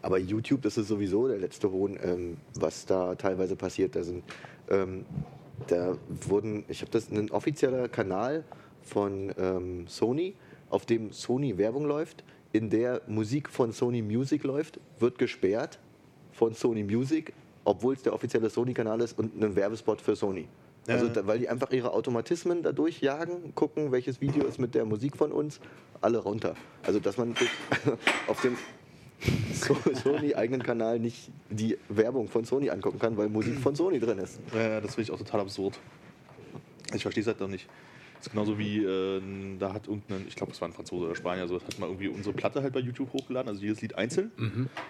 Aber YouTube, das ist sowieso der letzte Hohn, ähm, was da teilweise passiert. Da sind, ähm, da wurden, ich habe das, ein offizieller Kanal von ähm, Sony, auf dem Sony Werbung läuft, in der Musik von Sony Music läuft, wird gesperrt von Sony Music, obwohl es der offizielle Sony-Kanal ist und ein Werbespot für Sony. Also, da, weil die einfach ihre Automatismen da durchjagen, gucken, welches Video ist mit der Musik von uns, alle runter. Also, dass man auf dem Sony-eigenen Kanal nicht die Werbung von Sony angucken kann, weil Musik von Sony drin ist. Ja, das finde ich auch total absurd. Ich verstehe es halt noch nicht. Das ist genauso wie, äh, da hat irgendein, ich glaube, es war ein Franzose oder Spanier, so, hat mal irgendwie unsere Platte halt bei YouTube hochgeladen, also jedes Lied einzeln.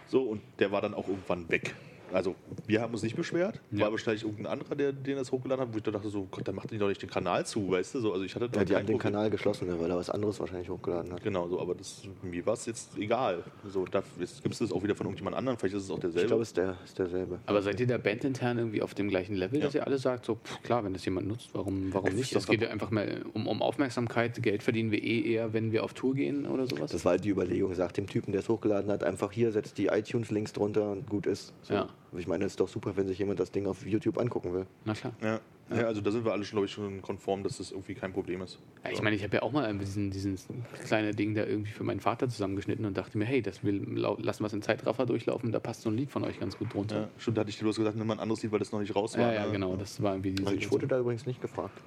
So, und der war dann auch irgendwann weg. Also, wir haben uns nicht beschwert, Ja. war wahrscheinlich irgendein anderer, der den das hochgeladen hat, wo ich dann dachte, so, Gott, dann macht ihr doch nicht den Kanal zu, weißt du? So, also, ich hatte Ja, die haben den Problem. Kanal geschlossen, weil er was anderes wahrscheinlich hochgeladen hat. Genau, so, aber das, mir war es jetzt egal. So, da gibt es das auch wieder von irgendjemand anderem, vielleicht ist es auch derselbe. Ich glaube, es ist, der, ist derselbe. Aber seid ihr da bandintern irgendwie auf dem gleichen Level, dass Ja. ihr alle sagt, so pff, klar, wenn das jemand nutzt, warum, warum Es nicht? Es geht ja einfach mal um, um Aufmerksamkeit. Geld verdienen wir eh eher, wenn wir auf Tour gehen oder sowas. Das war halt die Überlegung, sagt dem Typen, der es hochgeladen hat, einfach hier, setzt die iTunes-Links drunter und gut ist. So. Ja. Ich meine, es ist doch super, wenn sich jemand das Ding auf YouTube angucken will. Na klar. ja. Ja. also da sind wir alle schon, glaube ich, schon konform, dass das irgendwie kein Problem ist. Ja, ich meine, ich habe ja auch mal diesen, diesen kleine Ding da irgendwie für meinen Vater zusammengeschnitten und dachte mir, hey, das will lassen wir es in Zeitraffer durchlaufen, da passt so ein Lied von euch ganz gut drunter. Ja, stimmt, da hatte ich dir bloß gesagt, nimm mal ein anderes Lied, weil das noch nicht raus war. Ja, ja, ne? genau, das war irgendwie diese. Also ich wurde da übrigens nicht gefragt.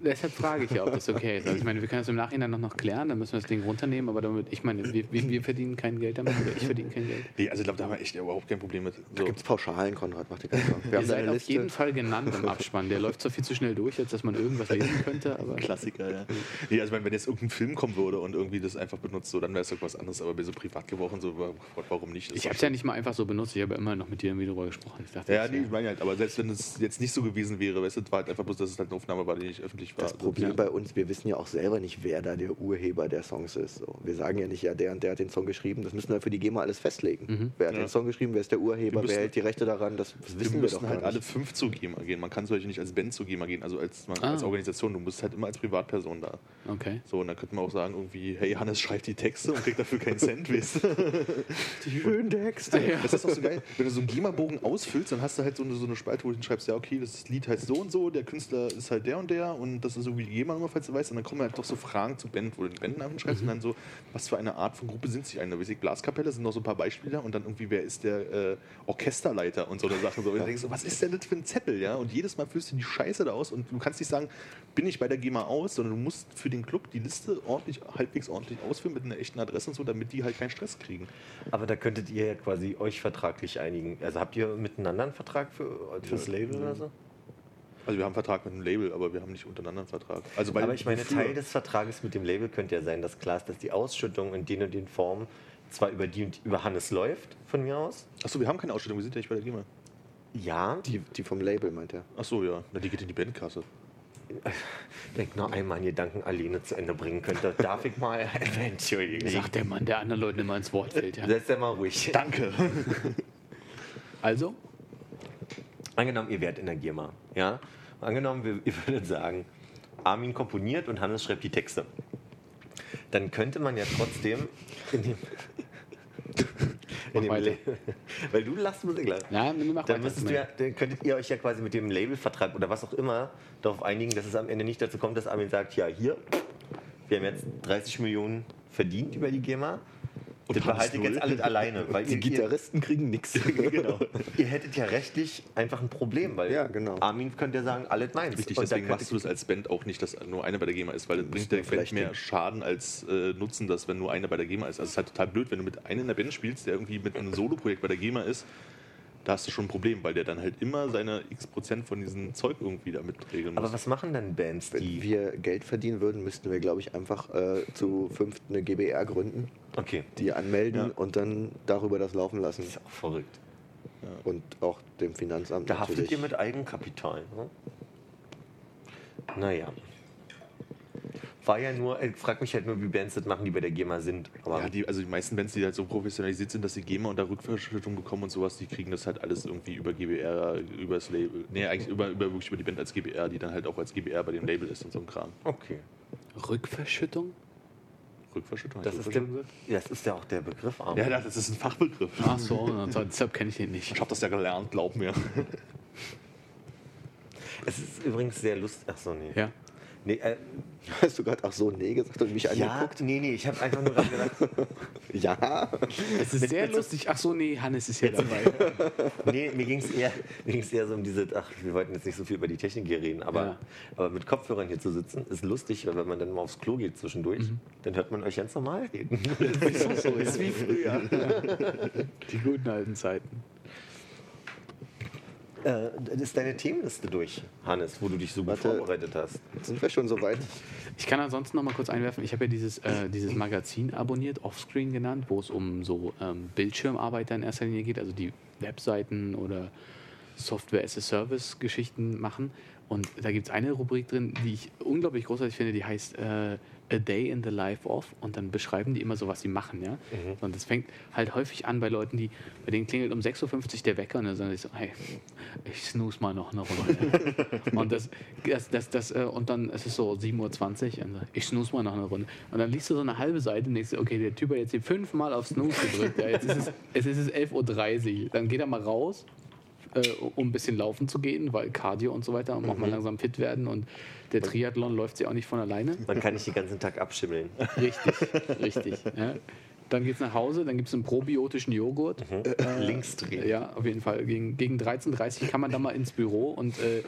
Deshalb frage ich ja, ob das okay ist. Also ich meine, wir können das im Nachhinein noch, noch klären, dann müssen wir das Ding runternehmen, aber damit, ich meine, wir, wir, verdienen kein Geld damit oder ich verdiene kein Geld. Nee, also ich glaube, da haben wir echt überhaupt kein Problem mit. Da So. gibt es Pauschalen, Konrad, mach dir keine Sorgen. Wir Ihr haben da seid auf Liste. jeden Fall genannt im Abspann. Der läuft zwar viel zu schnell durch, als dass man irgendwas lesen könnte, aber Klassiker, ja. Nee, also ich meine, wenn jetzt irgendein Film kommen würde und irgendwie das einfach benutzt, so, dann wäre es doch was anderes. Aber bei so Privatgebrauch und so, wa- warum nicht? Das ich habe es ja nicht mal einfach so benutzt. Ich habe ja immer noch mit dir irgendwie drüber gesprochen. Ich dachte, Ja, nee, ich meine halt, aber selbst wenn es jetzt nicht so gewesen wäre, weißt du, es war halt einfach bloß, dass es halt eine Aufnahme war, die nicht öffentlich war. Das Also, Problem ja. bei uns, wir wissen ja auch selber nicht, wer da der Urheber der Songs ist. So. Wir sagen ja nicht, ja, der und der hat den Song geschrieben. Das müssen wir für die GEMA alles festlegen. Wer hat Ja. den Song geschrieben, wer ist der Urheber, müssen- wer hält die Rechte daran, das, das wir wissen wir, müssen doch halt alle fünf zu GEMA gehen. Man kann zum Beispiel nicht als Band zu GEMA gehen, also als, man, Ah. als Organisation. Du musst halt immer als Privatperson da. okay. So, und dann könnte man auch sagen, irgendwie, hey, Hannes schreibt die Texte und kriegt dafür keinen Cent, weißt? Die schönen Texte. Das ist auch so geil. Wenn du so einen GEMA-Bogen ausfüllst, dann hast du halt so eine, so eine Spalte, wo du schreibst, ja, okay, das Lied heißt so und so, der Künstler ist halt der und der und das ist irgendwie die GEMA-Nummer, falls du weißt. Und dann kommen halt doch so Fragen zu Band, wo du die Bandennamen schreibst und dann so, was für eine Art von Gruppe sind sie eigentlich? Ich, Blaskapelle sind noch so ein paar Beispiele und dann irgendwie, wer ist der äh, Orchesterleiter und so eine Sachen. So. Und du denkst so, was ist denn das für ein Zettel, ja? Und jedes Mal füllst du die Scheiße da aus und du kannst nicht sagen, bin ich bei der GEMA aus, sondern du musst für den Club die Liste ordentlich, halbwegs ordentlich ausfüllen mit einer echten Adresse und so, damit die halt keinen Stress kriegen. Aber da könntet ihr ja quasi euch vertraglich einigen. Also habt ihr miteinander einen Vertrag für, fürs Label oder so? Also wir haben einen Vertrag mit dem Label, aber wir haben nicht untereinander einen Vertrag. Also Aber ich meine? Teil des Vertrages mit dem Label könnte ja sein, dass klar ist, dass die Ausschüttung in den und den Formen zwar über die und über Hannes läuft, von mir aus. Achso, wir haben keine Ausstellung, wir sind ja nicht bei der GEMA. Ja, Die, die vom Label, meint er. Achso, ja. Na, die geht in die Bandkasse. wenn ich noch einmal einen Gedanken alleine zu Ende bringen könnte, darf ich mal. Entschuldigung. Sagt der Mann, der anderen Leuten immer ins Wort fällt. Ja. Setz dir mal ruhig. Danke. Also, Angenommen, ihr wärt in der GEMA. Ja? Angenommen, wir, ihr würdet sagen, Armin komponiert und Hannes schreibt die Texte. Dann könnte man ja trotzdem in dem. In dem Weil du lachst Musik. ja, mach Dann, müsstet ihr, dann könntet ihr euch ja quasi mit dem Labelvertrag oder was auch immer darauf einigen, dass es am Ende nicht dazu kommt, dass Armin sagt, ja, hier, wir haben jetzt 30 Millionen verdient über die GEMA und das behalte ich jetzt alles alleine. Weil Die ihr, Gitarristen kriegen nichts. genau. ihr hättet ja rechtlich einfach ein Problem, weil Ja, genau. Armin könnte ja sagen, alles meins. Richtig, Und deswegen machst du das als Band auch nicht, dass nur eine bei der GEMA ist, weil das bringt der Band mehr den- Schaden als äh, Nutzen, dass wenn nur einer bei der GEMA ist. Also es ist halt total blöd, wenn du mit einem in der Band spielst, der irgendwie mit einem Soloprojekt bei der GEMA ist, da hast du schon ein Problem, weil der dann halt immer seine x Prozent von diesem Zeug irgendwie da mitträgen muss. Aber was machen dann Bands, Wenn die. wir Geld verdienen würden, müssten wir, glaube ich, einfach äh, zu fünft eine GBR gründen, Okay, die anmelden Ja. und dann darüber das laufen lassen. ist auch verrückt. Und auch dem Finanzamt Da haftet natürlich. ihr mit Eigenkapital. Ne? Naja. War ja nur, ich frag mich halt nur, wie Bands das machen, die bei der GEMA sind. Aber ja, die, also die meisten Bands, die halt so professionalisiert sind, dass sie GEMA und da Rückverschüttung bekommen und sowas, die kriegen das halt alles irgendwie über GBR, über das Label. Nee, eigentlich über, über, wirklich über die Band als GBR, die dann halt auch als GBR bei dem Label ist und so ein Kram. okay. Rückverschüttung? Rückverschüttung? Das ich ist, der, Rückverschüttung das ist ja auch der Begriff. Gesagt? Ja, das ist ein Fachbegriff. Ach so, deshalb kenne ich den nicht. Ich habe das ja gelernt, glaub mir. Es ist übrigens sehr lustig. Ach so, nee. Ja. Nee, äh, Hast du gerade ach so nee gesagt und mich ja, angeguckt? nee, nee, ich habe einfach nur dran gedacht. Ja. Es ist sehr lustig. Ach so, nee, Hannes ist ja dabei. Nee, mir ging es eher, mir ging's eher so um diese, ach, wir wollten jetzt nicht so viel über die Technik hier reden, aber, Ja. aber mit Kopfhörern hier zu sitzen, ist lustig, weil wenn man dann mal aufs Klo geht zwischendurch, Mhm. dann hört man euch ganz normal reden. so ist wie früher. Die guten alten Zeiten. Äh, ist deine Themenliste durch, Hannes, wo du dich so gut Warte. vorbereitet hast? Sind wir schon so weit? Ich kann ansonsten noch mal kurz einwerfen, ich habe ja dieses, äh, dieses Magazin abonniert, Offscreen genannt, wo es um so ähm, Bildschirmarbeiter in erster Linie geht, also die Webseiten oder Software-as-a-Service-Geschichten machen. Und da gibt es eine Rubrik drin, die ich unglaublich großartig finde, die heißt äh, A Day in the Life of und dann beschreiben die immer so, was sie machen. Ja? Und das fängt halt häufig an bei Leuten, die, bei denen klingelt um 6.50 Uhr der Wecker und dann sagen sie so, hey, ich snooze mal noch eine Runde. und, das, das, das, das, äh, und dann ist es so 7.20 Uhr und ich snooze mal noch eine Runde. Und dann liest du so eine halbe Seite und denkst, du, okay, der Typ hat jetzt hier fünfmal auf Snooze gedrückt. Ja, jetzt ist es, es ist es 11.30 Uhr. Dann geht er mal raus äh, um ein bisschen laufen zu gehen, weil Cardio und so weiter, um auch mal langsam fit werden und der Triathlon läuft sich auch nicht von alleine. Man kann nicht den ganzen Tag abschimmeln. Richtig, richtig. Ja. Dann geht's nach Hause, dann gibt es einen probiotischen Joghurt. Links drehen. Ja, auf jeden Fall. Gegen, gegen 13.30 Uhr kann man dann mal ins Büro und äh,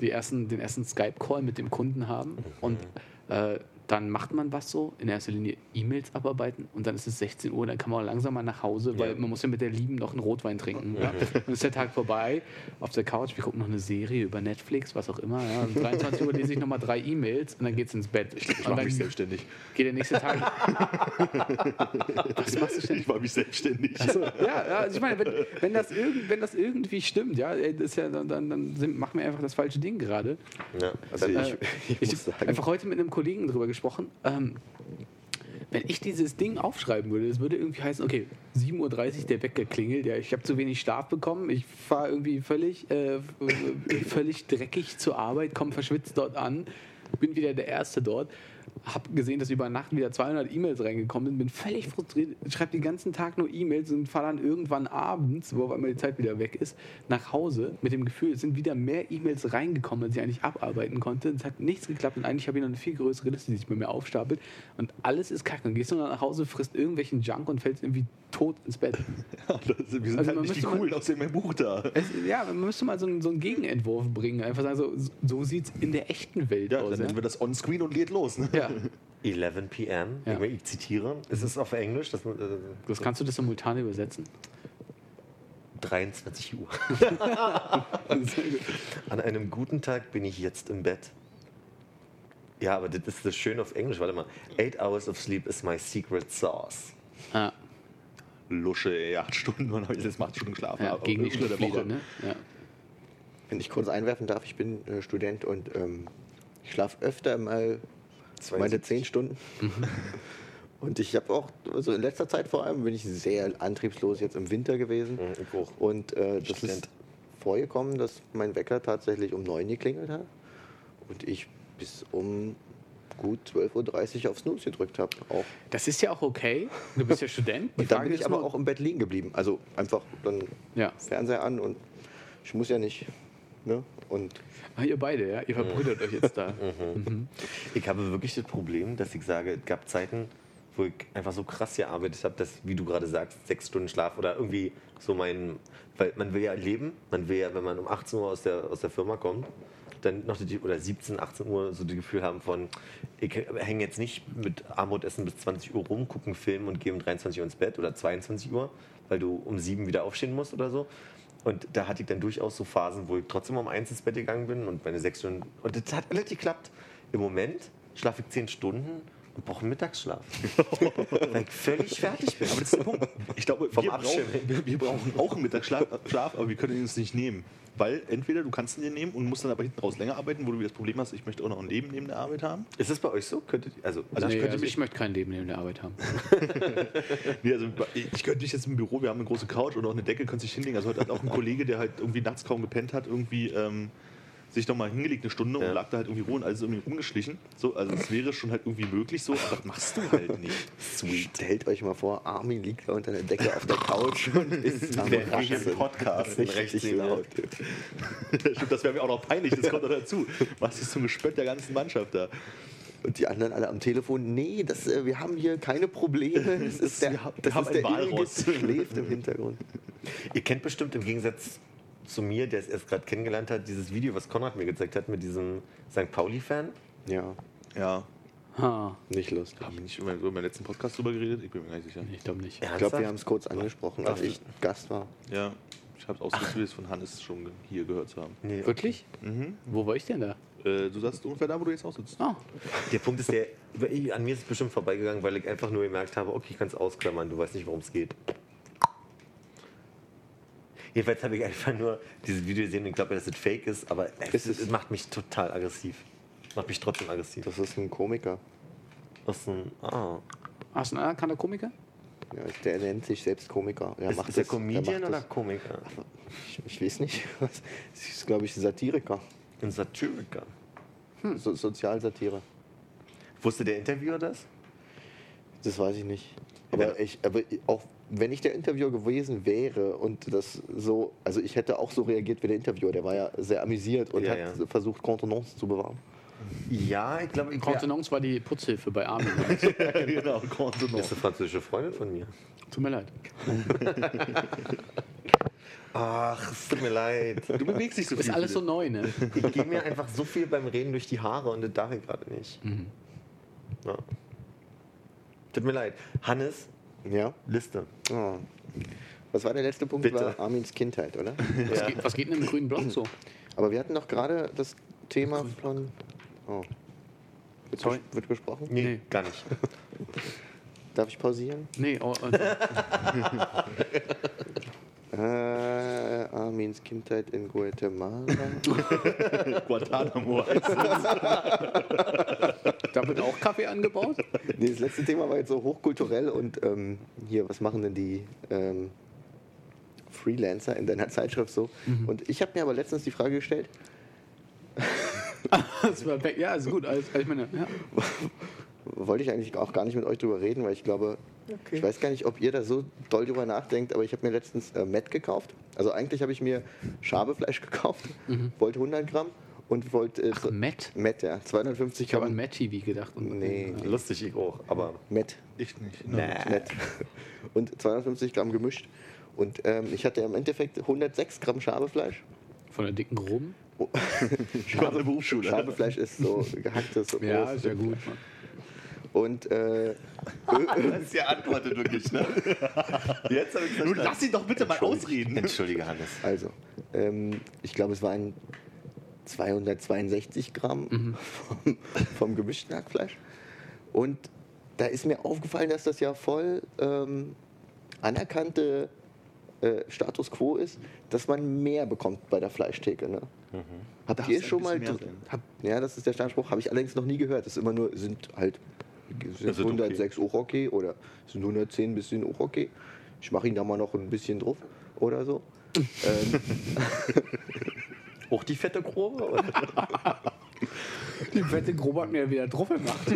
die ersten, den ersten Skype-Call mit dem Kunden haben und äh, dann macht man was so, in erster Linie E-Mails abarbeiten und dann ist es 16 Uhr, dann kann man auch langsam mal nach Hause, weil Ja. man muss ja mit der Lieben noch einen Rotwein trinken. Ja? Dann ist der Tag vorbei, auf der Couch, wir gucken noch eine Serie über Netflix, was auch immer. Ja? Um 23 Uhr lese ich nochmal drei E-Mails und dann geht's ins Bett. Ich und mache mich selbstständig. geht der nächste Tag. was machst du ständig? Ich mache mich selbstständig. So, ja, also ich meine, wenn, wenn, das irgend, wenn das irgendwie stimmt, ja, ist ja dann, dann, dann machen wir einfach das falsche Ding gerade. Ja. Also Äh, ich, ich, Ich muss habe sagen, einfach heute mit einem Kollegen drüber gesprochen. Ähm, wenn ich dieses Ding aufschreiben würde, das würde irgendwie heißen, okay, 7.30 Uhr der Wecker klingelt, ja, ich habe zu wenig Schlaf bekommen, ich fahre irgendwie völlig, äh, völlig dreckig zur Arbeit, komme verschwitzt dort an, bin wieder der Erste dort, habe gesehen, dass über Nacht wieder 200 E-Mails reingekommen sind, bin völlig frustriert, schreibe den ganzen Tag nur E-Mails und fahre dann irgendwann abends, wo auf einmal die Zeit wieder weg ist, nach Hause mit dem Gefühl, es sind wieder mehr E-Mails reingekommen, als ich eigentlich abarbeiten konnte. Es hat nichts geklappt und eigentlich habe ich noch eine viel größere Liste, die sich bei mir aufstapelt und alles ist kacke. Und gehst du dann nach Hause, frisst irgendwelchen Junk und fällst irgendwie tot ins Bett. Ja, das, wir sind Also halt man nicht die müsste mal- Coolen aus dem Buch da. Es, ja, man müsste mal so einen, so einen Gegenentwurf bringen. Einfach sagen, so, so sieht es in der echten Welt Ja, aus. dann Ja? nennen wir das on-screen und lädt los. Ne? ja, 11 p.m. Ja. Ich zitiere. Ist es auf Englisch? Das, äh, das kannst du das simultan übersetzen? 23 Uhr. An einem guten Tag bin ich jetzt im Bett. Ja, aber das ist das Schöne auf Englisch. Warte mal. Eight hours of sleep is my secret sauce. Ja, Lusche, ey, acht Stunden, wann habe ich jetzt acht Stunden geschlafen? ja, Aber gegen die unter der Schlupflieder, Woche. ne? Ja. wenn ich kurz einwerfen darf, ich bin äh, Student und ähm, ich schlafe öfter mal meine 10 Stunden. Und ich habe auch, also in letzter Zeit vor allem, bin ich sehr antriebslos jetzt im Winter gewesen. Mhm. Und äh, das Student. ist vorgekommen, dass mein Wecker tatsächlich um 9 geklingelt hat und ich bis um gut 12.30 Uhr auf Snooze gedrückt habe. Auch. Das ist ja auch okay. Du bist ja Student. Und dann bin ich aber nur- auch im Bett liegen geblieben. Also einfach dann Ja. Fernseher an und ich muss ja nicht. Ne? Und Ah, ihr beide, ja? Ihr verbrüdert euch jetzt da. Ich habe wirklich das Problem, dass ich sage, es gab Zeiten, wo ich einfach so krass gearbeitet habe, dass, wie du gerade sagst, sechs Stunden Schlaf oder irgendwie so mein. Weil man will ja leben, man will ja, wenn man um 18 Uhr aus der, aus der Firma kommt, dann noch die, oder 17, 18 Uhr so das Gefühl haben von, ich hänge jetzt nicht mit Armutessen bis 20 Uhr rum, gucke einen Film und gehe um 23 Uhr ins Bett oder 22 Uhr, weil du um 7 wieder aufstehen musst oder so. Und da hatte ich dann durchaus so Phasen, wo ich trotzdem um eins ins Bett gegangen bin und meine sechs Stunden. Und das hat alles geklappt. Im Moment schlafe ich zehn Stunden und brauche einen Mittagsschlaf. weil ich völlig fertig bin. Aber das ist der Punkt. Ich glaube, Vom wir brauchen, wir, wir brauchen auch einen Mittagsschlaf, Schlaf, aber wir können ihn uns nicht nehmen. Weil entweder du kannst ihn dir nehmen und musst dann aber hinten raus länger arbeiten, wo du wieder das Problem hast, ich möchte auch noch ein Leben neben der Arbeit haben. Ist es bei euch so? Könntet, also, also nee, ich könnte also mich ich möchte kein Leben neben der Arbeit haben. Nee, also ich könnte nicht jetzt im Büro, wir haben eine große Couch und auch eine Decke, könnte sich hinlegen. Also heute hat auch ein Kollege, der halt irgendwie nachts kaum gepennt hat, irgendwie ähm, sich noch mal hingelegt eine Stunde Ja. und lag da halt irgendwie ruhen, also irgendwie rumgeschlichen. So, also es wäre schon halt irgendwie möglich so, aber das machst du halt nicht. sweet. stellt euch mal vor, Armin liegt da unter der Decke auf der Couch und ist am Podcast Richtig laut. Stimmt, das wäre mir auch noch peinlich, das kommt noch dazu. Was ist zum Gespött der ganzen Mannschaft da? Und die anderen alle am Telefon, nee, das, äh, wir haben hier keine Probleme. Das ist der, das ist der ein schläft im Hintergrund. Ihr kennt bestimmt im Gegensatz zu mir, der es erst gerade kennengelernt hat, dieses Video, was Konrad mir gezeigt hat mit diesem St. Pauli-Fan. Ja, Ja, Ha, nicht lustig. habe ich nicht über, über meinen letzten Podcast drüber geredet? Ich bin mir gar nicht sicher. ich glaube nicht. Ich glaube, wir haben es kurz angesprochen, als ich Gast war. Ja, ich habe es ausgeführt, von Hannes schon hier gehört zu haben. Nee, Wirklich? Mhm. Wo war ich denn da? Äh, du sagst ungefähr da, wo du jetzt auch sitzt. Oh, Der Punkt ist, der, an mir ist es bestimmt vorbeigegangen, weil ich einfach nur gemerkt habe, okay, ich kann es ausklammern, du weißt nicht, worum es geht. Jedenfalls habe ich einfach nur dieses Video gesehen und ich glaube, dass es fake ist, aber es, Ist es, es? macht mich total aggressiv. Macht mich trotzdem aggressiv. Das ist ein Komiker. Das ist ein, ah. hast du einen anerkannter Komiker? Ja, der nennt sich selbst Komiker. Er Ist, macht ist der das- Comedian macht oder das- Komiker? Ich, ich weiß nicht. Das ist, glaube ich, Satiriker. Ein Satiriker. So, Sozialsatire. Wusste der Interviewer das? Das weiß ich nicht. Aber, Ja. ich, aber auch wenn ich der Interviewer gewesen wäre und das so, also ich hätte auch so reagiert wie der Interviewer, der war ja sehr amüsiert und Ja, hat ja. versucht, Kontenance zu bewahren. Ja, ich glaube, ich Kontenance war die Putzhilfe bei Armin. genau, Das Kontenance. ist eine französische Freundin von mir. Tut mir leid. Ach, es tut mir leid. Du bewegst dich so viel. Ist alles so neu, ne? Ich gehe mir einfach so viel beim Reden durch die Haare und das darf ich gerade nicht. Ja. Tut mir leid. Hannes, Ja. Liste. Oh. Was war der letzte Punkt? Bitte. War Armins Kindheit, oder? Was, Ja. geht, was geht denn im grünen Block so? Aber wir hatten doch gerade das Thema von. Oh. Wird, Sorry. bes wird besprochen? Nee, Nee. gar nicht. Darf ich pausieren? Nee, oh, oh, Äh, Armins Kindheit in Guatemala. Guantanamo heißt es. Da wird auch Kaffee angebaut? nee, das letzte Thema war jetzt so hochkulturell und ähm, hier, was machen denn die ähm, Freelancer in deiner Zeitschrift so? Und ich habe mir aber letztens die Frage gestellt, Das war weg. Ja, ist gut. Alles, ich meine, ja. wollte ich eigentlich auch gar nicht mit euch drüber reden, weil ich glaube, ich weiß gar nicht, ob ihr da so doll drüber nachdenkt, aber ich habe mir letztens äh, Met gekauft. Also eigentlich habe ich mir Schabefleisch gekauft, wollte 100 Gramm und wollte äh, so- Matt? Met, ja, 250 Ich habe an Gramm Matt TV gedacht. Und, Nee. Ja. Lustig, ich auch. Aber Met, Ich nicht. Met und 250 Gramm gemischt. Und ähm, ich hatte im Endeffekt 106 Gramm Schabefleisch. Von der dicken Groben? Schabe Berufsschule. Schabefleisch ist so gehacktes so Ja, ist ja gut. Und äh, du hast ja antwortet wirklich, ne? Jetzt habe ich Nun lass ihn doch bitte mal ausreden. Entschuldige, Hannes. Also, ähm, ich glaube, es waren 262 Gramm vom, vom gemischten Hackfleisch. Und da ist mir aufgefallen, dass das ja voll ähm, anerkannte äh, Status quo ist, dass man mehr bekommt bei der Fleischtheke. Ne? Habt Darf ihr ein schon mal. Hab, ja, das ist der Standspruch, habe ich allerdings noch nie gehört. Das ist immer nur, sind halt sind Das sind okay. 106 auch okay oder sind 110 bisschen auch okay. Ich mache ihn da mal noch ein bisschen drauf oder so. ähm, Auch die fette Grobe? Die fette Grobe hat mir wieder drauf gemacht.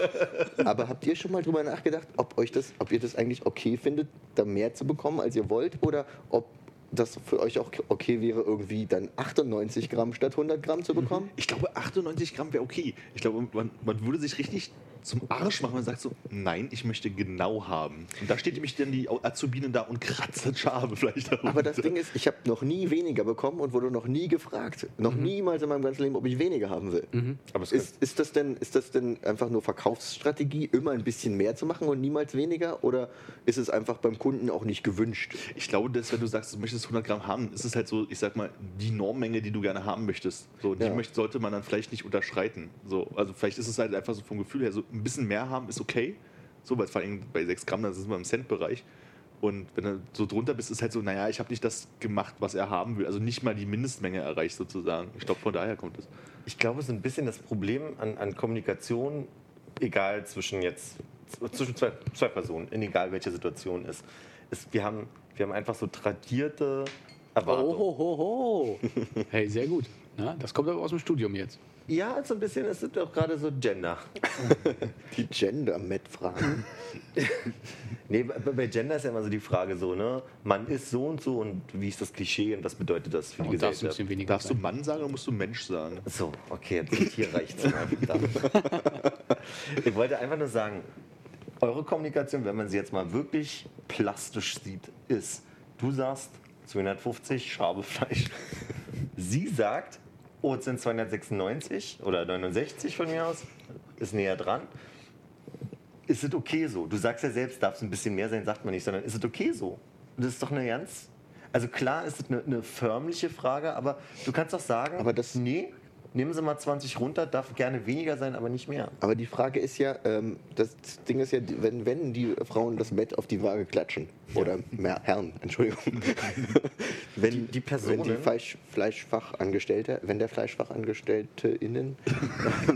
Aber habt ihr schon mal drüber nachgedacht, ob euch das, ob ihr das eigentlich okay findet, da mehr zu bekommen, als ihr wollt, oder ob das für euch auch okay wäre, irgendwie dann 98 Gramm statt 100 Gramm zu bekommen? Ich glaube, 98 Gramm wäre okay. Ich glaube, man, man würde sich richtig zum Arsch machen. Man sagt so, nein, ich möchte genau haben. Und da steht nämlich dann die Azubine da und kratzt das Schabefleisch da Aber das Ding ist, ich habe noch nie weniger bekommen und wurde noch nie gefragt, noch niemals in meinem ganzen Leben, ob ich weniger haben will. Aber es Ist, ist, das denn, ist das denn einfach nur Verkaufsstrategie, immer ein bisschen mehr zu machen und niemals weniger? Oder ist es einfach beim Kunden auch nicht gewünscht? Ich glaube, dass wenn du sagst, du möchtest 100 Gramm haben, ist es halt so, ich sag mal, die Normmenge, die du gerne haben möchtest. So, die Ja. sollte man dann vielleicht nicht unterschreiten. So, also vielleicht ist es halt einfach so vom Gefühl her, so ein bisschen mehr haben ist okay. So, weil vor allem bei 6 Gramm, das ist immer im Cent-Bereich. Und wenn du so drunter bist, ist halt so, naja, ich habe nicht das gemacht, was er haben will. Also nicht mal die Mindestmenge erreicht sozusagen. Ich glaube, von daher kommt es. Ich glaube, so ein bisschen das Problem an, an Kommunikation, egal zwischen jetzt zwischen zwei, zwei Personen, in egal welcher Situation ist, ist wir haben, wir haben einfach so tradierte Oh, Erwartungen. ho, ho, ho. Hey, sehr gut. Na, das kommt aber aus dem Studium jetzt. Ja, so ein bisschen, es sind auch gerade so Gender. Die Gender-Met-Fragen. Nee, bei, Gender ist ja immer so die Frage so, ne? Man ist so und so und wie ist das Klischee und was bedeutet das für die Und darfst Gesellschaft? bisschen weniger Darfst du. Mann sagen oder musst du Mensch sagen? So, okay, jetzt hier reicht's mal. verdammt. ich wollte einfach nur sagen, eure Kommunikation, wenn man sie jetzt mal wirklich plastisch sieht, ist, du sagst 250 Schabefleisch. Sie sagt, es sind 296 oder 69 von mir aus, ist näher dran. Ist es okay so? Du sagst ja selbst, darf es ein bisschen mehr sein, sagt man nicht, sondern ist es okay so? Das ist doch eine ganz. Also klar ist es eine, eine förmliche Frage, aber du kannst doch sagen, Aber das- nee, nehmen Sie mal 20 runter, darf gerne weniger sein, aber nicht mehr. Aber die Frage ist ja, ähm, das Ding ist ja, wenn, wenn die Frauen das Met auf die Waage klatschen, oder mehr Herren, Entschuldigung, wenn Die- die Personen- wenn die Fleisch, Fleischfachangestellte, wenn der Fleischfachangestellte innen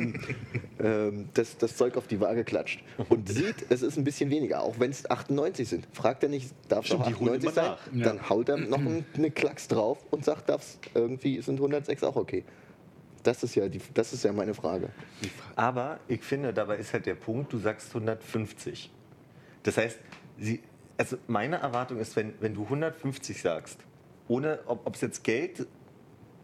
ähm, das, das Zeug auf die Waage klatscht und sieht, es ist ein bisschen weniger, auch wenn es 98 sind, fragt er nicht, darf es Stimmt, auch die holen 98 sein? nach. Dann haut er noch eine Klacks drauf und sagt, darf's irgendwie sind 106 auch okay. Das ist ja die, das ist ja meine Frage. Aber ich finde, dabei ist halt der Punkt, du sagst 150. Das heißt, sie, also meine Erwartung ist, wenn, wenn du 150 sagst, ohne ob es jetzt Geld,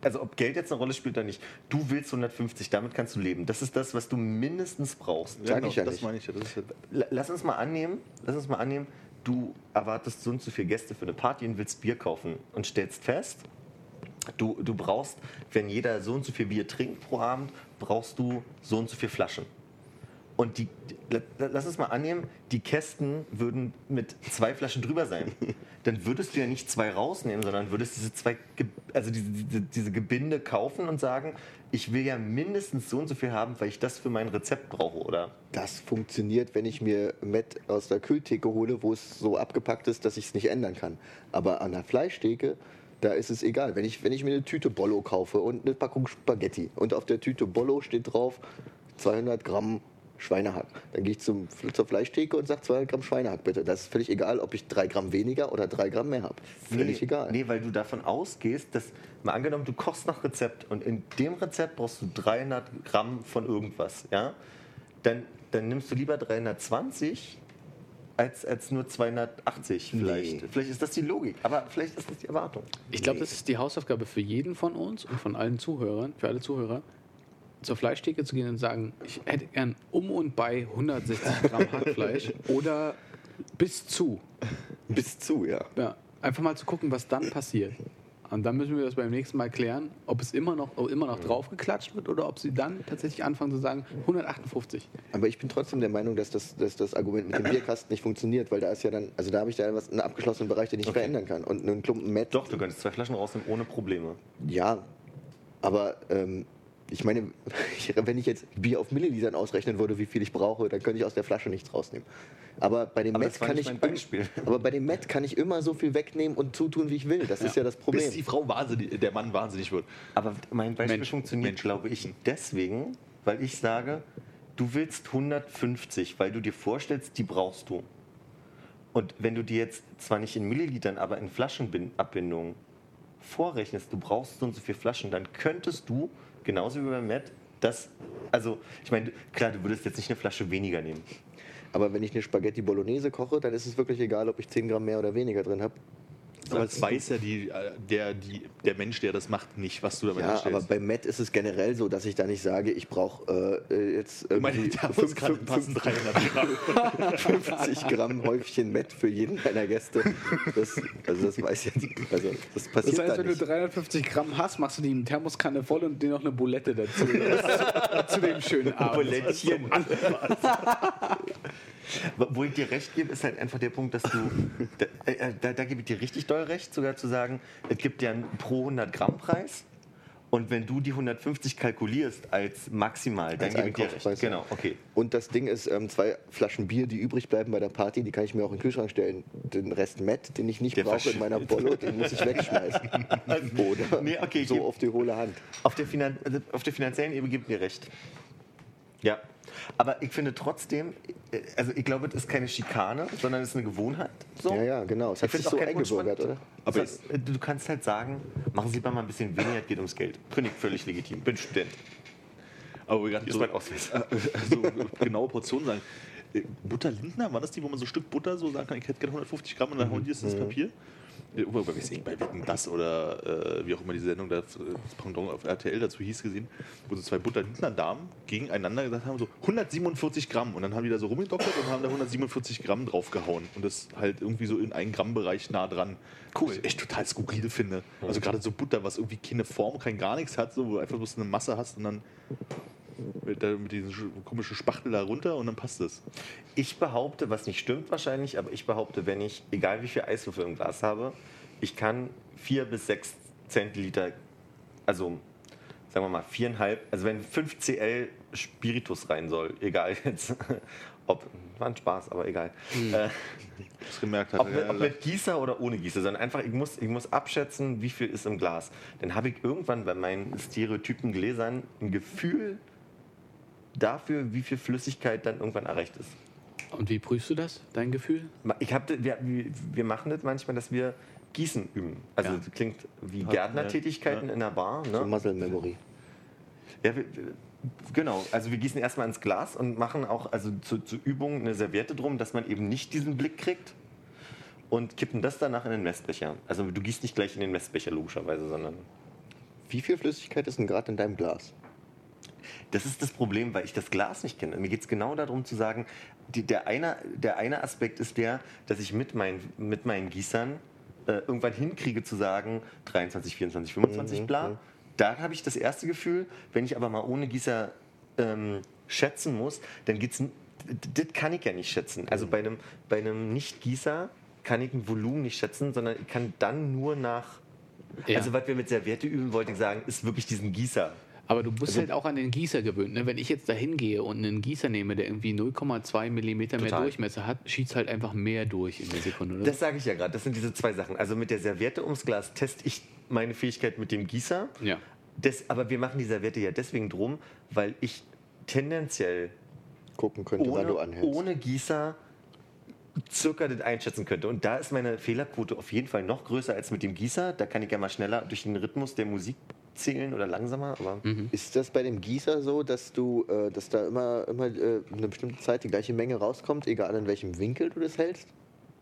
also ob Geld jetzt eine Rolle spielt oder nicht, du willst 150, damit kannst du leben. Das ist das, was du mindestens brauchst. Sag ich ja das nicht. meine ich ja. Das ist ja La- Lass uns mal annehmen, lass uns mal annehmen, du erwartest so und so viele Gäste für eine Party und willst Bier kaufen und stellst fest, du, du brauchst, wenn jeder so und so viel Bier trinkt pro Abend, brauchst du so und so viele Flaschen. Und die, lass uns mal annehmen, die Kästen würden mit zwei Flaschen drüber sein. Dann würdest du ja nicht zwei rausnehmen, sondern würdest diese zwei, also diese, diese, diese Gebinde kaufen und sagen, ich will ja mindestens so und so viel haben, weil ich das für mein Rezept brauche, oder? Das funktioniert, wenn ich mir Met aus der Kühltheke hole, wo es so abgepackt ist, dass ich es nicht ändern kann. Aber an der Fleischtheke, da ist es egal. Wenn ich, wenn ich mir eine Tüte Bollo kaufe und eine Packung Spaghetti und auf der Tüte Bollo steht drauf 200 Gramm Schweinehack, dann gehe ich zum, zur Fleischtheke und sage 200 Gramm Schweinehack bitte. Das ist völlig egal, ob ich drei Gramm weniger oder drei Gramm mehr habe. Völlig nee, egal. Nee, weil du davon ausgehst, dass, mal angenommen, du kochst nach Rezept und in dem Rezept brauchst du 300 Gramm von irgendwas, ja? Dann, dann nimmst du lieber 320 als, als nur 280 vielleicht. Nee. Vielleicht ist das die Logik, aber vielleicht ist das die Erwartung. Ich glaube, das ist die Hausaufgabe für jeden von uns und von allen Zuhörern, für alle Zuhörer, zur Fleischtheke zu gehen und sagen, ich hätte gern um und bei 160 Gramm Hackfleisch oder bis zu. Bis zu, ja. Ja, einfach mal zu gucken, was dann passiert. Und dann müssen wir das beim nächsten Mal klären, ob es immer noch, immer noch draufgeklatscht wird oder ob sie dann tatsächlich anfangen zu sagen 158. Aber ich bin trotzdem der Meinung, dass das, dass das Argument mit dem Bierkasten nicht funktioniert, weil da ist ja dann, also da habe ich da was, einen abgeschlossenen Bereich, den ich Okay. verändern kann. Und einen Klumpen Met, Doch, du könntest zwei Flaschen rausnehmen ohne Probleme. ja, aber ähm, ich meine, wenn ich jetzt Bier auf Millilitern ausrechnen würde, wie viel ich brauche, dann könnte ich aus der Flasche nichts rausnehmen. Aber bei dem Met kann ich, aber bei dem Met kann ich immer so viel wegnehmen und zutun, wie ich will. Das ist ja das Problem. Bis die Frau wahnsinnig, der Mann wahnsinnig wird. Aber mein Beispiel Mensch, funktioniert, Mensch. glaube ich, deswegen, weil ich sage, du willst 150, weil du dir vorstellst, die brauchst du. Und wenn du dir jetzt zwar nicht in Millilitern, aber in Flaschenabbindungen vorrechnest, du brauchst so und so viele Flaschen, dann könntest du, genauso wie beim Matt, das, also ich meine, klar, du würdest jetzt nicht eine Flasche weniger nehmen. Aber wenn ich eine Spaghetti Bolognese koche, dann ist es wirklich egal, ob ich 10 Gramm mehr oder weniger drin habe. Aber es weiß ja die, äh, der, die, der Mensch, der das macht, nicht, was du damit Ja, aber bei Matt ist es generell so, dass ich da nicht sage, ich brauche äh, jetzt ich meine, irgendwie da muss fünf- gerade fünf- passen 300 Gramm. 50 Gramm Häufchen Matt für jeden meiner Gäste. Das, also das weiß ja, die- also das Das passiert heißt, da wenn du nicht. 350 Gramm hast, machst du die in Thermoskanne voll und dir noch eine Bulette dazu. zu dem schönen Abend. Bulettchen. Wo ich dir recht gebe, ist halt einfach der Punkt, dass du, da, äh, da, da gebe ich dir richtig doll recht, sogar zu sagen, es gibt ja einen pro 100 Gramm Preis und wenn du die 150 kalkulierst als maximal, dann gebe ich dir recht. Genau, okay. Und das Ding ist, ähm, zwei Flaschen Bier, die übrig bleiben bei der Party, die kann ich mir auch in den Kühlschrank stellen. Den Rest Matt, den ich nicht Der brauche in meiner Bollo, den muss ich wegschmeißen. Oder Nee, okay, so auf die hohle Hand. Auf der, Finan also auf der finanziellen Ebene gibt mir recht. Ja. Aber ich finde trotzdem, äh, also ich glaube, es ist keine Schikane, sondern es ist eine Gewohnheit. So. Ja, ja, genau. Es hat Ich sich auch so eingebürgert, oder? Aber das, äh, du kannst halt sagen, machen Sie lieber mal ein bisschen weniger, es geht ums Geld. Finde ich völlig legitim. Bin Student. Aber wir gerade Hier so, mein Ausweis. äh, so genaue Portionen sagen. Äh, Butter Lindner, war das die, wo man so ein Stück Butter so sagen kann, ich hätte gerne 150 Gramm und dann hauen die es ins Papier? Äh, Bei, bei, bei Wetten das oder äh, wie auch immer diese Sendung, das, äh, Pendant auf RTL dazu hieß, gesehen, wo so zwei Butter Lindner Damen gegeneinander gesagt haben, so 147 Gramm und dann haben die da so rumgedoktert und haben da 147 Gramm draufgehauen und das halt irgendwie so in einen Gramm-Bereich nah dran. Cool. Was ich echt total skurril finde. Also gerade so Butter, was irgendwie keine Form, kein gar nichts hat, so, wo du einfach bloß eine Masse hast und dann mit, mit diesem sch- komischen Spachtel da runter und dann passt es. Ich behaupte, was nicht stimmt wahrscheinlich, aber ich behaupte, wenn ich, egal wie viel Eiswürfel im Glas habe, ich kann vier bis sechs Zentiliter, also sagen wir mal viereinhalb, also wenn 5 Cl Spiritus rein soll, egal jetzt, ob, war ein Spaß, aber egal. Äh, Das gemerkt hat. ob, mit, ob mit Gießer oder ohne Gießer, sondern einfach, ich muss, ich muss abschätzen, wie viel ist im Glas. Dann habe ich irgendwann bei meinen stereotypen Gläsern ein Gefühl dafür, wie viel Flüssigkeit dann irgendwann erreicht ist. Und wie prüfst du das, dein Gefühl? Ich hab, wir, wir- machen das manchmal, dass wir Gießen üben. Also Ja. das klingt wie Gärtnertätigkeiten in der Bar. So Ne? Muscle Memory. Ja, wir, genau. Also wir gießen erstmal ins Glas und machen auch also zu, zur Übung eine Serviette drum, dass man eben nicht diesen Blick kriegt und kippen das danach in den Messbecher. Also du gießt nicht gleich in den Messbecher logischerweise, sondern Wie viel Flüssigkeit ist denn gerade in deinem Glas? Das ist das Problem, weil ich das Glas nicht kenne. Mir geht es genau darum zu sagen, die, der, eine, der eine Aspekt ist der, dass ich mit, mein, mit meinen Gießern äh, irgendwann hinkriege zu sagen, 23, 24, 25, bla. Da habe ich das erste Gefühl, wenn ich aber mal ohne Gießer ähm, schätzen muss, dann geht's. Das kann ich ja nicht schätzen. Also bei einem, bei einem Nicht-Gießer kann ich ein Volumen nicht schätzen, sondern ich kann dann nur nach. Ja. Also, was wir mit Serviette üben, wollte ich sagen, ist wirklich diesen Gießer. Aber du bist halt auch an den Gießer gewöhnt. Ne? Wenn ich jetzt da hingehe und einen Gießer nehme, der irgendwie 0,2 Millimeter mehr. Durchmesser hat, schießt halt einfach mehr durch in der Sekunde. Oder? Das sage ich ja gerade. Das sind diese zwei Sachen. Also mit der Serviette ums Glas teste ich meine Fähigkeit mit dem Gießer. ja. Das, aber wir machen die Serviette ja deswegen drum, weil ich tendenziell Gucken könnte, wann du ohne, anhältst. ohne Gießer circa das einschätzen könnte. Und da ist meine Fehlerquote auf jeden Fall noch größer als mit dem Gießer. Da kann ich ja mal schneller durch den Rhythmus der Musik zählen oder langsamer. Aber Ist das bei dem Gießer so, dass du, äh, dass da immer, immer äh, eine bestimmte Zeit die gleiche Menge rauskommt, egal in welchem Winkel du das hältst?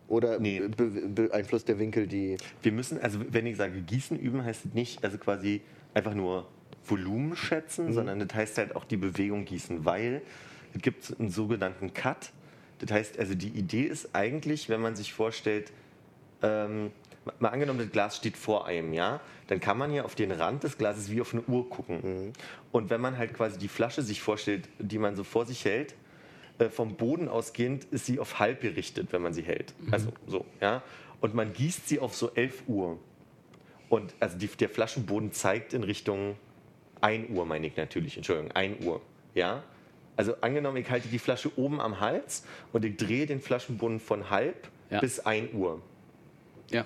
Oder Nee. be beeinflusst der Winkel die? wir müssen, also wenn ich sage Gießen üben, heißt es nicht, also quasi einfach nur Volumen schätzen, sondern das heißt halt auch die Bewegung gießen, weil es gibt einen sogenannten Cut. Das heißt, also die Idee ist eigentlich, wenn man sich vorstellt, ähm, mal angenommen, das Glas steht vor einem, ja, dann kann man ja auf den Rand des Glases wie auf eine Uhr gucken. Und wenn man halt quasi die Flasche sich vorstellt, die man so vor sich hält, äh, vom Boden ausgehend ist sie auf halb gerichtet, wenn man sie hält. Also so, ja. Und man gießt sie auf so 11 Uhr. Und also die, der Flaschenboden zeigt in Richtung 1 Uhr, meine ich natürlich, Entschuldigung, 1 Uhr. Ja? Also angenommen, ich halte die Flasche oben am Hals und ich drehe den Flaschenboden von halb Ja. bis 1 Uhr. Ja.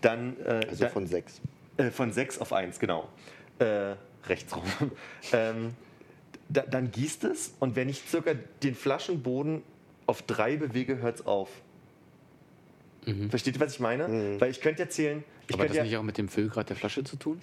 Dann, äh, Also von sechs. äh, von 6 auf 1, genau. Äh, rechts rum. ähm, da, dann gießt es und wenn ich circa den Flaschenboden auf 3 bewege, hört es auf. Versteht ihr, was ich meine? Weil ich könnte ja zählen. Ich Aber das ja, nicht auch mit dem Füllgrad der Flasche zu tun?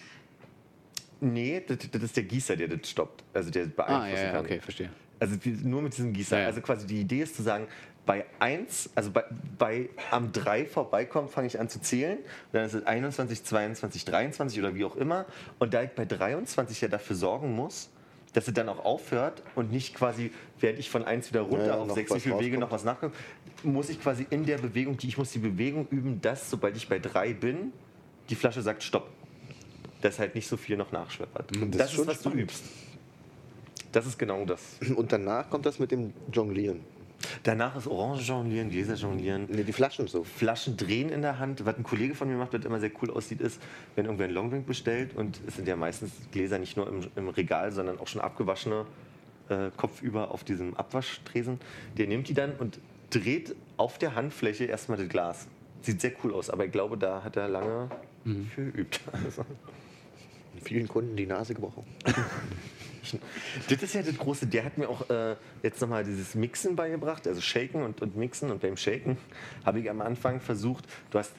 Nee, das, das ist der Gießer, der das stoppt. Also der Ah, beeinflussen ja, ja, kann. okay, verstehe. Also wie- nur mit diesem Gießer. Ja, ja. Also quasi die Idee ist zu sagen, bei 1, also bei, bei am 3 vorbeikommen, fange ich an zu zählen. Und dann ist es 21, 22, 23 oder wie auch immer. Und da ich bei 23 ja dafür sorgen muss, dass es dann auch aufhört und nicht quasi, während ich von 1 wieder runter Ja, auf noch 6 was mich bewege, rauskommt. noch was nachkommt, muss ich quasi in der Bewegung, die ich muss die Bewegung üben, dass, sobald ich bei 3 bin, die Flasche sagt Stopp. Dass halt nicht so viel noch nachschweppert. Und das das, ist ist, was du spannend. übst. Das ist genau das. Und danach kommt das mit dem Jonglieren. Danach ist Orange jonglieren, Gläser jonglieren, Ne, die Flaschen so. Flaschen drehen in der Hand. Was ein Kollege von mir macht, was immer sehr cool aussieht, ist, wenn irgendwer einen Longdrink bestellt und es sind ja meistens Gläser nicht nur im, im Regal, sondern auch schon abgewaschene, äh, kopfüber auf diesem Abwaschtresen. Der nimmt die dann und dreht auf der Handfläche erstmal das Glas. Sieht sehr cool aus, aber ich glaube, da hat er lange für geübt. Also. Vielen Kunden die Nase gebrochen. Das ist ja das Große. Der hat mir auch äh, jetzt nochmal dieses Mixen beigebracht, also Shaken und, und Mixen. Und beim Shaken habe ich am Anfang versucht, du hast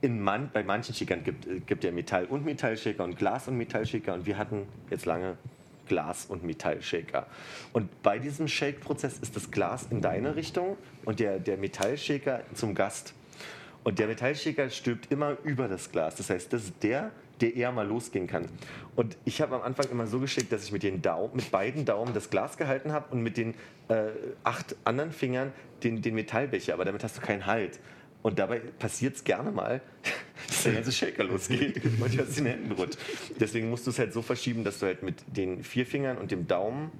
in man, bei manchen Shakern gibt es gibt ja Metall- und Metallshaker und Glas- und Metallshaker. Und wir hatten jetzt lange Glas- und Metallshaker. Und bei diesem Shake-Prozess ist das Glas in deine Richtung und der, der Metallshaker zum Gast. Und der Metallshaker stülpt immer über das Glas. Das heißt, das ist der, der eher mal losgehen kann. Und ich habe am Anfang immer so geschickt, dass ich mit, den Daumen, mit beiden Daumen das Glas gehalten habe und mit den äh, acht anderen Fingern den, den Metallbecher. Aber damit hast du keinen Halt. Und dabei passiert es gerne mal, dass der ganze Shaker losgeht und du aus den Händen rutscht. Deswegen musst du es halt so verschieben, dass du halt mit den vier Fingern und dem Daumen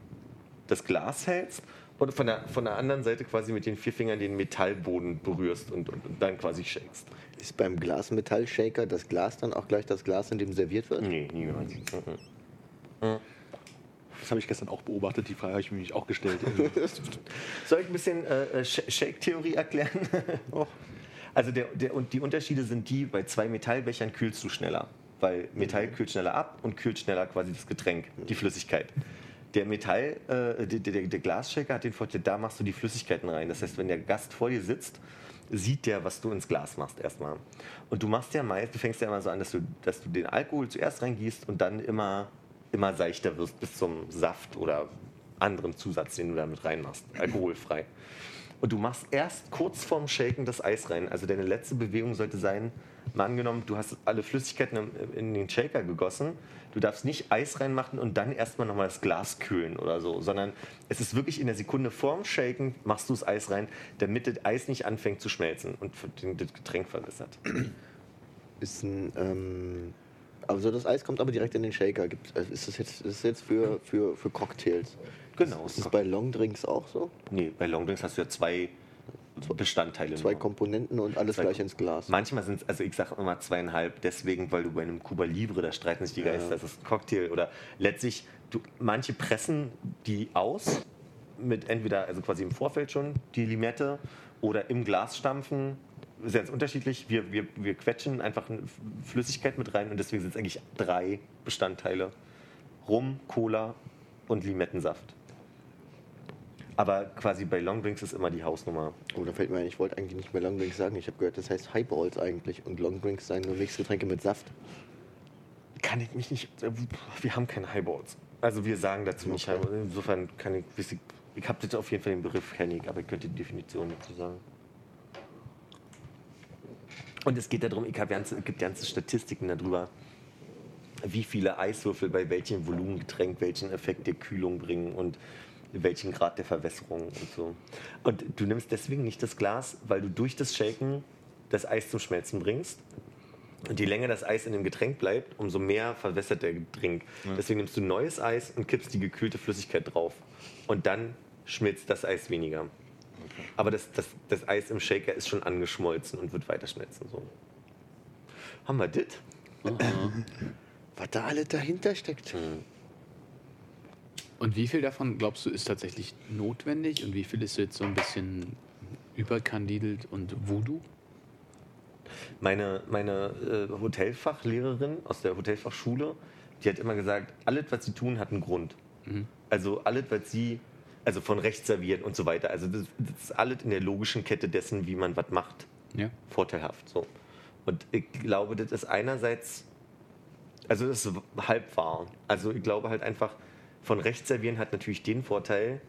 das Glas hältst und von der, von der anderen Seite quasi mit den vier Fingern den Metallboden berührst und, und, und dann quasi shakest. Ist beim Glas-Metall-Shaker das Glas dann auch gleich das Glas, in dem serviert wird? Nee, niemals. Mhm. Das habe ich gestern auch beobachtet, die Frage habe ich mir nämlich auch gestellt. Soll ich ein bisschen äh, äh, Sh- Shake-Theorie erklären? Also der, der, und die Unterschiede sind die, bei zwei Metallbechern kühlst du schneller. Weil Metall kühlt schneller ab und kühlt schneller quasi das Getränk, die Flüssigkeit. Der Metall, äh, der, der, der Glasshaker hat den Vorteil, da machst du die Flüssigkeiten rein. Das heißt, wenn der Gast vor dir sitzt, sieht der, was du ins Glas machst erstmal. Und du machst ja meist, du fängst ja immer so an, dass du, dass du den Alkohol zuerst reingießt und dann immer, immer seichter wirst bis zum Saft oder anderen Zusatz, den du da mit reinmachst, alkoholfrei. und du machst erst kurz vorm Shaken das Eis rein. Also deine letzte Bewegung sollte sein, mal angenommen, du hast alle Flüssigkeiten in den Shaker gegossen. Du darfst nicht Eis reinmachen und dann erstmal nochmal das Glas kühlen oder so, sondern es ist wirklich in der Sekunde vorm Shaken machst du das Eis rein, damit das Eis nicht anfängt zu schmelzen und das Getränk verbessert. Ist ein, ähm, also das Eis kommt aber direkt in den Shaker. Gibt, also ist das jetzt, ist das jetzt für, für, für Cocktails? Genau. Ist das bei Longdrinks auch so? Nee, bei Longdrinks hast du ja zwei Bestandteile. Zwei nur. Komponenten und alles Zwei gleich ins Glas. Manchmal sind es, also ich sage immer zweieinhalb, deswegen, weil du bei einem Cuba Libre, da streiten sich die Geister, das ist ein Cocktail oder letztlich, du, manche pressen die aus, mit entweder, also quasi im Vorfeld schon, die Limette oder im Glas stampfen, ist ganz unterschiedlich. Wir, wir, wir quetschen einfach eine Flüssigkeit mit rein und deswegen sind es eigentlich drei Bestandteile. Rum, Cola und Limettensaft. Aber quasi bei Longdrinks ist immer die Hausnummer. Oh, da fällt mir ein, ich wollte eigentlich nicht mehr Longdrinks sagen. Ich habe gehört, das heißt Highballs eigentlich. Und Longdrinks seien nur Mixgetränke mit Saft. kann ich mich nicht. äh, Wir haben keine Highballs. Also wir sagen dazu nicht Okay. Highballs. Insofern kann ich. Ich, ich habe jetzt auf jeden Fall den Begriff kenne ich, aber ich könnte die Definition dazu sagen. Und es geht darum, ich habe ganze, es gibt ganze Statistiken darüber, wie viele Eiswürfel bei welchem Volumengetränk welchen Effekt der Kühlung bringen und welchen Grad der Verwässerung und so. Und du nimmst deswegen nicht das Glas, weil du durch das Shaken das Eis zum Schmelzen bringst. Und je länger das Eis in dem Getränk bleibt, umso mehr verwässert der Drink. Deswegen nimmst du neues Eis und kippst die gekühlte Flüssigkeit drauf. Und dann schmilzt das Eis weniger. Aber das, das, das Eis im Shaker ist schon angeschmolzen und wird weiter schmelzen. So. Haben wir das? Was da alles dahinter steckt. Und wie viel davon, glaubst du, ist tatsächlich notwendig und wie viel ist jetzt so ein bisschen überkandidelt und Voodoo? Meine, meine äh, Hotelfachlehrerin aus der Hotelfachschule, die hat immer gesagt, alles, was sie tun, hat einen Grund. Also alles, was sie, also von Recht servieren und so weiter. Also das, das ist alles in der logischen Kette dessen, wie man was macht, Ja. vorteilhaft. So. Und ich glaube, das ist einerseits, also das ist halb wahr. Also ich glaube halt einfach, von Recht servieren hat natürlich den Vorteil,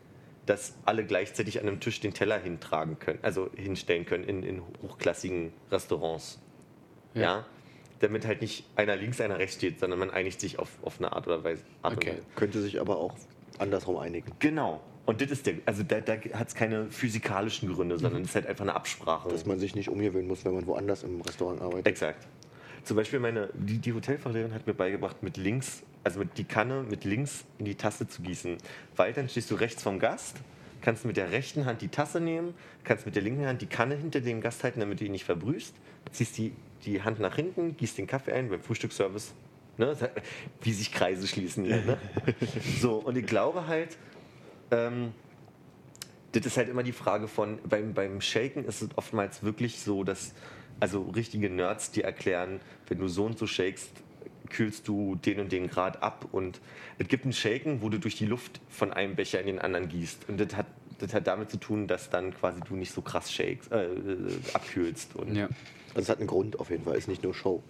dass alle gleichzeitig an einem Tisch den Teller hintragen können, also hinstellen können in, in hochklassigen Restaurants. Ja. Ja. Damit halt nicht einer links, einer rechts steht, sondern man einigt sich auf, auf eine Art oder Weise. Art und Okay. Weise. Könnte sich aber auch andersrum einigen. Genau. Und das ist der, also da, da hat es keine physikalischen Gründe, sondern es ist halt einfach eine Absprache. Dass man sich nicht umgewöhnen muss, wenn man woanders im Restaurant arbeitet. Exakt. Zum Beispiel meine, die, die Hotelfachlehrerin hat mir beigebracht, mit links, also mit die Kanne mit links in die Tasse zu gießen. Weil dann stehst du rechts vom Gast, kannst mit der rechten Hand die Tasse nehmen, kannst mit der linken Hand die Kanne hinter dem Gast halten, damit du ihn nicht verbrühst, ziehst die, die Hand nach hinten, gießt den Kaffee ein beim Frühstücksservice. Ne? Wie sich Kreise schließen hier. Ne? so, und ich glaube halt, ähm, das ist halt immer die Frage von, beim, beim Shaken ist es oftmals wirklich so, dass also richtige Nerds dir erklären, wenn du so und so shakest, kühlst du den und den Grad ab und es gibt ein Shaken, wo du durch die Luft von einem Becher in den anderen gießt und das hat, das hat damit zu tun, dass dann quasi du nicht so krass shakes, äh, äh, abkühlst und Ja. Also es hat einen Grund auf jeden Fall, ist nicht nur Show.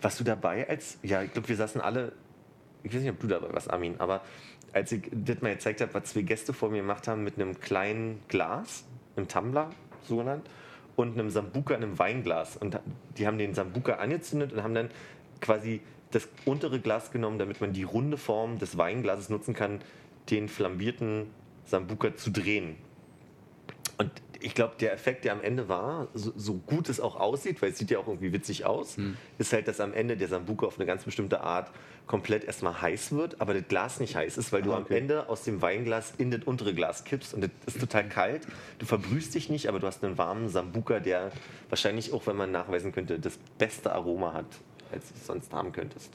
warst du dabei als, ja, ich glaube, wir saßen alle, ich weiß nicht, ob du dabei warst, Armin, aber als ich das mal gezeigt habe, was zwei Gäste vor mir gemacht haben mit einem kleinen Glas, einem Tumbler, so genannt, und einem Sambuka in einem Weinglas. Und die haben den Sambuka angezündet und haben dann quasi das untere Glas genommen, damit man die runde Form des Weinglases nutzen kann, den flambierten Sambuka zu drehen. Und ich glaube, der Effekt, der am Ende war, so, so gut es auch aussieht, weil es sieht ja auch irgendwie witzig aus, ist halt, dass am Ende der Sambuka auf eine ganz bestimmte Art komplett erstmal heiß wird, aber das Glas nicht heiß ist, weil du Ah, am okay. Ende aus dem Weinglas in das untere Glas kippst und das ist total kalt. Du verbrühst dich nicht, aber du hast einen warmen Sambuka, der wahrscheinlich auch, wenn man nachweisen könnte, das beste Aroma hat, als du es sonst haben könntest.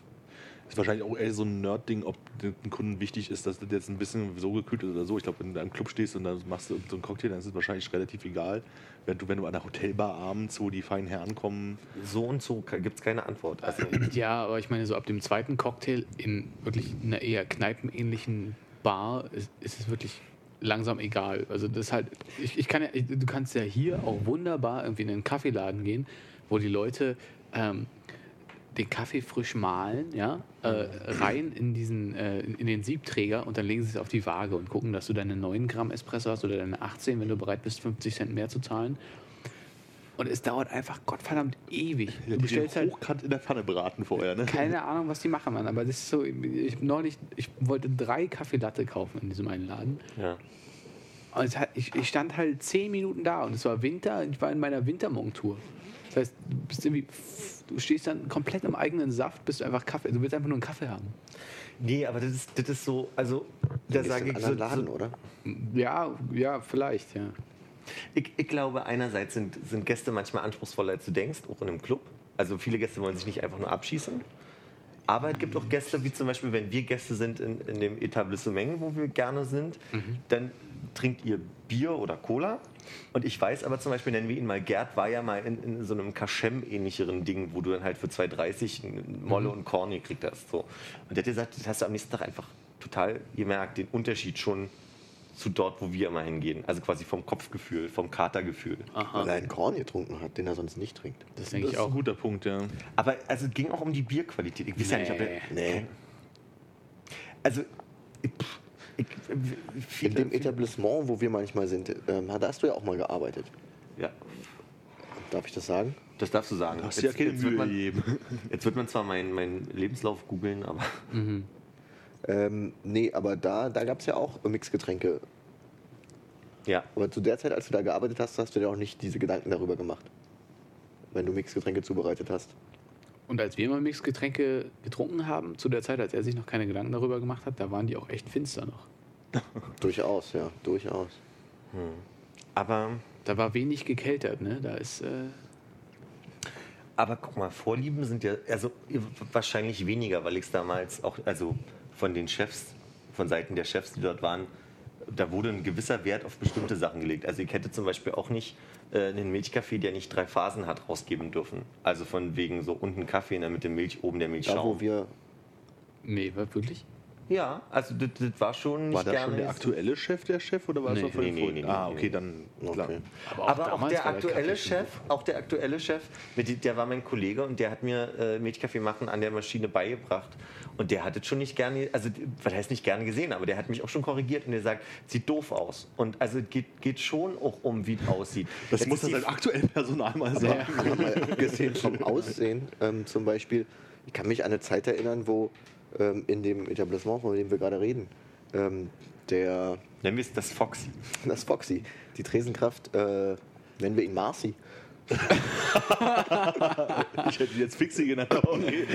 Ist wahrscheinlich auch eher so ein Nerd-Ding, ob den Kunden wichtig ist, dass das jetzt ein bisschen so gekühlt ist oder so. Ich glaube, wenn du in einem Club stehst und dann machst du so einen Cocktail, dann ist es wahrscheinlich relativ egal. Wenn du, wenn du an der Hotelbar abends, wo die feinen Herren kommen, So und so gibt es keine Antwort. Also, Ja, aber ich meine, so ab dem zweiten Cocktail in wirklich einer eher kneipenähnlichen Bar ist, ist es wirklich langsam egal. Also das ist halt, ich, ich kann ja, ich, du kannst ja hier auch wunderbar irgendwie in einen Kaffeeladen gehen, wo die Leute ähm, den Kaffee frisch mahlen, ja, äh, rein in diesen, äh, in, den Siebträger und dann legen sie es auf die Waage und gucken, dass du deine 9 Gramm Espresso hast oder deine 18, wenn du bereit bist, 50 Cent mehr zu zahlen. Und es dauert einfach gottverdammt ewig. Ja, Du bestellst halt hochkant in der Pfanne braten vorher, ne? keine Ahnung, was die machen, Mann. Aber das ist so, ich neulich, ich wollte drei Kaffeelatte kaufen in diesem einen Laden. Ja. Und hat, ich, ich stand halt zehn Minuten da und es war Winter, ich war in meiner Wintermontur. Das heißt, du bist irgendwie, du stehst dann komplett im eigenen Saft, bist du einfach Kaffee, du willst einfach nur einen Kaffee haben. Nee, aber das ist, das ist so, also da sage ich so, Laden, so oder? Ja, ja, vielleicht, ja. ich, ich glaube, einerseits sind, sind Gäste manchmal anspruchsvoller, als du denkst, auch in einem Club. Also viele Gäste wollen sich nicht einfach nur abschießen. Aber es gibt auch Gäste, wie zum Beispiel, wenn wir Gäste sind in, in dem Etablissement, wo wir gerne sind, dann trinkt ihr Bier oder Cola. Und ich weiß aber zum Beispiel, nennen wir ihn mal Gerd, war ja mal in, in so einem Kaschem-ähnlicheren Ding, wo du dann halt für 2,30 ein Molle und Korn gekriegt hast. So. Und der hat gesagt, das hast du am nächsten Tag einfach total gemerkt, den Unterschied schon zu dort, wo wir immer hingehen. Also quasi vom Kopfgefühl, vom Katergefühl. Aha. Weil er einen Korn getrunken hat, den er sonst nicht trinkt. Das denke Das ich ist ein auch. guter Punkt, ja. Aber also es ging auch um die Bierqualität. Ich weiß ja nicht, ob der, Nee. Also, ich, In dem Etablissement, wo wir manchmal sind, ähm, da hast du ja auch mal gearbeitet. ja, Darf ich das sagen? das darfst du sagen. Hast ja keine wird Mühe man, jetzt wird man zwar meinen mein Lebenslauf googeln, aber Ähm, nee, aber da, da gab es ja auch Mixgetränke. ja. Aber zu der Zeit, als du da gearbeitet hast, hast du dir auch nicht diese Gedanken darüber gemacht. Wenn du Mixgetränke zubereitet hast. Und als wir immer Mixgetränke getrunken haben, zu der Zeit, als er sich noch keine Gedanken darüber gemacht hat, da waren die auch echt finster noch. Durchaus, ja, durchaus. Aber, Da war wenig gekeltert, ne? Da ist, äh, aber guck mal, Vorlieben sind ja, also wahrscheinlich weniger, weil ich es damals auch, also von den Chefs, von Seiten der Chefs, die dort waren, da wurde ein gewisser Wert auf bestimmte Sachen gelegt. Also ich hätte zum Beispiel auch nicht äh, einen Milchkaffee, der nicht drei Phasen hat, rausgeben dürfen. Also von wegen so unten Kaffee und dann mit dem Milch, oben der Da, Milchschaum. wo wir. nee, wirklich? Ja, also das, das war schon nicht War da gerne. schon der aktuelle Chef der Chef oder war es Nee, noch von den nee, nee, nee, Ah, okay, nee. dann klar. Okay. Aber auch Aber auch der aktuelle Chef, auch der aktuelle Chef, mit, der war mein Kollege und der hat mir äh, Milchkaffee machen an der Maschine beigebracht. Und der hat es schon nicht gerne, also was heißt nicht gerne gesehen, aber der hat mich auch schon korrigiert und der sagt, sieht doof aus. Und also es geht, geht schon auch um, wie es aussieht. Das Jetzt muss das als aktuellen Personal mal sagen. Aber mal abgesehen vom Aussehen, ähm, zum Beispiel, ich kann mich an eine Zeit erinnern, wo ähm, in dem Etablissement, von dem wir gerade reden, ähm, der, Nennen wir es das Foxy. das Foxy, die Tresenkraft, äh, nennen wir ihn Marcy, Ich hätte jetzt Fixi genannt. aber Okay.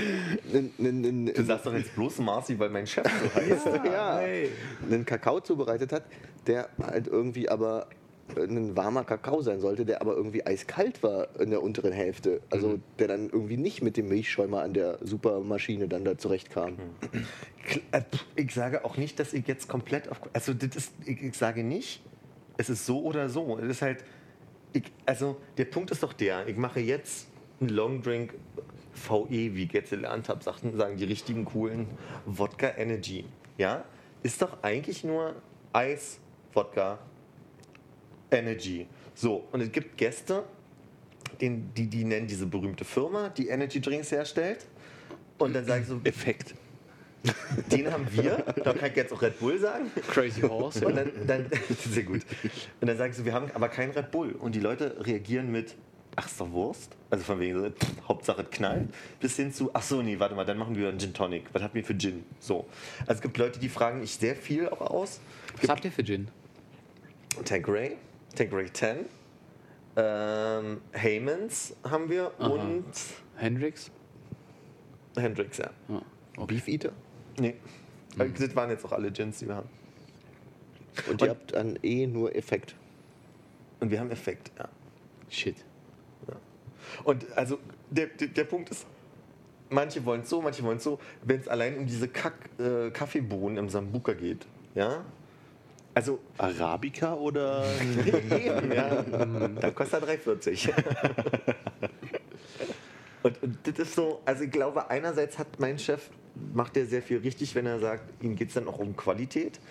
Du sagst doch jetzt bloß Marcy, weil mein Chef so heißt. ja, einen Kakao zubereitet hat, der halt irgendwie aber ein warmer Kakao sein sollte, der aber irgendwie eiskalt war in der unteren Hälfte. Also der dann irgendwie nicht mit dem Milchschäumer an der Supermaschine dann da zurechtkam. Äh, Ich sage auch nicht, dass ich jetzt komplett auf. Also, das ist, ich, ich sage nicht, es ist so oder so. Es ist halt. Ich, also, der Punkt ist doch der, ich mache jetzt einen Long Drink VE, wie ich jetzt gelernt habe, sagen die richtigen coolen Wodka Energy. Ja? Ist doch eigentlich nur Eis, Wodka, Energy. So, und es gibt Gäste, den, die, die nennen diese berühmte Firma, die Energy Drinks herstellt. Und dann sage ich so, Effekt. den haben wir, da kann ich jetzt auch Red Bull sagen. Crazy Horse. Und dann, dann sehr gut. Und dann sage ich so, wir haben aber keinen Red Bull. Und die Leute reagieren mit, ach, ist doch Wurst. Also von wegen, so, pff, Hauptsache es knallt. Bis hin zu, ach so, nee, warte mal, dann machen wir einen Gin Tonic. Was habt ihr für Gin? So. Also es gibt Leute, die fragen ich sehr viel auch aus. Was habt ihr für Gin? Tanqueray, Tanqueray 10, ähm, Heymans haben wir Aha. und Hendrix? Hendrix, ja. Ja. Okay. Beef Eater. Nee. Das waren jetzt auch alle Gins, die wir haben. Und ihr habt dann eh nur Effekt. Und wir haben Effekt, ja. Shit. Und also der, der, der Punkt ist, manche wollen es so, manche wollen es so. Wenn es allein um diese Kack, äh, Kaffeebohnen im Sambuka geht, ja, also Arabica oder eben, ja, dann kostet er 3,40. und, und das ist so, also ich glaube, einerseits hat mein Chef, macht er sehr viel richtig, wenn er sagt, ihm geht es dann auch um Qualität.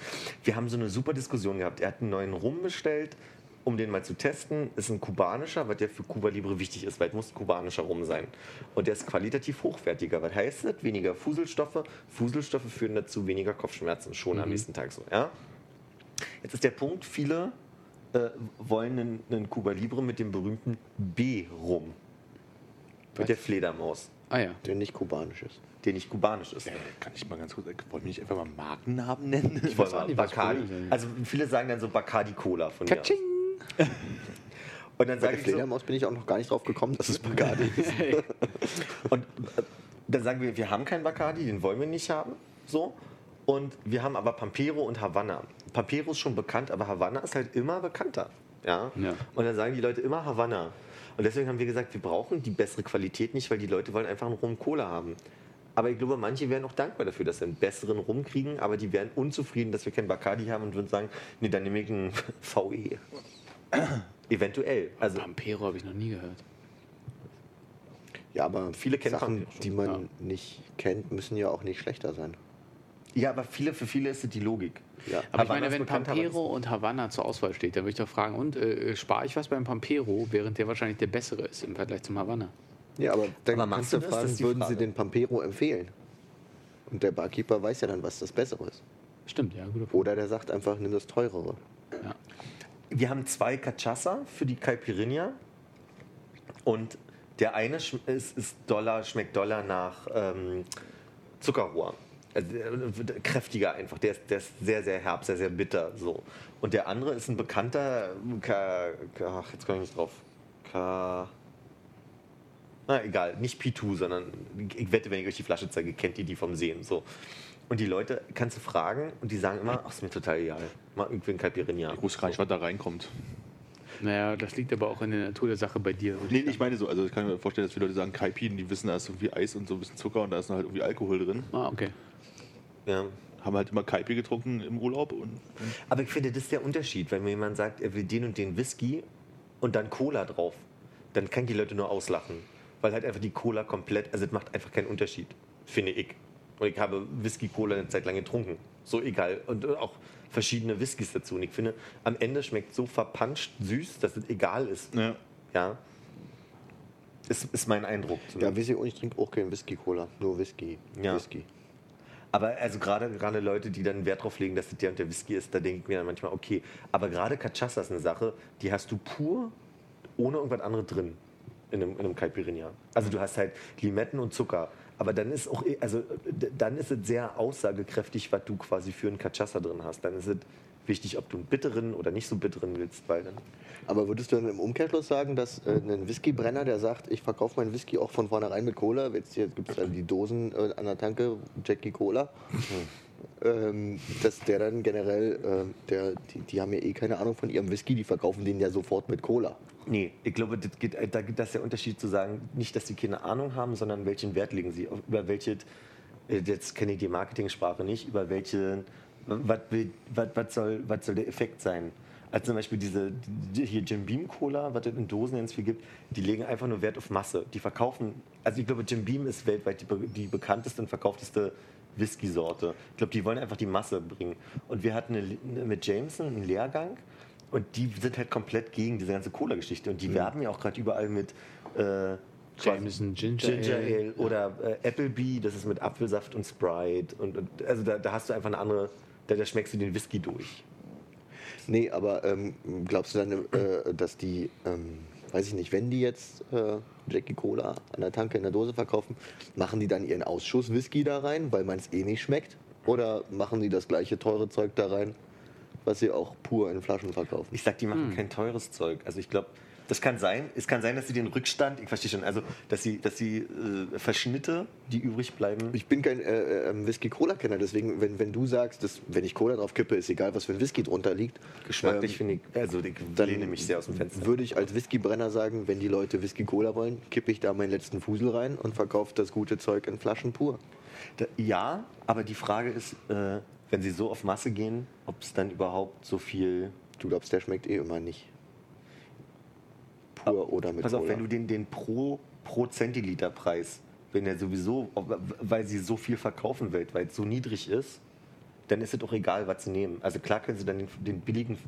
Wir haben so eine super Diskussion gehabt. Er hat einen neuen Rum bestellt, um den mal zu testen, ist ein kubanischer, was ja für Cuba Libre wichtig ist, weil es muss kubanischer rum sein. Und der ist qualitativ hochwertiger. Was heißt das? Weniger Fuselstoffe. Fuselstoffe führen dazu weniger Kopfschmerzen, schon am nächsten Tag so. Ja? Jetzt ist der Punkt, viele äh, wollen einen, einen Cuba Libre mit dem berühmten B-Rum. Mit der Fledermaus, Ah ja. Der nicht kubanisch ist. der nicht kubanisch ist. Äh, kann ich mal ganz kurz, äh, wollen wir nicht einfach mal Markennamen nennen? Ich wollte mal nicht, was Bacardi. Also viele sagen dann so Bacardi Cola von mir. aus. Und dann Bei sage der ich so, Fledermaus bin ich auch noch gar nicht drauf gekommen, dass es Bacardi ist. und äh, dann sagen wir, wir haben keinen Bacardi, den wollen wir nicht haben. So. Und wir haben aber Pampero und Havanna. Pampero ist schon bekannt, aber Havanna ist halt immer bekannter. Ja? Ja. Und dann sagen die Leute immer Havanna. Und deswegen haben wir gesagt, wir brauchen die bessere Qualität nicht, weil die Leute wollen einfach einen Rum Cola haben. Aber ich glaube, manche wären auch dankbar dafür, dass sie einen besseren Rum kriegen, aber die wären unzufrieden, dass wir keinen Bacardi haben und würden sagen, nee, dann nehme ich einen VE. Eventuell. Also Pampero habe ich noch nie gehört. Ja, aber Viele kennen Sachen, die man Ja. nicht kennt, müssen ja auch nicht schlechter sein. Ja, aber viele, für viele ist es die Logik. Ja. Aber ich Havanna meine, wenn Pampero und Havanna zur Auswahl steht, dann würde ich doch fragen, und äh, spare ich was beim Pampero, während der wahrscheinlich der bessere ist im Vergleich zum Havanna? Ja, aber dann Aber kannst du das? Fragen, würden Frage. sie den Pampero empfehlen? Und der Barkeeper weiß ja dann, was das Bessere ist. Stimmt, ja, Punkt. Oder der sagt einfach, nimm das Teurere. Ja. Wir haben zwei Cachaça für die Caipirinha. Und der eine ist, ist doller, schmeckt doller nach ähm, Zuckerrohr. Also, wird kräftiger einfach. Der ist, der ist sehr, sehr herb, sehr, sehr bitter. So. Und der andere ist ein bekannter. Ka, Ka, ach, jetzt komme ich nicht drauf. Ka, na egal, nicht P2, sondern ich wette, wenn ich euch die Flasche zeige, kennt ihr die vom Sehen. So. Und die Leute kannst du fragen und die sagen immer, ach, ist mir total egal. Mach irgendwie ein Caipirinha. Ich wusste gar nicht, was da reinkommt. Naja, das liegt aber auch in der Natur der Sache bei dir. Nee, ich meine so, also ich kann mir vorstellen, dass viele Leute sagen, Kaipin, die wissen, da ist irgendwie Eis und so ein bisschen Zucker und da ist noch halt irgendwie Alkohol drin. Ah, okay. Ja. Haben halt immer Kaipi getrunken im Urlaub und, und Aber ich finde, das ist der Unterschied. Wenn mir jemand sagt, er will den und den Whisky und dann Cola drauf, dann kann ich die Leute nur auslachen. Weil halt einfach die Cola komplett, also es macht einfach keinen Unterschied, finde ich. Und ich habe Whisky-Cola eine Zeit lang getrunken. So egal. Und auch verschiedene Whiskys dazu. Und ich finde, am Ende schmeckt so verpanscht süß, dass es egal ist. ja. Ja. Ist, ist mein Eindruck. Ja, wisst ihr, und ich trinke auch keinen Whisky-Cola, nur Whisky. Ja. Whisky. Aber also gerade gerade Leute, die dann Wert drauf legen, dass das der und der Whisky ist, da denke ich mir dann manchmal, okay, aber gerade Cachaça ist eine Sache, die hast du pur ohne irgendwas anderes drin in einem, in einem Caipirinha. Also du hast halt Limetten und Zucker, aber dann ist auch also d- dann ist es sehr aussagekräftig, was du quasi für einen Cachaça drin hast. Dann ist es wichtig, ob du einen bitteren oder nicht so bitteren willst, weil dann Aber würdest du dann im Umkehrschluss sagen, dass äh, ein Whiskybrenner, der sagt, ich verkaufe meinen Whisky auch von vornherein mit Cola, jetzt gibt es die Dosen äh, an der Tanke, Jackie Cola, ähm, dass der dann generell, äh, der, die, die haben ja eh keine Ahnung von ihrem Whisky, die verkaufen den ja sofort mit Cola. Nee, ich glaube, das, geht, da gibt das der Unterschied zu sagen, nicht, dass sie keine Ahnung haben, sondern welchen Wert legen sie, über welche, äh, jetzt kenne ich die Marketingsprache nicht, über welche, was, will, was, was, soll, was soll der Effekt sein? Also zum Beispiel diese, die, hier Jim Beam Cola, was es in Dosen ganz viel gibt, die legen einfach nur Wert auf Masse. Die verkaufen, also ich glaube, Jim Beam ist weltweit die, die bekannteste und verkaufteste Whisky-Sorte. Ich glaube, die wollen einfach die Masse bringen. Und wir hatten eine, mit Jameson einen Lehrgang und die sind halt komplett gegen diese ganze Cola-Geschichte. Und die werben ja auch gerade überall mit äh, Jameson Ginger, Ginger Ale, Ale. oder äh, Applebee, das ist mit Apfelsaft und Sprite. Und, und also da, da hast du einfach eine andere, da, da schmeckst du den Whisky durch. Nee, aber ähm, glaubst du dann, äh, dass die, ähm, weiß ich nicht, wenn die jetzt äh, Jackie Cola an der Tanke in der Dose verkaufen, machen die dann ihren Ausschuss Whisky da rein, weil man es eh nicht schmeckt? Oder machen die das gleiche teure Zeug da rein, was sie auch pur in Flaschen verkaufen? Ich sag, die machen kein teures Zeug. Also ich glaube, das kann sein. Es kann sein, dass sie den Rückstand, ich verstehe schon, also dass sie, dass sie äh, Verschnitte, die übrig bleiben. Ich bin kein äh, äh, Whisky-Cola-Kenner, deswegen, wenn, wenn du sagst, dass, wenn ich Cola drauf kippe, ist egal, was für ein Whisky drunter liegt. Geschmacklich ähm, finde ich, also ich dann lehne mich sehr aus dem Fenster. Würde ich als Whiskybrenner sagen, wenn die Leute Whisky-Cola wollen, kippe ich da meinen letzten Fusel rein und verkaufe das gute Zeug in Flaschen pur. Da, ja, aber die Frage ist, äh, wenn sie so auf Masse gehen, ob es dann überhaupt so viel. Du glaubst, der schmeckt eh immer nicht. Pur oder mit Pass auf, Cola. wenn du den, den pro, pro Zentiliter Preis, wenn der sowieso, weil sie so viel verkaufen weltweit, so niedrig ist, dann ist es auch egal, was sie nehmen. Also klar können sie dann den, den billigen,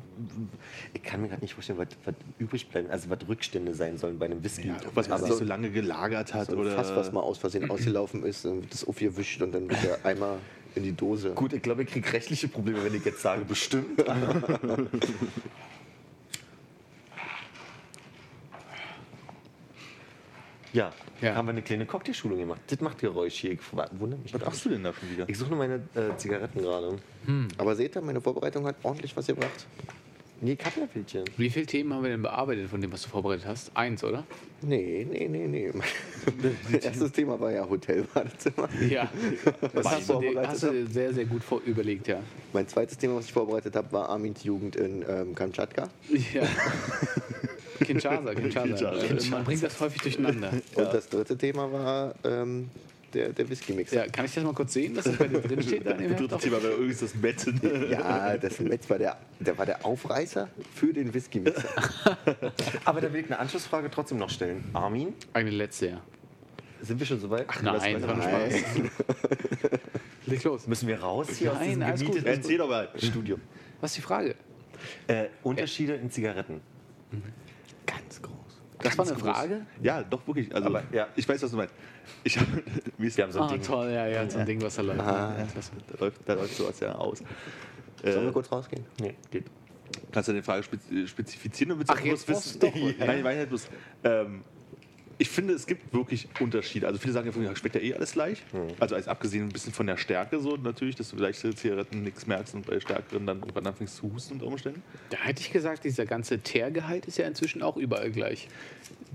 ich kann mir gerade nicht vorstellen, was, was übrig bleiben, also was Rückstände sein sollen bei einem Whisky. Was man sich so lange gelagert hat So oder. Fass, was mal aus Versehen ausgelaufen ist, dann wird das aufgewischt und dann wird der Eimer in die Dose. Gut, ich glaube, ich kriege rechtliche Probleme, wenn ich jetzt sage, bestimmt. ja, Ja. haben wir eine kleine Cocktailschulung gemacht. Das macht Geräusch hier. Ich wundere mich. was machst du denn da schon wieder? Ich suche nur meine äh, Zigaretten gerade. Aber seht ihr, meine Vorbereitung hat ordentlich was gebracht. Nee, Kaffeepilchen. Wie viele Themen haben wir denn bearbeitet von dem, was du vorbereitet hast? Eins, oder? Nee, nee, nee, nee. Mein erstes Thema war ja Hotelbadezimmer. Ja. Das Was hast du, hast du sehr, sehr gut vor überlegt, ja. Mein zweites Thema, was ich vorbereitet habe, war Armins Jugend in ähm, Kamtschatka. ja. Kinshasa, Kinshasa. Kinshasa. Man bringt das häufig durcheinander. Und das dritte Thema war ähm, der, der Whisky-Mix. Ja, kann ich das mal kurz sehen, dass das bei dir drin steht? Da in dem Heft? Dritte Thema wäre irgendwie das Bett. Ja, das Metz war der, der war der Aufreißer für den Whisky-Mixer. Aber da will ich eine Anschlussfrage trotzdem noch stellen. Armin, Eine letzte, ja. sind wir schon soweit? Nein, das war. Spaß. Leg los. Müssen wir raus hier aus Nein, diesem alles gut. gemieteten Erzähl doch mal. Studio? Was ist die Frage? Äh, Unterschiede in Zigaretten. Ganz groß. Das war eine Frage? Ja, doch wirklich. Also, Aber, ja. ich weiß, was du meinst. Ich hab, wie ist Wir haben so ein Ah, Ding. toll, ja, ja, so ein Ding, was da läuft. Ah. Ja. Da läuft, da läuft sowas ja aus. Sollen wir Äh, kurz rausgehen? Nee, geht. kannst du die Frage spez- spezifizieren? Oder willst du Ach, auch jetzt du doch- Nein, ich meine halt bloß. Ähm, ich finde, es gibt wirklich Unterschiede. Also viele sagen ja, schmeckt ja eh alles gleich. Also als abgesehen ein bisschen von der Stärke so natürlich, dass du leichte Zigaretten nichts merkst und bei stärkeren dann irgendwann anfängst zu husten unter Umständen. Da hätte ich gesagt, dieser ganze Teergehalt ist ja inzwischen auch überall gleich.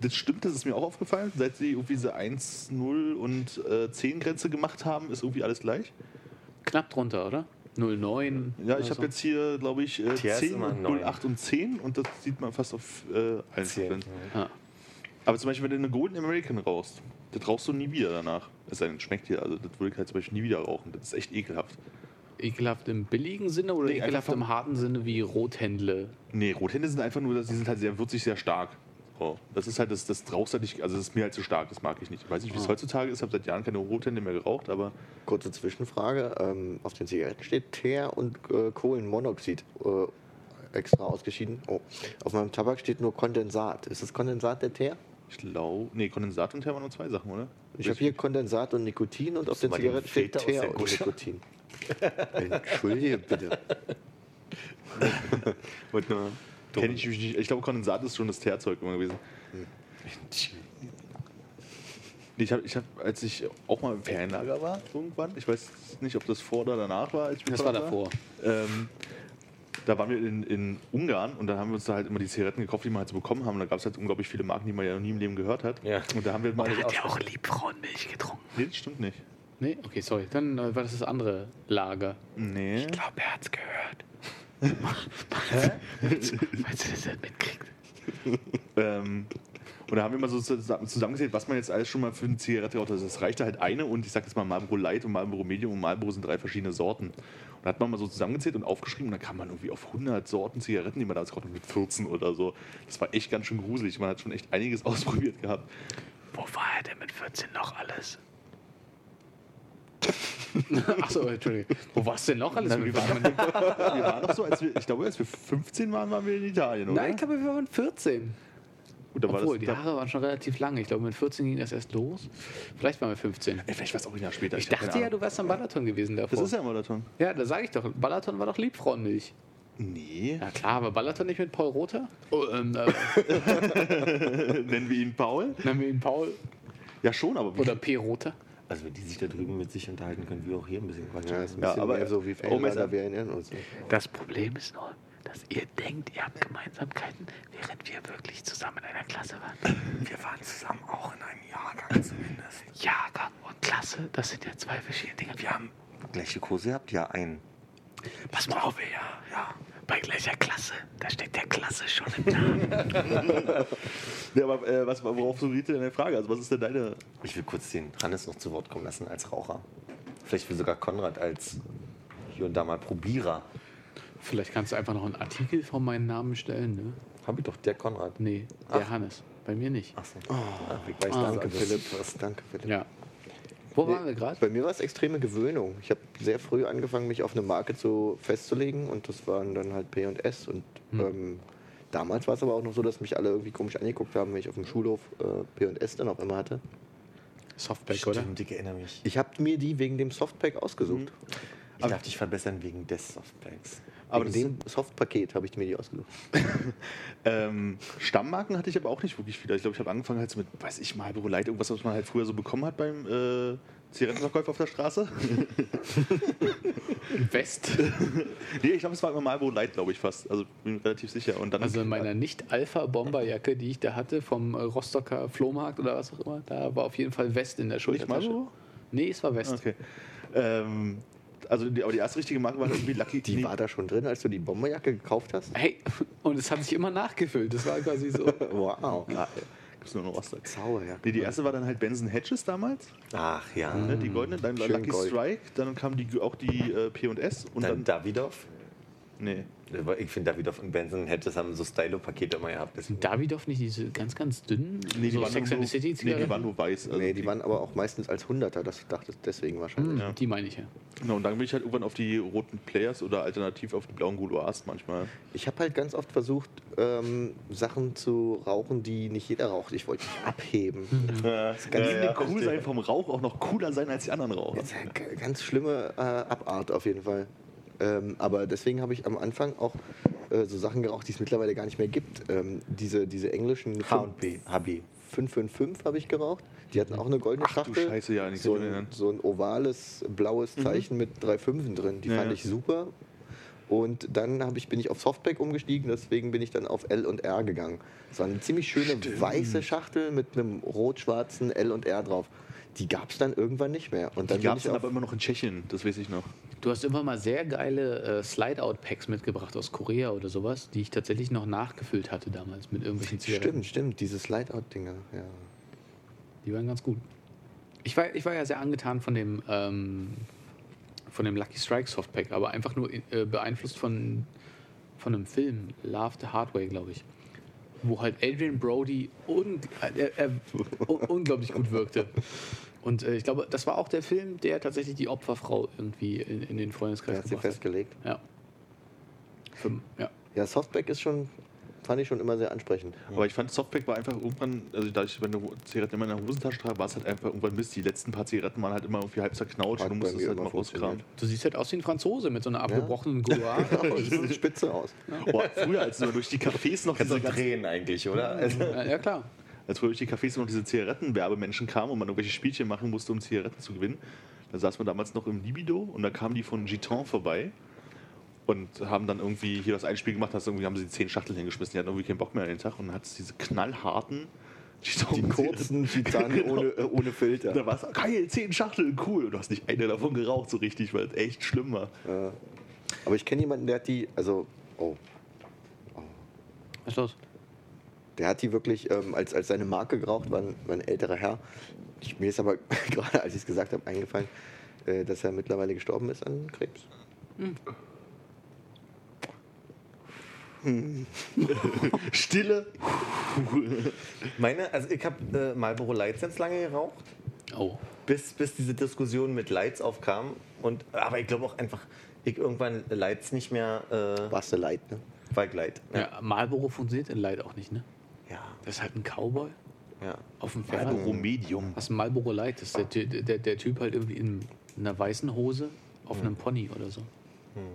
Das stimmt, das ist mir auch aufgefallen. Seit sie irgendwie diese 1, 0 und äh, 10 Grenze gemacht haben, ist irgendwie alles gleich. Knapp drunter, oder? 09. Ja, ich habe so. jetzt hier, glaube ich, äh, TR ist 10 immer und neun. 0, 8 und 10 und das sieht man fast auf äh, allen Zehn, Frequenzen. Ja. Aber zum Beispiel, wenn du eine Golden American rauchst, das rauchst du nie wieder danach. Es sei denn, es schmeckt dir. Also, das würde ich halt zum Beispiel nie wieder rauchen. Das ist echt ekelhaft. Ekelhaft im billigen Sinne oder Nee, ekelhaft im harten Sinne wie Rothändle? Nee, Rothände sind einfach nur, die sind halt sehr würzig, sehr stark. So. Das ist halt, das, das rauchst halt nicht, also das ist mir halt zu stark, das mag ich nicht. Ich weiß nicht, wie es Ah. heutzutage ist, ich habe seit Jahren keine Rothände mehr geraucht, aber Kurze Zwischenfrage. Ähm, auf den Zigaretten steht Teer und äh, Kohlenmonoxid äh, extra ausgeschieden. Oh. Auf meinem Tabak steht nur Kondensat. Ist das Kondensat der Teer? Ich glaube, nee, Kondensat und Therm waren nur zwei Sachen, oder? Ich habe hier Kondensat und Nikotin und auf den mal den Zigaretten steht Teer der und? Nikotin. Entschuldige bitte. Wollte nur. Kenn ich, mich nicht. ich glaube, Kondensat ist schon das Teerzeug immer gewesen. Ich habe, ich hab, als ich auch mal im Ferienlager war, irgendwann, ich weiß nicht, ob das vor oder danach war. Als ich Das war davor. Ähm, da waren wir in, in Ungarn und dann haben wir uns da halt immer die Zigaretten gekauft, die wir halt so bekommen haben. Und da gab es halt unglaublich viele Marken, die man ja noch nie im Leben gehört hat. Ja. Und da haben wir mal. Hat der auch Liebfrauenmilch getrunken? Nee, das stimmt nicht. Nee? Okay, sorry. Dann äh, war das das andere Lager. Nee. Ich glaube, er hat's gehört. Falls du das nicht mitkriegt. Ähm, und da haben wir mal so zusammen- zusammengezählt, was man jetzt alles schon mal für eine Zigarette raucht. Also es reichte halt eine und ich sag jetzt mal Marlboro Light und Marlboro Medium und Marlboro sind drei verschiedene Sorten. Und da hat man mal so zusammengezählt und aufgeschrieben und dann kam man irgendwie auf 100 Sorten Zigaretten, die man damals geraucht hat, mit 14 oder so. Das war echt ganz schön gruselig. Man hat schon echt einiges ausprobiert gehabt. Wo war er denn mit 14 noch alles? Achso, Entschuldigung. Wo warst du denn noch alles mit wir, 14? waren, wir waren doch so, als wir, ich glaube, als wir 15 waren, waren wir in Italien, oder? Nein, ich glaube, wir waren 14. Gut, war Obwohl, das, die da, Haare waren schon relativ lang. Ich glaube, mit 14 ging das erst los. Vielleicht waren wir 15. ey, vielleicht war es auch ein Jahr später. Ich keine dachte ja, du wärst am Balaton gewesen davor. Das ist ja Marathon. ja, da sage ich doch. Balaton war doch Liebfrauenmilch. Nee. Ja klar, aber Balaton nicht mit Paul Rother? Oh, ähm, äh, Nennen wir ihn Paul? nennen wir ihn Paul Ja, schon, aber oder P. Rother? Also, wenn die sich da drüben mit sich unterhalten, können wir auch hier ein bisschen quatschen. Ja, ist ein Ja, bisschen aber- mehr so wie erinnern uns. Das Problem ist nur, dass ihr denkt, ihr habt Gemeinsamkeiten, während wir wirklich zusammen in einer Klasse waren. wir waren zusammen auch in einem Jahrgang zumindest. Jahrgang und Klasse, das sind ja zwei verschiedene Dinge. Wir haben gleiche Kurse gehabt, ja, ein. Pass mal auf, ja, ja. Bei gleicher Klasse, da steckt der Klasse schon im Namen. Ja, aber äh, was, worauf so riet denn deine Frage? Also, was ist denn deine. Ich will kurz den Hannes noch zu Wort kommen lassen als Raucher. Vielleicht will sogar Konrad als hier und da mal Probierer. Vielleicht kannst du einfach noch einen Artikel von meinem Namen stellen, ne? Hab ich doch, der Konrad. Nee, der Hannes. Bei mir nicht. Achso. Ich weiß, Ah, danke, Philipp. Was, danke, Philipp. Ja. Wo waren wir gerade? Bei mir war es extreme Gewöhnung. Ich habe sehr früh angefangen, mich auf eine Marke zu festzulegen und das waren dann halt P und S. Und ähm, damals war es aber auch noch so, dass mich alle irgendwie komisch angeguckt haben, wenn ich auf dem Schulhof äh, P und S dann auch immer hatte. Softback, oder? Stimmt, ich erinnere mich. Ich habe mir die wegen dem Softpack ausgesucht. Ich darf dich verbessern wegen des Softpacks. Aber das dem Softpaket habe ich mir die ausgesucht. Ähm, Stammmarken hatte ich aber auch nicht wirklich viele. Ich glaube, ich habe angefangen halt so mit, weiß ich, Marlboro Light, irgendwas, was man halt früher so bekommen hat beim äh, Zigarettenverkäufer auf der Straße. West. nee, ich glaube, es war immer Marlboro Light, glaube ich fast. Also bin relativ sicher. Und dann Also in meiner Nicht-Alpha-Bomberjacke, die ich da hatte, vom äh, Rostocker Flohmarkt oder was auch immer, da war auf jeden Fall West in der Schultertasche. Marlboro? Nee, es war West. Okay. Ähm, also die, aber die erste richtige Marke war irgendwie Lucky. Die nee, war da schon drin, als du die Bomberjacke gekauft hast? Hey, und es hat sich immer nachgefüllt. Das war quasi so. Wow. geil. Gibt's nur noch Rostock. Zauberjacke. Nee, die erste war dann halt Benson Hedges damals, Ach ja. ne, die goldene, dann Schön Lucky Gold. Strike, dann kam die, auch die äh, P&S und Dann dann, Davidoff. nee, Ich finde, Davidoff und Benson Hedges haben so Stylo-Pakete immer gehabt. Deswegen- Davidoff nicht diese ganz, ganz dünnen nee, die so waren nur, City nee, die waren nur weiß. Also Nee, die waren aber auch meistens als Hunderter, das dachte ich deswegen wahrscheinlich. Hm, Ja. Die meine ich ja. Genau, und dann bin ich halt irgendwann auf die roten Players oder alternativ auf die blauen Gouloirs manchmal. Ich habe halt ganz oft versucht, ähm, Sachen zu rauchen, die nicht jeder raucht. Ich wollte mich abheben. Das Die ja, cool sein vom Rauch auch noch cooler sein als die anderen Raucher. Das ist eine ganz schlimme äh, Abart auf jeden Fall. Ähm, aber deswegen habe ich am Anfang auch äh, so Sachen geraucht, die es mittlerweile gar nicht mehr gibt. Ähm, diese, diese englischen H&B, HB. 555 habe ich geraucht. Die hatten auch eine goldene Ach du Schachtel. Scheiße, ja, nicht so, ein, so ein ovales blaues Zeichen mit drei Fünfen drin. Die Ja, fand ja. ich super. Und dann ich, bin ich auf Softpack umgestiegen, deswegen bin ich dann auf L und R gegangen. Es war eine ziemlich schöne weiße Schachtel mit einem rot-schwarzen L und R drauf. Die gab es dann irgendwann nicht mehr. Und dann Die gab es dann aber immer noch in Tschechien, das weiß ich noch. Du hast immer mal sehr geile äh, Slide-Out-Packs mitgebracht aus Korea oder sowas, die ich tatsächlich noch nachgefüllt hatte damals mit irgendwelchen Zigaretten. Stimmt, stimmt, diese Slide-Out-Dinger. Ja. Die waren ganz gut. Ich war, ich war ja sehr angetan von dem, ähm, von dem Lucky Strike Softpack, aber einfach nur äh, beeinflusst von, von einem Film, Love the Hard Way, glaube ich. Wo halt Adrian Brody un er, er, un unglaublich gut wirkte. Und äh, ich glaube, das war auch der Film, der tatsächlich die Opferfrau irgendwie in, in den Der Freundeskreis hat sie festgelegt. Ja. Fünf, ja. Ja, Softpack ist schon, fand ich schon immer sehr ansprechend. Aber ich fand Softpack war einfach irgendwann, also da ich meine Zigaretten immer in der Hosentasche trage, war es halt einfach irgendwann Mist. Die letzten paar Zigaretten waren halt immer irgendwie halb zerknautscht Hat und du musstest halt immer mal rauskramen. Du siehst halt aus wie ein Franzose mit so einer abgebrochenen Gouloir. Genau, das sieht spitze aus. Boah, früher, als du durch die Cafés noch du diese drehen eigentlich, oder? Also, ja, ja, klar. als früher durch die Cafés noch diese Zigarettenwerbemenschen kamen und man irgendwelche Spielchen machen musste, um Zigaretten zu gewinnen, da saß man damals noch im Libido und da kamen die von Giton vorbei und haben dann irgendwie hier das ein Spiel gemacht, hast irgendwie haben sie zehn Schachteln hingeschmissen, die hatten irgendwie keinen Bock mehr an den Tag und dann hat es diese knallharten Die kurzen Gitarren Genau. ohne, äh, ohne Filter. Da war es geil, zehn Schachteln, cool. Und du hast nicht eine davon geraucht, so richtig, weil es echt schlimm war. Äh, aber ich kenne jemanden, der hat die, also, oh, Was ist los? der hat die wirklich ähm, als, als seine Marke geraucht, war ein, war ein älterer Herr. Ich, mir ist aber gerade, als ich es gesagt habe, eingefallen, äh, dass er mittlerweile gestorben ist an Krebs. Stille. meine, also ich habe äh, Marlboro Lights ganz lange geraucht, Oh. bis, bis diese Diskussion mit Lights aufkam. Und, aber ich glaube auch einfach, ich irgendwann Lights nicht mehr äh, Warst du leid, ne? war ich Light. Ja, Marlboro funktioniert in Light auch nicht, ne? Ja, Das ist halt ein Cowboy ja. auf dem Pferd. Marlboro Medium. Was ein Marlboro Light ist. Der, der, der Typ halt irgendwie in einer weißen Hose auf einem Pony oder so.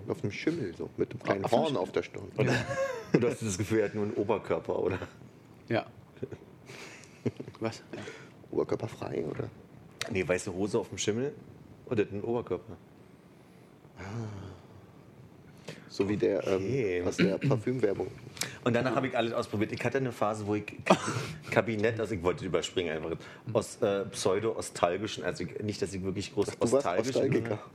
Auf dem Schimmel, so, mit einem kleinen Auf Horn auf der Stirn. Und, und du hast das Gefühl, er hat nur einen Oberkörper, oder? Ja. Was? Ja. Oberkörperfrei, oder? Nee, weiße Hose auf dem Schimmel und er hat einen Oberkörper. So wie der Okay. ähm, aus der Parfümwerbung. Und danach habe ich alles ausprobiert. Ich hatte eine Phase, wo ich Kab- Kabinett, also ich wollte überspringen einfach, aus äh, pseudo-ostalgischen, also ich, nicht, dass ich wirklich groß Du warst.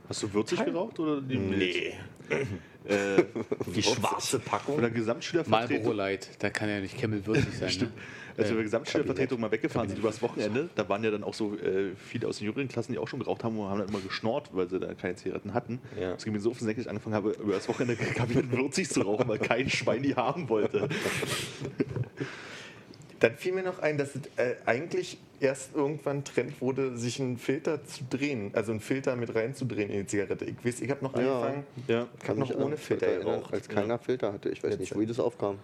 Hast du würzig geraucht oder die Nee. Äh, Die schwarze Packung. oder Marlboro Gesamtschülervertretung. Light. Da kann ja nicht Camel würzig sein. Stimmt. Ne? Als wir Äh, Gesamtschülervertretung mal weggefahren sind übers Wochenende, da waren ja dann auch so äh, viele aus den jüngeren Klassen, die auch schon geraucht haben und haben dann immer geschnort, weil sie da keine Zigaretten hatten. Ja. Das ging mir so auf den Senkel, dass ich angefangen habe, über das Wochenende Kabinett würzig zu rauchen, weil kein Schwein die haben wollte. Dann fiel mir noch ein, dass es äh, eigentlich erst irgendwann Trend wurde, sich einen Filter zu drehen, also einen Filter mit reinzudrehen in die Zigarette. Ich weiß, ich habe noch Ja. angefangen, Ja. ich habe noch ohne Filter geraucht. Als keiner Filter hatte. Ich weiß Jetzt- nicht, wie das aufkam.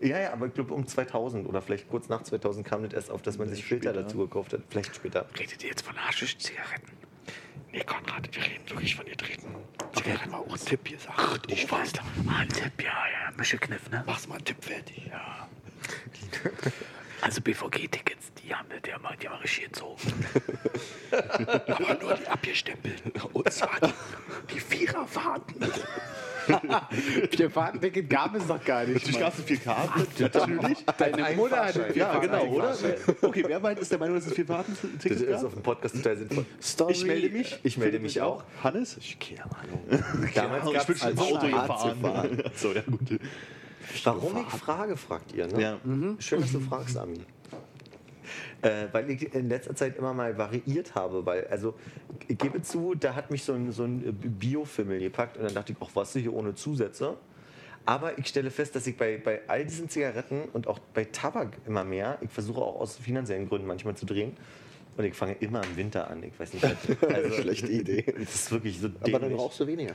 Ja, ja, aber ich glaube um 2000 oder vielleicht kurz nach 2000 kam das erst auf, dass man sich Filter Später. dazu gekauft hat. Vielleicht später. Redet ihr jetzt von Haschisch-Zigaretten? Nee, Konrad, wir reden wirklich von Zigaretten. Zigaretten mal auch einen Tipp hier sagen. Ich weiß da. Ah, ein Tipp, ja, ja. Mischekniff, ne? Mach's mal einen Tipp fertig. Ja. Also BVG-Tickets, die haben die haben, die haben richtig gezogen. Aber nur die abgestempelten. Und zwar die, die Viererfahrten. Viererfahrten-Ticket gab es doch gar nicht. Natürlich gab es ein 4K. Natürlich. Deine Mutter hat ein Ja, genau, oder? Okay, wer meint, ist der Meinung, dass es vier Das Fahrten-Tickets ist gab? auf dem Podcast total sinnvoll. Ich melde mich. Ich melde mich auch. Hannes? Ich keine Ahnung. Damals schon im als Auto gefahren. So, ja, gut. Warum ich frage, fragt ihr. Ne? Ja. Schön, dass du fragst, Ami. Äh, weil ich in letzter Zeit immer mal variiert habe, weil, also, ich gebe zu, da hat mich so ein, so ein Biofimmel gepackt und dann dachte ich, ach, was hier ohne Zusätze? Aber ich stelle fest, dass ich bei, bei all diesen Zigaretten und auch bei Tabak immer mehr, ich versuche auch aus finanziellen Gründen manchmal zu drehen und ich fange immer im Winter an. Ich weiß nicht, also, Schlechte Idee. Das ist wirklich so Aber dann dämlich. rauchst du weniger.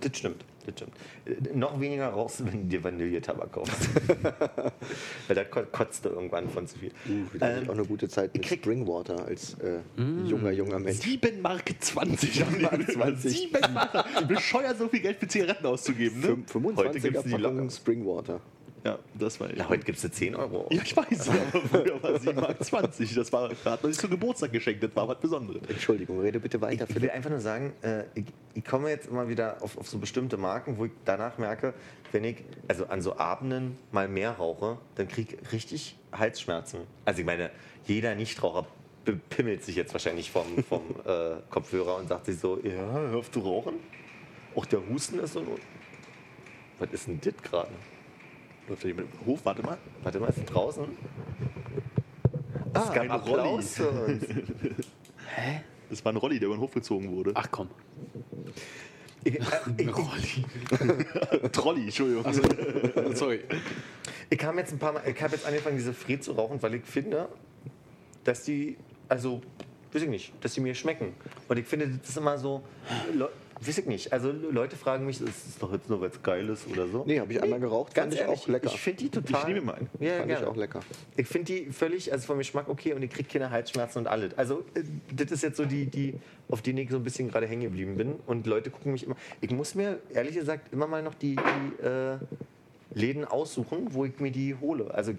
Das stimmt, das stimmt. Äh, Noch weniger rauchst du, wenn du dir Vanilletabak kaufst. Weil da ko- kotzt du irgendwann von zu viel. Da hatte ich Ähm, auch eine gute Zeit mit Springwater als äh, junger, junger Mensch. 7 Mark 20. haben die Mark gesagt. 20. 7 Mark. Bescheuert, so viel Geld für Zigaretten auszugeben, ne? Fün- Heute 25er gibt's die Packung. Springwater. Ja, das war ja, heute gibst du 10 Euro. Ja, ich weiß, aber früher war 7 Mark 20. Das war gerade noch nicht zum Geburtstag geschenkt, das war was Besonderes. Entschuldigung, rede bitte weiter, Ich will Philipp. einfach nur sagen, äh, ich, ich komme jetzt immer wieder auf, auf so bestimmte Marken, wo ich danach merke, wenn ich also an so Abenden mal mehr rauche, dann kriege ich richtig Halsschmerzen. Also ich meine, jeder Nichtraucher bepimmelt sich jetzt wahrscheinlich vom, vom äh, Kopfhörer und sagt sich so, ja, hörst du rauchen? Auch der Husten ist so... Was ist denn das gerade? Läuft da jemand im Hof? Warte mal. Warte mal, ist draußen? Ah, es gab ein Applaus für uns. Das war ein Rolli, der über den Hof gezogen wurde. Ach komm. Ich, äh, ich, ich, Trolli, Entschuldigung. Sorry. Ich kam jetzt ein paar Mal, ich habe jetzt angefangen, diese Fred zu rauchen, weil ich finde, dass die, also, weiß ich nicht, dass die mir schmecken. Und ich finde, das ist immer so, weiß ich nicht, also Leute fragen mich, ist es doch jetzt nur, weil es geil ist oder so? Nee, habe ich einmal geraucht, Ganz fand ich ehrlich, auch lecker. Ich finde die total. Ich nehme mal einen. Ja, fand ich gerne. auch lecker. Ich finde die völlig, also vom Geschmack okay und ich kriege keine Halsschmerzen und alles. Also äh, das ist jetzt so die, die, auf die ich so ein bisschen gerade hängen geblieben bin. Und Leute gucken mich immer. Ich muss mir ehrlich gesagt immer mal noch die, die äh, Läden aussuchen, wo ich mir die hole. Also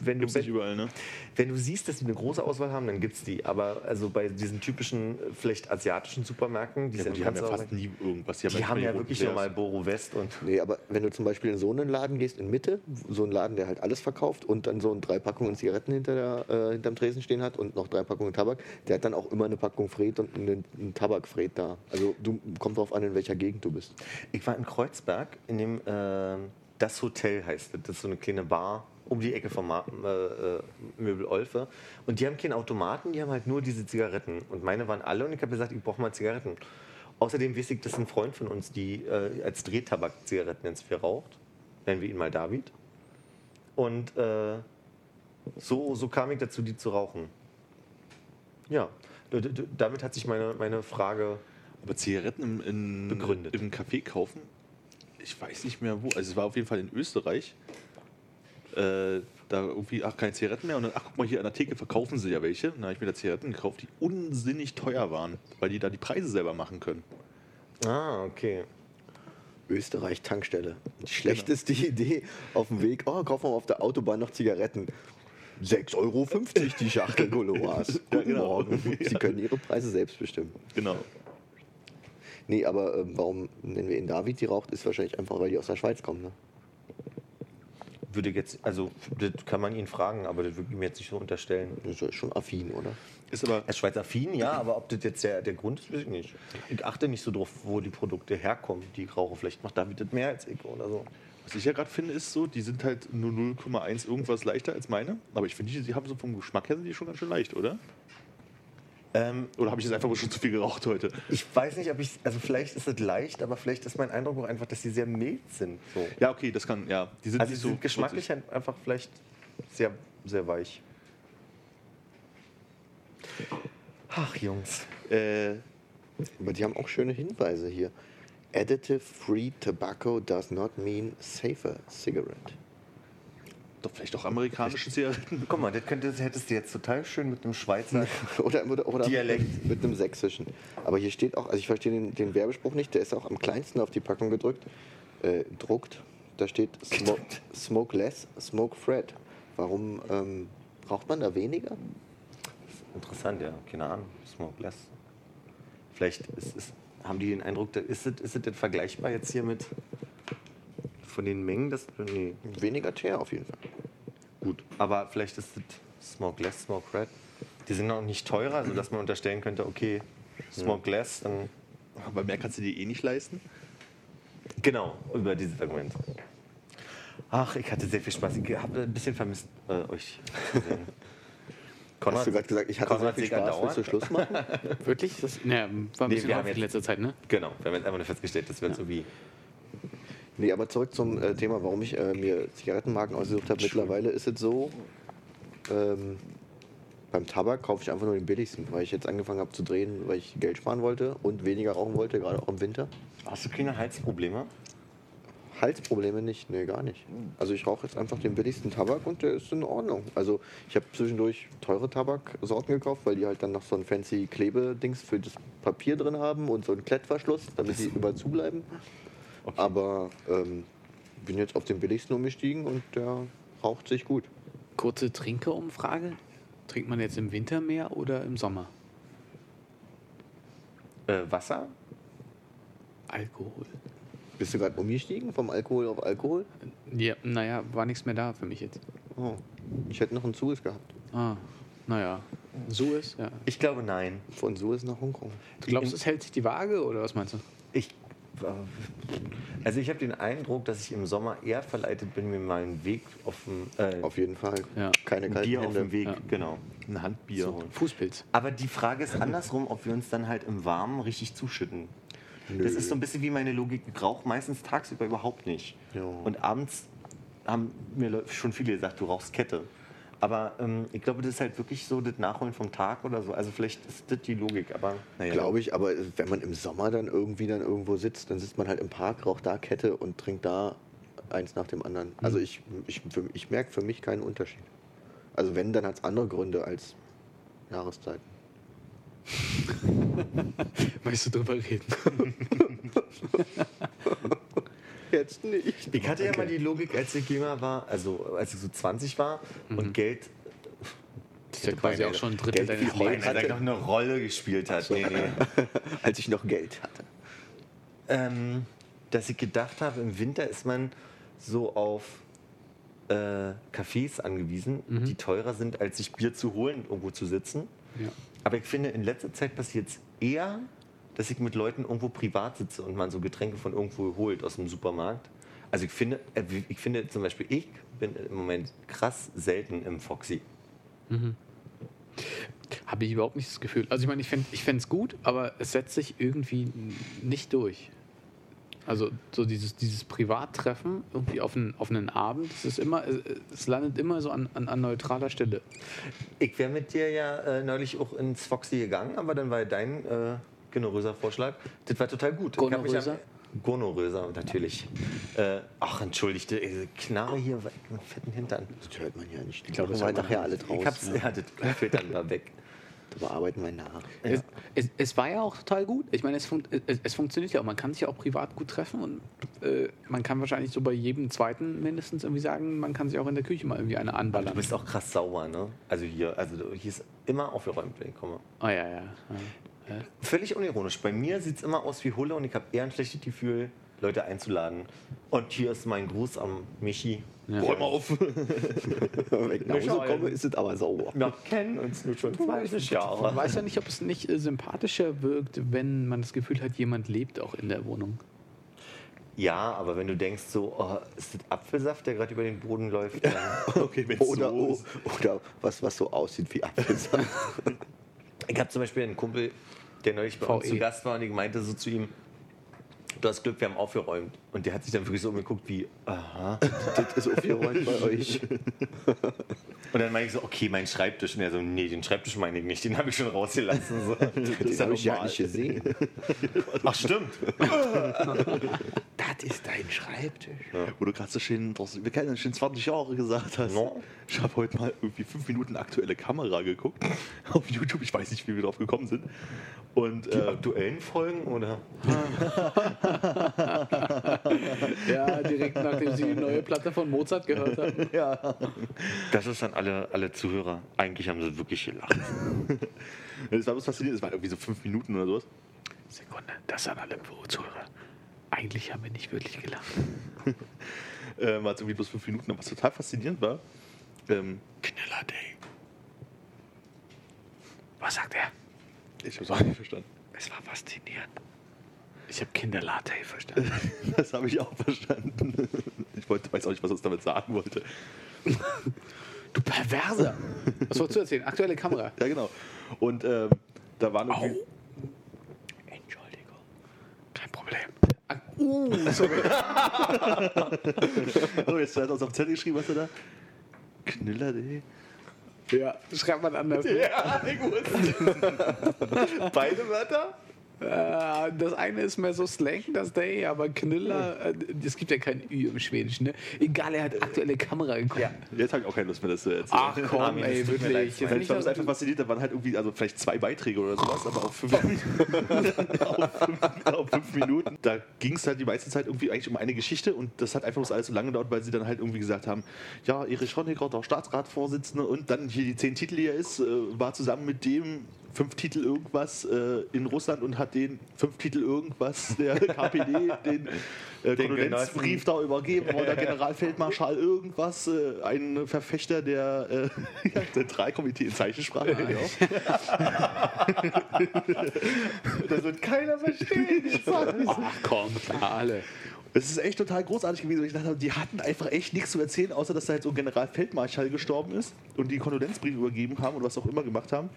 wenn du, Gibt's nicht überall, ne? wenn du siehst, dass die eine große Auswahl haben, dann gibt es die. Aber also bei diesen typischen, äh, vielleicht asiatischen Supermärkten, die, Ja, sind gut, die haben ja fast nie irgendwas. die manchmal haben ja wirklich nur mal Boro West und Nee, aber wenn du zum Beispiel in so einen Laden gehst, in Mitte, so einen Laden, der halt alles verkauft und dann so ein drei Packungen Zigaretten hinter der, äh, hinterm Tresen stehen hat und noch drei Packungen Tabak, der hat dann auch immer eine Packung Fred und einen, einen Tabakfred da. Also du kommt drauf an, in welcher Gegend du bist. Ich war in Kreuzberg, in dem äh, Das Hotel heißt das. Das ist so eine kleine Bar um die Ecke vom Ma äh, äh, Möbel Olfe. Und die haben keinen Automaten, die haben halt nur diese Zigaretten. Und meine waren alle und ich habe gesagt, ich brauche mal Zigaretten. Außerdem weiß ich, dass ein Freund von uns die äh, als Drehtabak Zigaretten ins Vier raucht. Nennen wir ihn mal David. Und äh, so, so kam ich dazu, die zu rauchen. Ja, damit hat sich meine, meine Frage Aber Zigaretten im, in, Begründet. im Café kaufen, ich weiß nicht mehr wo. Also es war auf jeden Fall in Österreich. Äh, da irgendwie, ach, keine Zigaretten mehr. Und dann, ach, guck mal, hier an der Theke verkaufen sie ja welche. Dann habe ich mir da Zigaretten gekauft, die unsinnig teuer waren, weil die da die Preise selber machen können. Ah, okay. Österreich Tankstelle. Die schlechteste Idee auf dem Weg. Oh, kaufen wir auf der Autobahn noch Zigaretten. 6,50 Euro die Schachtel Goloas. Guten genau. Morgen. Sie können Ihre Preise selbst bestimmen. Genau. Nee, aber ähm, warum nennen wir ihn David, die raucht, ist wahrscheinlich einfach, weil die aus der Schweiz kommen. Ne? Würde jetzt, also das kann man ihn fragen, aber das würde ich mir jetzt nicht so unterstellen. Das ist schon affin, oder? Ist aber, Er ist Schweizer affin, ja, aber ob das jetzt der, der Grund ist, weiß ich nicht. Ich achte nicht so drauf, wo die Produkte herkommen, die ich rauche. Vielleicht macht David das mehr als ich oder so. was ich ja gerade finde, ist so, die sind halt nur 0,1 irgendwas leichter als meine. Aber ich finde, die, die haben so vom Geschmack her sind die schon ganz schön leicht, oder? Ähm, Oder habe ich jetzt einfach wohl schon zu viel geraucht heute? ich weiß nicht, ob ich, also vielleicht ist es leicht, aber vielleicht ist mein Eindruck auch einfach, dass sie sehr mild sind. So. Ja, okay, das kann, ja. Die sind Also sie so sind geschmacklich halt einfach vielleicht sehr sehr weich. Ach, Jungs. Äh, aber die haben auch schöne Hinweise hier. Additive free tobacco does not mean safer cigarette. Doch vielleicht auch amerikanische Zigaretten. Guck mal, das, könntest, hättest du jetzt total schön mit einem Schweizer. Oder, oder, oder Dialekt. Mit, einem sächsischen. Aber hier steht auch, also ich verstehe den, den Werbespruch nicht, der ist auch am kleinsten auf die Packung gedrückt, äh, druckt. Da steht Smoke, smoke less, smoke Fred. Warum ähm, braucht man da weniger? Interessant, ja. Keine Ahnung. Smoke less. Vielleicht ist, ist, haben die den Eindruck, ist es, ist es denn vergleichbar jetzt hier mit von den Mengen? Das, nee. Weniger Teer auf jeden Fall. Gut. Aber vielleicht ist es Smoke less, Smoke red. Die sind noch nicht teurer, sodass man unterstellen könnte, okay, Smoke less, dann. Aber mehr kannst du dir eh nicht leisten. Genau, über dieses Argument. Ach, ich hatte sehr viel Spaß. Ich habe ein bisschen vermisst, äh, euch zu sehen. Hast du gerade gesagt, ich hatte Konrad sehr viel Spaß, willst du? Schluss machen? Wirklich? Das naja, war ein Nee, bisschen wir haben in jetzt- letzter Zeit, ne? Genau, wir haben jetzt einfach nur festgestellt, das wird so wie. Nee, aber zurück zum äh, Thema, warum ich äh, mir Zigarettenmarken ausgesucht habe. Mittlerweile ist es so, ähm, beim Tabak kaufe ich einfach nur den billigsten, weil ich jetzt angefangen habe zu drehen, weil ich Geld sparen wollte und weniger rauchen wollte, gerade auch im Winter. Hast du keine Halsprobleme? Halsprobleme nicht, nee, gar nicht. Also ich rauche jetzt einfach den billigsten Tabak und der ist in Ordnung. Also ich habe zwischendurch teure Tabaksorten gekauft, weil die halt dann noch so ein fancy Klebedings für das Papier drin haben und so einen Klettverschluss, damit sie überall zubleiben. Aber ähm, bin jetzt auf den billigsten umgestiegen und der raucht sich gut. Kurze Trinkerumfrage. Trinkt man jetzt im Winter mehr oder im Sommer? Äh, Wasser? Alkohol. Bist du gerade umgestiegen vom Alkohol auf Alkohol? Ja, naja, war nichts mehr da für mich jetzt. Oh, ich hätte noch einen Suez gehabt. Ah, naja. Ist, ja. Ich glaube nein. Von Suez nach Hongkong. Du glaubst, es hält sich die Waage oder was meinst du? Ich, also ich habe den Eindruck, dass ich im Sommer eher verleitet bin, mir mal einen Weg auf dem äh, Auf jeden Fall. Ja. Keine ein kalten Bier auf Hände. dem Weg, Ja. genau. Ein Handbier. So. Fußpilz. Aber die Frage ist andersrum, ob wir uns dann halt im Warmen richtig zuschütten. Das ist so ein bisschen wie meine Logik. Ich rauche meistens tagsüber überhaupt nicht. Ja. Und abends haben mir schon viele gesagt, du rauchst Kette. Aber ähm, ich glaube, das ist halt wirklich so das Nachholen vom Tag oder so. Also vielleicht ist das die Logik, aber naja. Glaube ich, aber wenn man im Sommer dann irgendwie dann irgendwo sitzt, dann sitzt man halt im Park, raucht da Kette und trinkt da eins nach dem anderen. Also ich, ich, für- ich merke für mich keinen Unterschied. Also wenn, dann hat es andere Gründe als Jahreszeiten. Möchtest du drüber reden? Jetzt nicht. Ich hatte ja mal die Logik, als ich jünger war, also als ich so 20 war und Geld Das ist ja quasi auch schon ein Drittel Geld deines wie heute. Lebens. Alter, noch eine Rolle gespielt hat. Nee, nee. Als ich noch Geld hatte. ähm, dass ich gedacht habe, im Winter ist man so auf äh, Cafés angewiesen, die teurer sind, als sich Bier zu holen, irgendwo zu sitzen. Ja. Aber ich finde, in letzter Zeit passiert es eher, dass ich mit Leuten irgendwo privat sitze und man so Getränke von irgendwo holt aus dem Supermarkt. Also ich finde, äh, ich finde zum Beispiel, ich bin im Moment krass selten im Foxy. Habe ich überhaupt nicht das Gefühl. Also ich meine, ich fände ich es gut, aber es setzt sich irgendwie nicht durch. Also so dieses, dieses Privattreffen irgendwie auf einen, auf einen Abend, das ist immer, es- es landet immer so an, an, an neutraler Stelle. Ich wäre mit dir ja äh, neulich auch ins Foxy gegangen, aber dann war dein äh, generöser Vorschlag. Das war total gut. Ich am- Gonorröser, natürlich. Äh, ach, entschuldigte, diese Knarre hier, ich einen fetten Hintern. Das hört man ja nicht. Die glaube, das man nachher alle draus. Ich hab's, ja, das fällt dann da weg. Da bearbeiten wir nach. Es, es, es war ja auch total gut. Ich meine, es, fun es, es funktioniert ja auch. Man kann sich ja auch privat gut treffen und äh, man kann wahrscheinlich so bei jedem zweiten mindestens irgendwie sagen, man kann sich auch in der Küche mal irgendwie eine Du anballern. bist auch krass sauber, ne? Also hier, also hier ist immer aufgeräumt, wenn ich komme. Oh ja, ja. ja. Ja. Völlig unironisch. Bei mir sieht es immer aus wie Hulle und ich habe eher ein schlechtes Gefühl, Leute einzuladen. Und hier ist mein Gruß am Michi. Ja. Räum auf. Wenn ich nach Hause komme, ist es aber sauber. Wir kennen uns nur schon 20 Man Jahre. weiß ja nicht, ob es nicht äh, sympathischer wirkt, wenn man das Gefühl hat, jemand lebt auch in der Wohnung. Ja, aber wenn du denkst, so, oh, ist das Apfelsaft, der gerade über den Boden läuft? Dann Okay, wenn Oder, so oh, oder was, was so aussieht wie Apfelsaft. Ich habe zum Beispiel einen Kumpel, der neulich bei uns VE. zu Gast war und ich meinte so zu ihm, du hast Glück, wir haben aufgeräumt. Und der hat sich dann wirklich so umgeguckt wie, aha. Das ist aufgeräumt bei euch. Und dann meine ich so, okay, mein Schreibtisch. Und er so, nee, den Schreibtisch meine ich nicht, den habe ich schon rausgelassen. So. Das habe ich ja nicht gesehen. Ach, stimmt. Das ist dein Schreibtisch. Wo du gerade so schön, wir kennen uns schon 20 Jahre gesagt hast. No. Ich habe heute mal irgendwie fünf Minuten aktuelle Kamera geguckt auf YouTube. Ich weiß nicht, wie wir drauf gekommen sind. Und Die äh, aktuellen Folgen, oder? Ja, direkt nachdem sie die neue Platte von Mozart gehört haben. Das ist dann alle, alle Zuhörer. Eigentlich haben sie wirklich gelacht. das war was faszinierend. Das waren irgendwie so fünf Minuten oder sowas. Sekunde, das an alle Zuhörer. Eigentlich haben wir nicht wirklich gelacht. Äh, war es irgendwie bloß fünf Minuten. Aber was total faszinierend war, ähm, Killer Day. Was sagt er? ich habe es auch nicht verstanden. Es war faszinierend. Ich habe Kinderlatte verstanden. Das habe ich auch verstanden. Ich wollte, weiß auch nicht, was er damit sagen wollte. Du Perverser! Was wolltest du erzählen? Aktuelle Kamera. Ja, genau. Und ähm, da waren irgendwie. Entschuldigung. Kein Problem. Uh, sorry. Oh, jetzt hat er uns auf Zettel geschrieben, was er da? Kniller.de. ja, schreibt man anders. ne? Ja, ich wusste. Beide Wörter? Äh, das eine ist mehr so Slang, das Day, aber Knüller, äh, es gibt ja kein Ü im Schwedischen. Ne? Egal, er hat aktuelle Kamera geguckt. Ja. Jetzt habe ich auch keine Lust mehr, das zu erzählen. Ach komm, Armin, ey, leid, wirklich. Jetzt Ich fand es einfach fasziniert, da waren halt irgendwie, also vielleicht zwei Beiträge oder sowas, aber auf fünf, auf fünf, auf fünf Minuten. Da ging es halt die meiste Zeit irgendwie eigentlich um eine Geschichte und das hat einfach bloß alles so lange gedauert, weil sie dann halt irgendwie gesagt haben, ja, Erich Honecker, der Staatsratsvorsitzende und dann hier die zehn Titel, die er ist, äh, war zusammen mit dem fünf Titel irgendwas äh, in Russland und hat den fünf Titel irgendwas der KPD den, äh, Den Kondolenzbrief da übergeben, war der Generalfeldmarschall irgendwas, äh, ein Verfechter der äh, Zentralkomitee in Zeichensprache. ja. Das wird keiner verstehen. Ach komm, alle. Es ist echt total großartig gewesen. Ich dachte, die hatten einfach echt nichts zu erzählen, außer dass da halt so ein Generalfeldmarschall gestorben ist und die Kondolenzbriefe übergeben haben und was auch immer gemacht haben.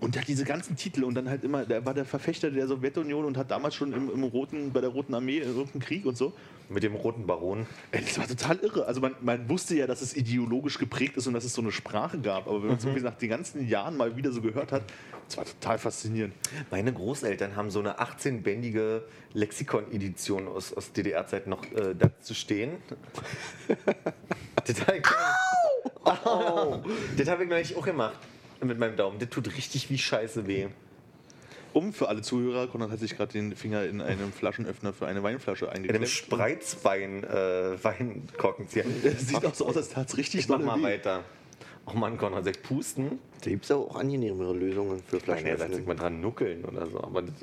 Und hat diese ganzen Titel und dann halt immer, der war der Verfechter der Sowjetunion und hat damals schon im, im Roten, bei der Roten Armee im Roten Krieg und so. Mit dem roten Baron. Ey, Das war total irre. Also man, man wusste ja, dass es ideologisch geprägt ist und dass es so eine Sprache gab. Aber wenn man es irgendwie nach den ganzen Jahren mal wieder so gehört hat, das war total faszinierend. Meine Großeltern haben so eine 18-bändige Lexikon-Edition aus, aus DDR-Zeit noch äh, dazu stehen. das habe ich, Au! Das hab ich neulich auch gemacht. Mit meinem Daumen. Das tut richtig wie Scheiße weh. Um für alle Zuhörer, Konrad hat sich gerade den Finger in einem Flaschenöffner für eine Weinflasche In einem eingeklemmt. Spreizwein äh, Weinkorkenzieher. Sieht auch so aus, als tat es richtig Ich mach mal weh. weiter. Oh Mann, Konrad, sagt pusten. Da gibt es auch angenehmere Lösungen für Nein, er sagt mal dran nuckeln oder so. Aber das,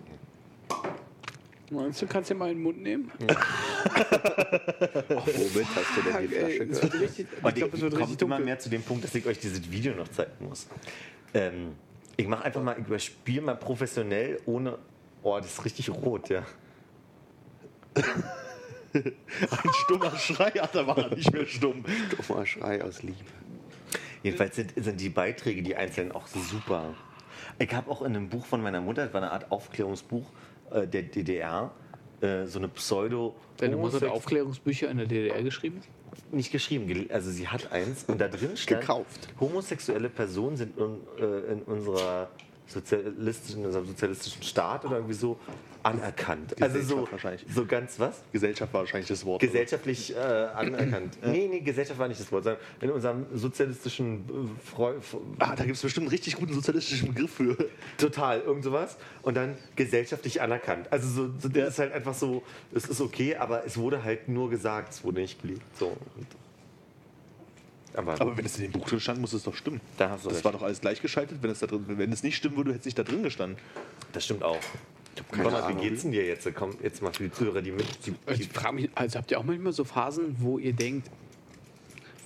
Meinst du, kannst du mal in den Mund nehmen? Womit hast du denn die Ey, Flasche wird richtig, Und ich glaube, es wird richtig kommt immer dunkel. mehr zu dem Punkt, dass ich euch dieses Video noch zeigen muss. Ähm, ich mache einfach mal, ich überspiele mal professionell ohne. Oh, das ist richtig rot, ja. Ein stummer Schrei, ja, da war er nicht mehr stumm. Dummer Schrei aus Liebe. Jedenfalls sind, sind die Beiträge, die einzelnen, auch super. Ich habe auch in einem Buch von meiner Mutter, das war eine Art Aufklärungsbuch äh, der DDR, äh, so eine Pseudo. Deine Mutter hat Aufklärungsbücher in der DDR geschrieben? nicht geschrieben, also sie hat eins und da drin stand, Gekauft. homosexuelle Personen sind in, äh, in unserer sozialistischen, in unserem sozialistischen Staat oder irgendwie so anerkannt. Also so, so ganz was? Gesellschaft war wahrscheinlich das Wort. Gesellschaftlich äh, anerkannt. Nee, nee, Gesellschaft war nicht das Wort, sondern in unserem sozialistischen äh, Freu Ah, da gibt es bestimmt einen richtig guten sozialistischen Begriff für. Total, irgend sowas. Und dann gesellschaftlich anerkannt. Also so, so das ist halt einfach so, es ist okay, aber es wurde halt nur gesagt, es wurde nicht geliebt. So. Und, aber, Aber wenn es in dem Buch drin stand, muss es doch stimmen. Da hast du das recht. war doch alles gleichgeschaltet. Wenn es, da drin, wenn es nicht stimmen würde, hätte es nicht da drin gestanden. das stimmt auch. keine Konrad, wie geht's denn dir jetzt? Komm, jetzt mal für die Zuhörer, die mit. Die, die, Ich frage mich, also habt ihr auch manchmal so Phasen, wo ihr denkt,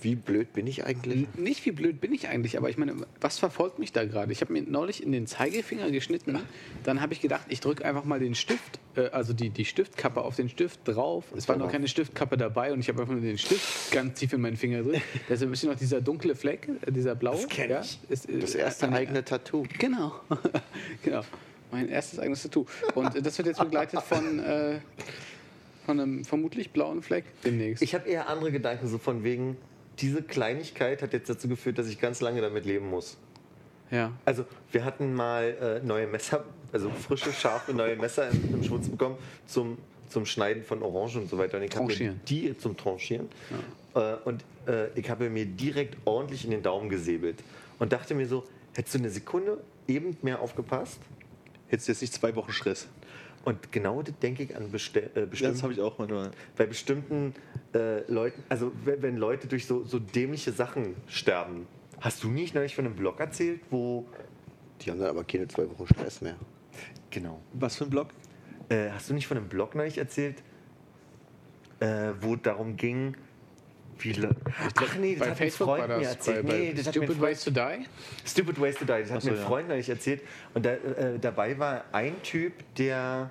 Wie blöd bin ich eigentlich? nicht wie blöd bin ich eigentlich, aber ich meine, was verfolgt mich da gerade? Ich habe mir neulich in den Zeigefinger geschnitten, dann habe ich gedacht, ich drücke einfach mal den Stift, äh, also die, die Stiftkappe auf den Stift drauf. Es war noch keine Stiftkappe dabei und ich habe einfach nur den Stift ganz tief in meinen Finger drin. Da ist ein bisschen noch dieser dunkle Fleck, äh, dieser blau. Das kenn ich. ist, äh, Das erste der- eigene Tattoo. Genau. genau. Mein erstes eigenes Tattoo. Und äh, das wird jetzt begleitet von, äh, von einem vermutlich blauen Fleck demnächst. Ich habe eher andere Gedanken, so von wegen, diese Kleinigkeit hat jetzt dazu geführt, dass ich ganz lange damit leben muss. ja. Also, wir hatten mal äh, neue Messer, also frische, scharfe neue Messer im, im Schwutz bekommen zum, zum Schneiden von Orangen und so weiter. Und ich habe mir Tranchieren. die zum Tranchieren. Äh, und äh, ich habe mir direkt ordentlich in den Daumen gesäbelt. Und dachte mir so, hättest du eine Sekunde eben mehr aufgepasst? Hättest du jetzt nicht zwei Wochen Stress? Und genau das denke ich an besti äh, bestimmten Das habe ich auch manchmal. bei bestimmten äh, Leuten, also wenn, wenn Leute durch so, so dämliche Sachen sterben. Hast du nicht neulich von einem Blog erzählt, wo. Die haben dann aber keine zwei Wochen Stress mehr. Genau. Was für ein Blog? Äh, hast du nicht von einem Blog neulich erzählt, äh, wo darum ging, wie. Le Ach nee, das hat ein Facebook Freund war mir das. erzählt. bei, bei nee, das hat mir ein Stupid Freund, Ways to Die. Stupid Ways to Die. Das hat so, mir ein ja. Freund neulich erzählt. Und da, äh, dabei war ein Typ, der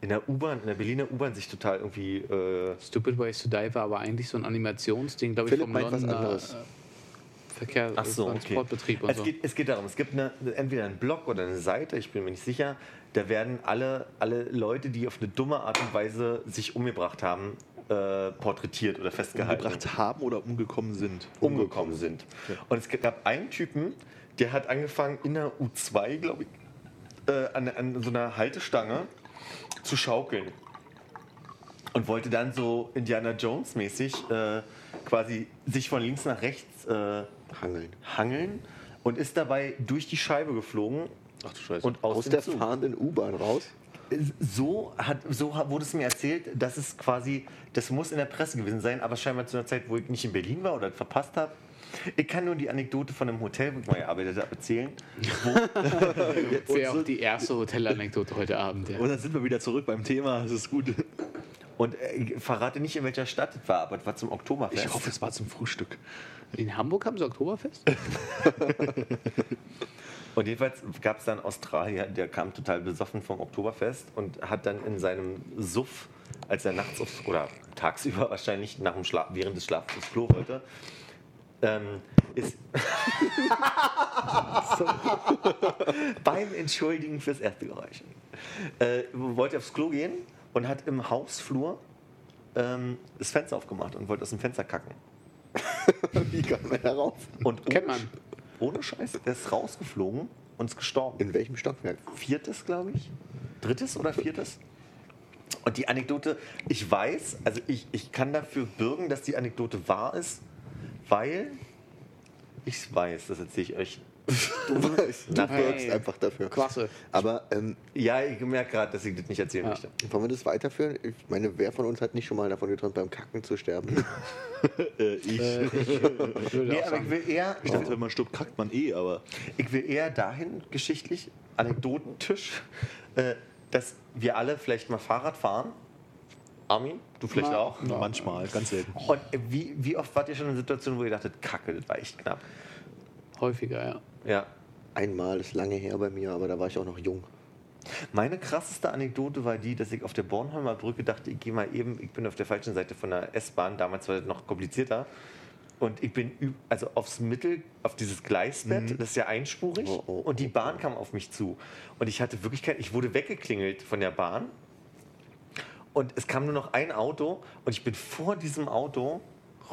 in der U-Bahn, in der Berliner U-Bahn sich total irgendwie. Äh, Stupid Ways to Die war aber eigentlich so ein Animationsding, glaube ich, vom Londoner äh, Verkehr, Ach so, okay. Transportbetrieb und es, so. geht, es geht darum, es gibt eine, entweder einen Blog oder eine Seite, ich bin mir nicht sicher, da werden alle, alle Leute, die auf eine dumme Art und Weise sich umgebracht haben, äh, porträtiert oder festgehalten. Umgebracht haben oder umgekommen sind? umgekommen sind. Und es gab einen Typen, der hat angefangen in der U2, glaube ich, äh, an, an so einer Haltestange zu schaukeln. Und wollte dann so Indiana Jones mäßig äh, quasi sich von links nach rechts äh, Hangeln. hangeln und ist dabei durch die Scheibe geflogen Ach du Scheiße. und aus, Aus der Zug. fahrenden U-Bahn raus. So, hat, so wurde es mir erzählt, dass es quasi, das muss in der Presse gewesen sein, aber scheinbar zu einer Zeit, wo ich nicht in Berlin war oder verpasst habe. Ich kann nur die Anekdote von einem Hotel, wo ich mal gearbeitet habe, erzählen. Wäre auch die erste Hotelanekdote heute Abend. Ja. Und dann sind wir wieder zurück beim Thema. Das ist gut. Und äh, ich verrate nicht, in welcher Stadt es war, aber es war zum Oktoberfest. Ich hoffe, es war zum Frühstück. In Hamburg haben sie Oktoberfest? Und jedenfalls gab es dann Australier, der kam total besoffen vom Oktoberfest und hat dann in seinem Suff, als er nachts aufs, oder tagsüber wahrscheinlich nach dem Schla während des Schlafs aufs Klo wollte, ähm, ist beim Entschuldigen fürs erste Geräusch. Äh, wollte aufs Klo gehen und hat im Hausflur ähm, das Fenster aufgemacht und wollte aus dem Fenster kacken. Wie kam er darauf? Und Kennt man. Ohne Scheiß, der ist rausgeflogen und ist gestorben. In welchem Stockwerk? viertes, glaube ich. Drittes oder viertes? Und die Anekdote, ich weiß, also ich, ich kann dafür bürgen, dass die Anekdote wahr ist, weil ich weiß, das erzähle ich euch. Du weißt, du wirkst einfach dafür. Klasse. Aber ähm, Ja, ich merke gerade, dass ich das nicht erzählen Ja. möchte. wollen wir das weiterführen? Ich meine, wer von uns hat nicht schon mal davon geträumt, beim Kacken zu sterben? Äh, ich. Ich würde Nee, aber ich will eher, ich dachte, wenn man stirbt, kackt man eh, aber. ich will eher dahin geschichtlich, anekdotentisch, äh, dass wir alle vielleicht mal Fahrrad fahren. Armin, du vielleicht Mal. auch. Ja. Manchmal, ganz selten. Und wie, wie oft wart ihr schon in Situationen, wo ihr dachtet, Kacke, das war echt knapp? häufiger, ja. Ja. Einmal ist lange her bei mir, aber da war ich auch noch jung. Meine krasseste Anekdote war die, dass ich auf der Bornholmer Brücke dachte, ich gehe mal eben, ich bin auf der falschen Seite von der S-Bahn, damals war das noch komplizierter. Und ich bin also aufs Mittel, auf dieses Gleisbett, das ist ja einspurig, Oh, oh, und die Bahn kam auf mich zu. Und ich hatte wirklich kein, ich wurde weggeklingelt von der Bahn. Und es kam nur noch ein Auto und ich bin vor diesem Auto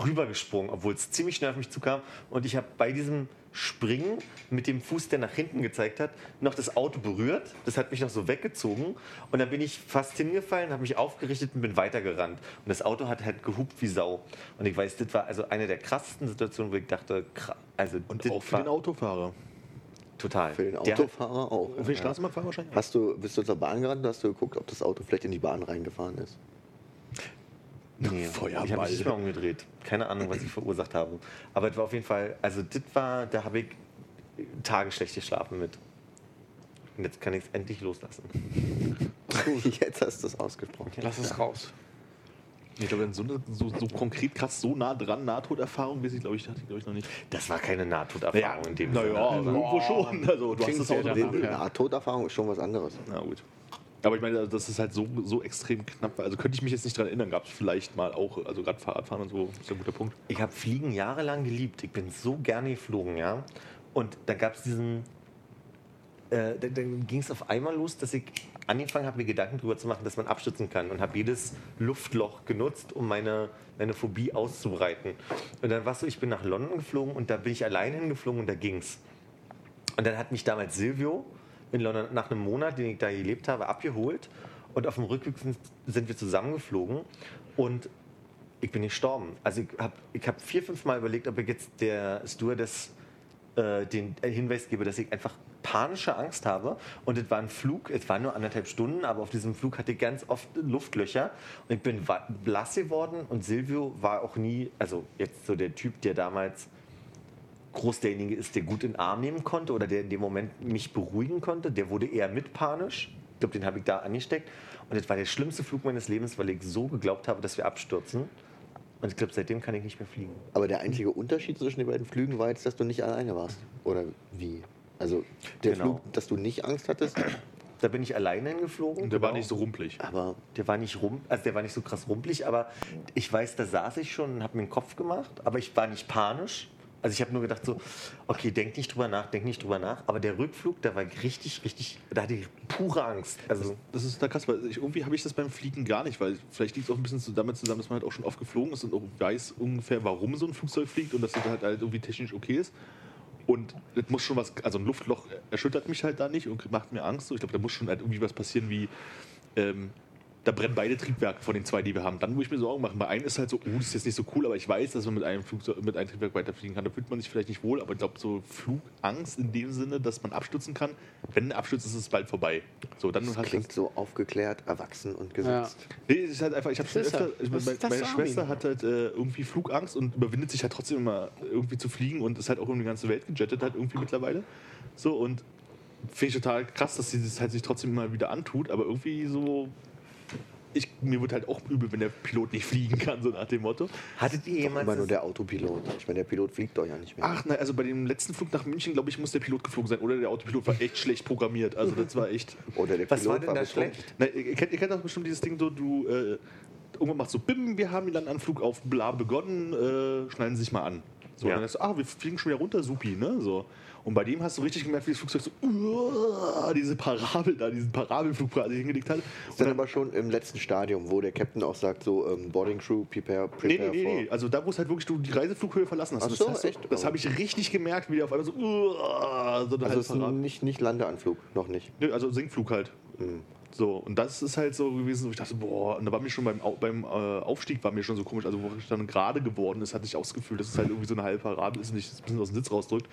rübergesprungen, obwohl es ziemlich schnell auf mich zukam. Und ich habe bei diesem Springen mit dem Fuß, der nach hinten gezeigt hat, noch das Auto berührt. Das hat mich noch so weggezogen. Und dann bin ich fast hingefallen, habe mich aufgerichtet und bin weitergerannt. Und das Auto hat halt gehupt wie Sau. Und ich weiß, das war also eine der krassesten Situationen, wo ich dachte, also Und auch für den Autofahrer. total. Für den Autofahrer auch. Und für den Straßenbahnfahrer wahrscheinlich. Hast du, bist du zur Bahn gerannt und hast du geguckt, ob das Auto vielleicht in die Bahn reingefahren ist? Nee, Feuerball. Ich habe mich nicht mal umgedreht. Keine Ahnung, was ich verursacht habe. Aber es war auf jeden Fall, also das war, da habe ich Tage schlecht geschlafen mit. Und jetzt kann ich es endlich loslassen. Jetzt hast du es ausgesprochen. Lass es raus. Ich glaube, so, so, so konkret krass, so nah dran, Nahtoderfahrung, weiß ich, glaube ich, hatte ich, glaube ich, noch nicht. Das war keine Nahtoderfahrung in dem naja, Sinne. irgendwo schon. Also, du hast Klingt. Eine Ja. Nahtoderfahrung ist schon was anderes. Na gut. Aber ich meine, das ist halt so, so extrem knapp. Also könnte ich mich jetzt nicht dran erinnern, gab es vielleicht mal auch, also gerade Fahrradfahren und so, ist ja ein guter Punkt. Ich habe Fliegen jahrelang geliebt. Ich bin so gerne geflogen, ja. Und da gab es diesen äh, dann, dann ging es auf einmal los, dass ich angefangen habe, mir Gedanken darüber zu machen, dass man abstützen kann und habe jedes Luftloch genutzt, um meine, meine Phobie auszubreiten. Und dann war es so, ich bin nach London geflogen und da bin ich allein hingeflogen und da ging's. Und dann hat mich damals Silvio in London nach einem Monat, den ich da gelebt habe, abgeholt. Und auf dem Rückweg sind, wir zusammengeflogen. Und ich bin gestorben. Also ich habe ich hab vier, fünf Mal überlegt, ob ich jetzt der Stewardess äh, den Hinweis gebe, dass ich einfach panische Angst habe. Und es war ein Flug, es waren nur anderthalb Stunden, aber auf diesem Flug hatte ich ganz oft Luftlöcher. Und ich bin blass geworden und Silvio war auch nie, also jetzt so der Typ, der damals groß derjenige ist, der gut in den Arm nehmen konnte oder der in dem Moment mich beruhigen konnte. Der wurde eher mit panisch. Ich glaube, den habe ich da angesteckt. Und das war der schlimmste Flug meines Lebens, weil ich so geglaubt habe, dass wir abstürzen. Und ich glaube, seitdem kann ich nicht mehr fliegen. Aber der einzige Unterschied zwischen den beiden Flügen war jetzt, dass du nicht alleine warst. Oder wie? Also der Genau. Flug, dass du nicht Angst hattest, Da bin ich alleine hingeflogen. Und der war genau. nicht so rumpelig. aber Der war nicht rum, also der war nicht so krass rumpelig, aber ich weiß, da saß ich schon und habe mir den Kopf gemacht, aber ich war nicht panisch. Also ich habe nur gedacht so, okay, denk nicht drüber nach, denk nicht drüber nach. Aber der Rückflug, da war ich richtig, richtig, da hatte ich pure Angst. Also Das ist da krass, weil ich, irgendwie habe ich das beim Fliegen gar nicht, weil vielleicht liegt es auch ein bisschen so damit zusammen, dass man halt auch schon oft geflogen ist und auch weiß ungefähr, warum so ein Flugzeug fliegt und dass das halt, halt irgendwie technisch okay ist. Und das muss schon was, also ein Luftloch erschüttert mich halt da nicht und macht mir Angst. So. Ich glaube, da muss schon halt irgendwie was passieren wie, ähm, da brennen beide Triebwerke von den zwei, die wir haben. Dann, wo ich mir Sorgen mache, bei einem ist halt so, oh, das ist jetzt nicht so cool, aber ich weiß, dass man mit einem Flugzeug, mit einem Triebwerk weiterfliegen kann. Da fühlt man sich vielleicht nicht wohl, aber ich glaube, so Flugangst in dem Sinne, dass man abstürzen kann, wenn ein Absturz ist, ist es bald vorbei. So, dann das klingt so aufgeklärt, erwachsen und gesetzt. Nee, es ist halt einfach, ich habe schon Das öfter, halt- meine, das meine Schwester hat halt äh, irgendwie Flugangst und überwindet sich halt trotzdem immer irgendwie zu fliegen und ist halt auch um die ganze Welt gejettet halt irgendwie mittlerweile. So und finde ich total krass, dass sie das halt sich trotzdem immer wieder antut, aber irgendwie so, ich, mir wird halt auch übel, wenn der Pilot nicht fliegen kann, so nach dem Motto. hattet ihr Immer jemals nur der Autopilot. Ich meine, der Pilot fliegt doch ja nicht mehr. Ach, nein, also bei dem letzten Flug nach München, glaube ich, muss der Pilot geflogen sein oder der Autopilot war echt schlecht programmiert. Also das war echt. Oder der was Pilot war denn da betrunken. schlecht? Na, ihr, kennt, ihr kennt auch bestimmt dieses Ding, so, du äh, irgendwann machst so BIM, wir haben den Anflug auf bla begonnen, äh, schneiden Sie sich mal an. So, Ja. und dann denkst du, ah, wir fliegen schon wieder runter, supi, ne? So. Und bei dem hast du richtig gemerkt, wie das Flugzeug so uah, diese Parabel da, diesen Parabelflug quasi hingelegt hat. Ist Und dann dann, aber schon im letzten Stadium, wo der Captain auch sagt, so ähm, Boarding Crew, prepare, nee, prepare nee, nee, nee. for. Also da, wo es halt wirklich du die Reiseflughöhe verlassen hast. Ach so, das echt? Das habe ich richtig gemerkt, wie der auf einmal so, uah, so eine Also es ist nicht, nicht Landeanflug, noch nicht. Nö, also Sinkflug halt. So, und das ist halt so gewesen, wo ich dachte, boah, und da war mir schon beim, beim äh, Aufstieg war mir schon so komisch, also wo es dann gerade geworden ist, hatte ich auch das Gefühl, dass es halt irgendwie so eine halbe Parabel ist und ich ein bisschen aus dem Sitz rausdrückt.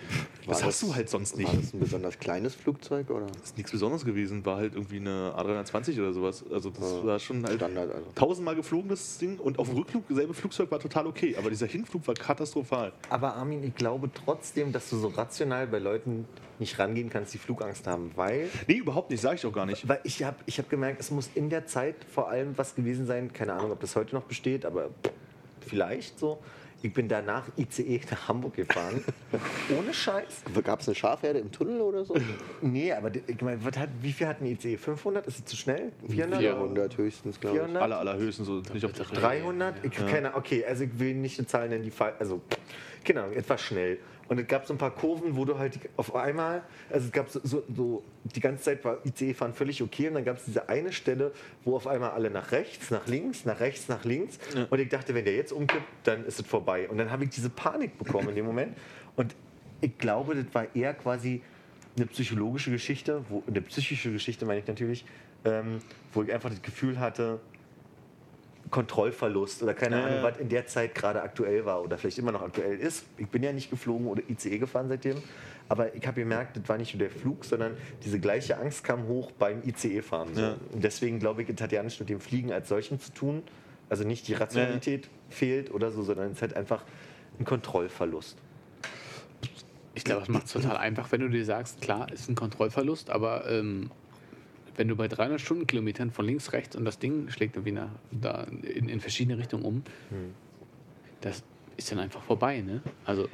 Das War hast du halt sonst nicht. War das ein besonders kleines Flugzeug oder Das ist nichts Besonderes gewesen, war halt irgendwie eine A320 oder sowas. Also das Ja, war schon halt Standard? Also. tausendmal geflogen, das Ding, und auf dem Rückflug, selbe Flugzeug war total okay, aber dieser Hinflug war katastrophal. Aber Armin, ich glaube trotzdem, dass du so rational bei Leuten nicht rangehen kannst, die Flugangst haben, weil Nee, überhaupt nicht, sage ich auch gar nicht. Weil ich habe ich hab gemerkt, es muss in der Zeit vor allem was gewesen sein, keine Ahnung, ob das heute noch besteht, aber vielleicht so. Ich bin danach ICE nach Hamburg gefahren. Ohne Scheiß. Gab es eine Schafherde im Tunnel oder so? Nee, aber ich mein, was hat, wie viel hat ein ICE? 500? Ist es zu schnell? 400? 400 höchstens, glaube ich. 400? Aller, allerhöchstens so nicht auf 300? Ich, keine, okay, also ich will nicht eine Zahl nennen, die fall- also keine Ahnung, etwas schnell. Und es gab so ein paar Kurven, wo du halt auf einmal, also es gab so, so, so die ganze Zeit war ICE-Fahren völlig okay und dann gab es diese eine Stelle, wo auf einmal alle nach rechts, nach links, nach rechts, nach links. Und ich dachte, wenn der jetzt umkippt, dann ist es vorbei. Und dann habe ich diese Panik bekommen in dem Moment. Und ich glaube, das war eher quasi eine psychologische Geschichte, wo, eine psychische Geschichte meine ich natürlich, ähm, wo ich einfach das Gefühl hatte, Kontrollverlust oder keine Ja, Ahnung, ja. was in der Zeit gerade aktuell war oder vielleicht immer noch aktuell ist. Ich bin ja nicht geflogen oder ICE gefahren seitdem, aber ich habe gemerkt, das war nicht nur der Flug, sondern diese gleiche Angst kam hoch beim ICE-Fahren. Ja. Und deswegen glaube ich, es hat ja nicht mit dem Fliegen als solchen zu tun. Also nicht die Rationalität fehlt oder so, sondern es ist halt einfach ein Kontrollverlust. Ich glaube, das macht es total einfach, wenn du dir sagst, klar, ist ein Kontrollverlust, aber ähm, wenn du bei 300 Stundenkilometern von links, rechts und das Ding schlägt irgendwie nach, da in, in verschiedene Richtungen um, das ist dann einfach vorbei, ne? Also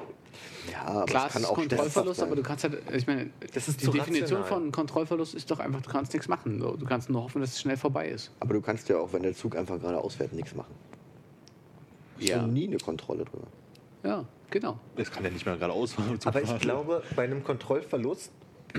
Ja, aber klar, es kann ist auch Kontrollverlust, aber du kannst halt, ich meine, Das ist die Definition rational. von Kontrollverlust ist doch einfach, du kannst nichts machen. So. Du kannst nur hoffen, dass es schnell vorbei ist. Aber du kannst ja auch, wenn der Zug einfach geradeaus fährt, nichts machen. Ja. Und nie eine Kontrolle drüber. Ja, genau. Das kann ja nicht mehr geradeaus. Aber ich glaube, bei einem Kontrollverlust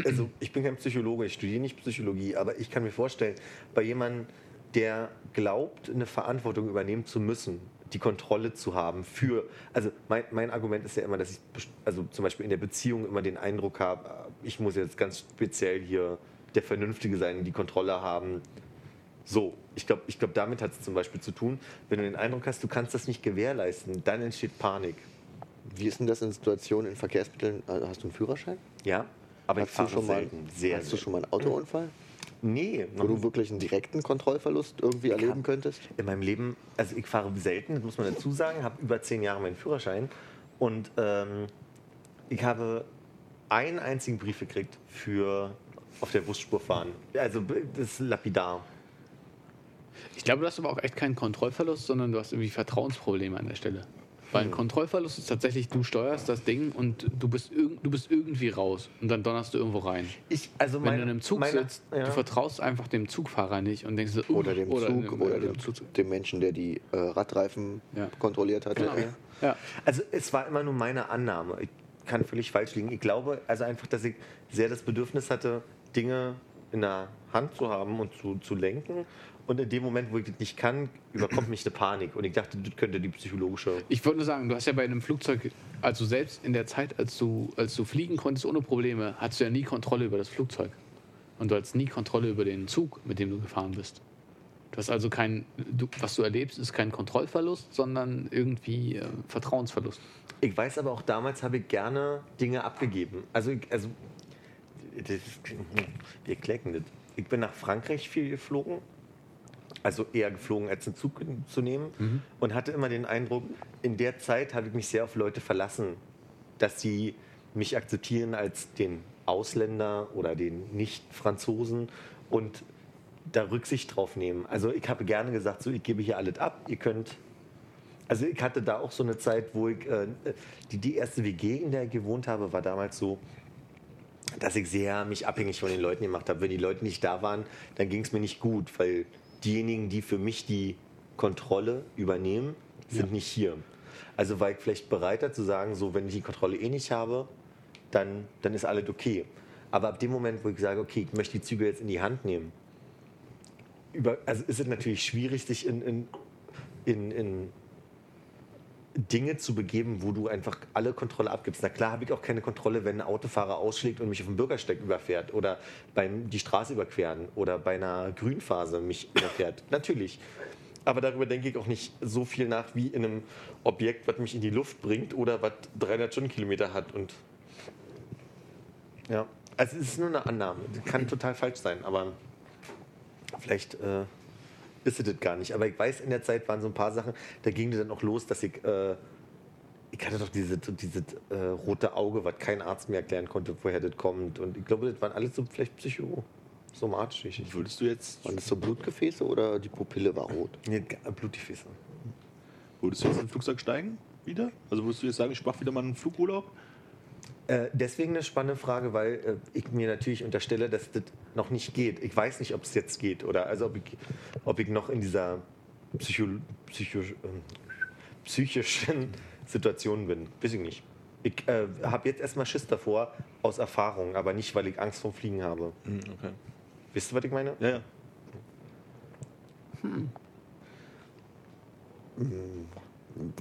also ich bin kein Psychologe, ich studiere nicht Psychologie, aber ich kann mir vorstellen, bei jemandem, der glaubt, eine Verantwortung übernehmen zu müssen, die Kontrolle zu haben für, also mein, mein Argument ist ja immer, dass ich, also zum Beispiel in der Beziehung immer den Eindruck habe, ich muss jetzt ganz speziell hier der Vernünftige sein, die Kontrolle haben. So, ich glaube, ich glaub, damit hat es zum Beispiel zu tun, wenn du den Eindruck hast, du kannst das nicht gewährleisten, dann entsteht Panik. Wie ist denn das in Situationen in Verkehrsmitteln? Hast du einen Führerschein? Ja, aber hast ich fahre du schon mal, selten, sehr hast du selten. schon mal einen Autounfall, Nee, wo du wirklich einen direkten Kontrollverlust irgendwie erleben könntest? in meinem Leben, also ich fahre selten, das muss man dazu sagen, habe über zehn Jahre meinen Führerschein und ähm, ich habe einen einzigen Brief gekriegt für auf der Busspur fahren. Also das ist lapidar. Ich glaube, du hast aber auch echt keinen Kontrollverlust, sondern du hast irgendwie Vertrauensprobleme an der Stelle. Weil ein Kontrollverlust ist tatsächlich, du steuerst das Ding und du bist, irg du bist irgendwie raus und dann donnerst du irgendwo rein. Ich, also Wenn mein- du in einem Zug meine- sitzt, ja. du vertraust einfach dem Zugfahrer nicht und denkst uh, Oder dem Zug dem- oder dem, Zug- dem Menschen, der die äh, Radreifen Ja. kontrolliert hat. Genau. Ja. Also es war immer nur meine Annahme. Ich kann völlig falsch liegen. Ich glaube also einfach, dass ich sehr das Bedürfnis hatte, Dinge in der Hand zu haben und zu, zu lenken. Und in dem Moment, wo ich das nicht kann, überkommt mich eine Panik. Und ich dachte, das könnte die psychologische. Ich wollte nur sagen, du hast ja bei einem Flugzeug, also selbst in der Zeit, als du, als du fliegen konntest ohne Probleme, hattest du ja nie Kontrolle über das Flugzeug. Und du hattest nie Kontrolle über den Zug, mit dem du gefahren bist. Du hast also kein, du, was du erlebst, ist kein Kontrollverlust, sondern irgendwie äh, Vertrauensverlust. Ich weiß aber auch damals habe ich gerne Dinge abgegeben. Also, ich, also das, wir klecken das. Ich bin nach Frankreich viel geflogen, also eher geflogen als einen Zug zu nehmen und hatte immer den Eindruck, in der Zeit habe ich mich sehr auf Leute verlassen, dass sie mich akzeptieren als den Ausländer oder den Nicht-Franzosen und da Rücksicht drauf nehmen. Also ich habe gerne gesagt, so ich gebe hier alles ab, ihr könnt also ich hatte da auch so eine Zeit, wo ich, äh, die, die erste WG, in der ich gewohnt habe, war damals so, dass ich sehr mich abhängig von den Leuten gemacht habe. Wenn die Leute nicht da waren, dann ging es mir nicht gut, weil diejenigen, die für mich die Kontrolle übernehmen, sind nicht hier. Also war ich vielleicht bereiter zu sagen, so wenn ich die Kontrolle eh nicht habe, dann, dann ist alles okay. Aber ab dem Moment, wo ich sage, okay, ich möchte die Züge jetzt in die Hand nehmen, über, also ist es natürlich schwierig, sich in, in, in, in Dinge zu begeben, wo du einfach alle Kontrolle abgibst. Na klar habe ich auch keine Kontrolle, wenn ein Autofahrer ausschlägt und mich auf dem Bürgersteig überfährt oder beim die Straße überqueren oder bei einer Grünphase mich überfährt. Natürlich. Aber darüber denke ich auch nicht so viel nach wie in einem Objekt, was mich in die Luft bringt oder was 300 Stundenkilometer hat. Und ja, also es ist nur eine Annahme. Das kann total falsch sein, aber vielleicht äh, ist es das gar nicht. Aber ich weiß, in der Zeit waren so ein paar Sachen, da ging das dann auch los, dass ich, äh, ich hatte doch dieses diese, äh, rote Auge, was kein Arzt mir erklären konnte, woher das kommt. Und ich glaube, das waren alles so vielleicht psychosomatisch. Ich, Würdest du jetzt, Waren das so Blutgefäße oder die Pupille war rot? nee, Blutgefäße. würdest du jetzt in ein Flugzeug steigen? Wieder? Also würdest du jetzt sagen, ich mache wieder mal einen Flugurlaub? Äh, deswegen eine spannende Frage, weil äh, ich mir natürlich unterstelle, dass das noch nicht geht. Ich weiß nicht, ob es jetzt geht oder also ob ich, ob ich noch in dieser Psycho, Psycho, ähm, psychischen Situation bin. Weiß ich nicht. Ich äh, habe jetzt erstmal Schiss davor aus Erfahrung, aber nicht, weil ich Angst vorm Fliegen habe. Okay. Wisst ihr, was ich meine? Ja, ja.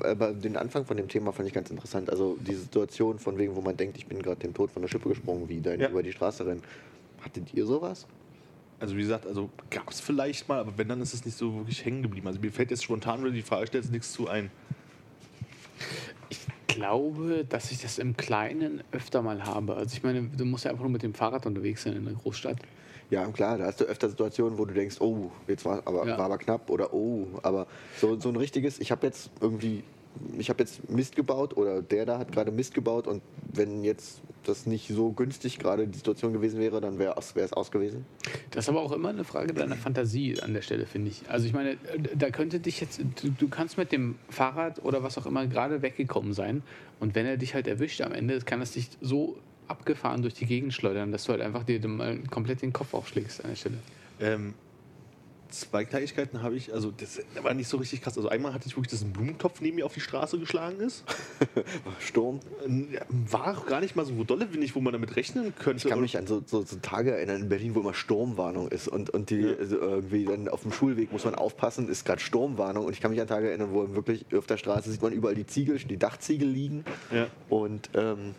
Aber den Anfang von dem Thema fand ich ganz interessant. Also die Situation von wegen, wo man denkt, ich bin gerade dem Tod von der Schippe gesprungen, wie da Ja. über die Straße rennen. Hattet ihr sowas? Also wie gesagt, also gab es vielleicht mal, aber wenn, dann ist es nicht so wirklich hängen geblieben. Also mir fällt jetzt spontan, wenn du die Frage stellst, nichts zu ein. Ich glaube, dass ich das im Kleinen öfter mal habe. Also ich meine, du musst ja einfach nur mit dem Fahrrad unterwegs sein in der Großstadt. Ja, klar, da hast du öfter Situationen, wo du denkst, oh, jetzt war aber, Ja. war aber knapp oder oh, aber so, so ein richtiges, ich habe jetzt irgendwie, ich habe jetzt Mist gebaut oder der da hat gerade Mist gebaut und wenn jetzt das nicht so günstig gerade die Situation gewesen wäre, dann wäre es aus gewesen. Das ist aber auch immer eine Frage deiner Fantasie an der Stelle, finde ich. Also ich meine, da könnte dich jetzt, du, du kannst mit dem Fahrrad oder was auch immer gerade weggekommen sein und wenn er dich halt erwischt am Ende, kann es dich so abgefahren durch die Gegend schleudern, dass du halt einfach dir mal komplett den Kopf aufschlägst an der Stelle. Ähm, zwei Kleinigkeiten habe ich, also das war nicht so richtig krass. Also einmal hatte ich wirklich, dass ein Blumentopf neben mir auf die Straße geschlagen ist. Sturm. Ja, War auch gar nicht mal so dolle windig, wo man damit rechnen könnte. Ich kann mich an so, so, so Tage erinnern in Berlin, wo immer Sturmwarnung ist und, und die also irgendwie dann auf dem Schulweg muss man aufpassen, ist gerade Sturmwarnung und ich kann mich an Tage erinnern, wo wirklich auf der Straße sieht man überall die Ziegel, die Dachziegel liegen Ja. und ähm,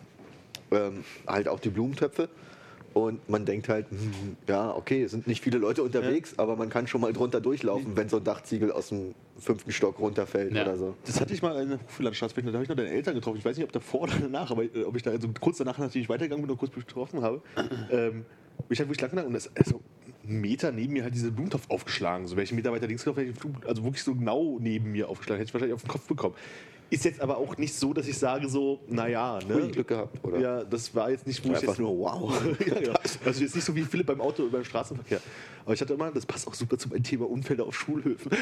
ähm, halt auch die Blumentöpfe. Und man denkt halt, hm, ja, okay, es sind nicht viele Leute unterwegs, aber man kann schon mal drunter durchlaufen, wenn so ein Dachziegel aus dem fünften Stock runterfällt Ja. oder so. Das hatte ich mal in der Hochschullandstraße, da habe ich noch deine Eltern getroffen. Ich weiß nicht, ob davor oder danach, aber äh, ob ich da also kurz danach, nachdem ich weitergegangen bin, noch kurz getroffen habe. Ähm, ich halt wirklich lang gegangen und das also einen Meter neben mir halt diese Blumentopf aufgeschlagen. So einen Meter weiter links gelaufen, hätte ich also wirklich so genau neben mir aufgeschlagen, hätte ich wahrscheinlich auf den Kopf bekommen. Ist jetzt aber auch nicht so, dass ich sage so, naja, ne? Ui, Glück gehabt, oder? Ja, das war jetzt nicht, wo ich jetzt nur wow. ja, ja. Also jetzt nicht so wie Philipp beim Auto beim Straßenverkehr. Aber ich hatte immer, das passt auch super zu meinem Thema Unfälle auf Schulhöfen.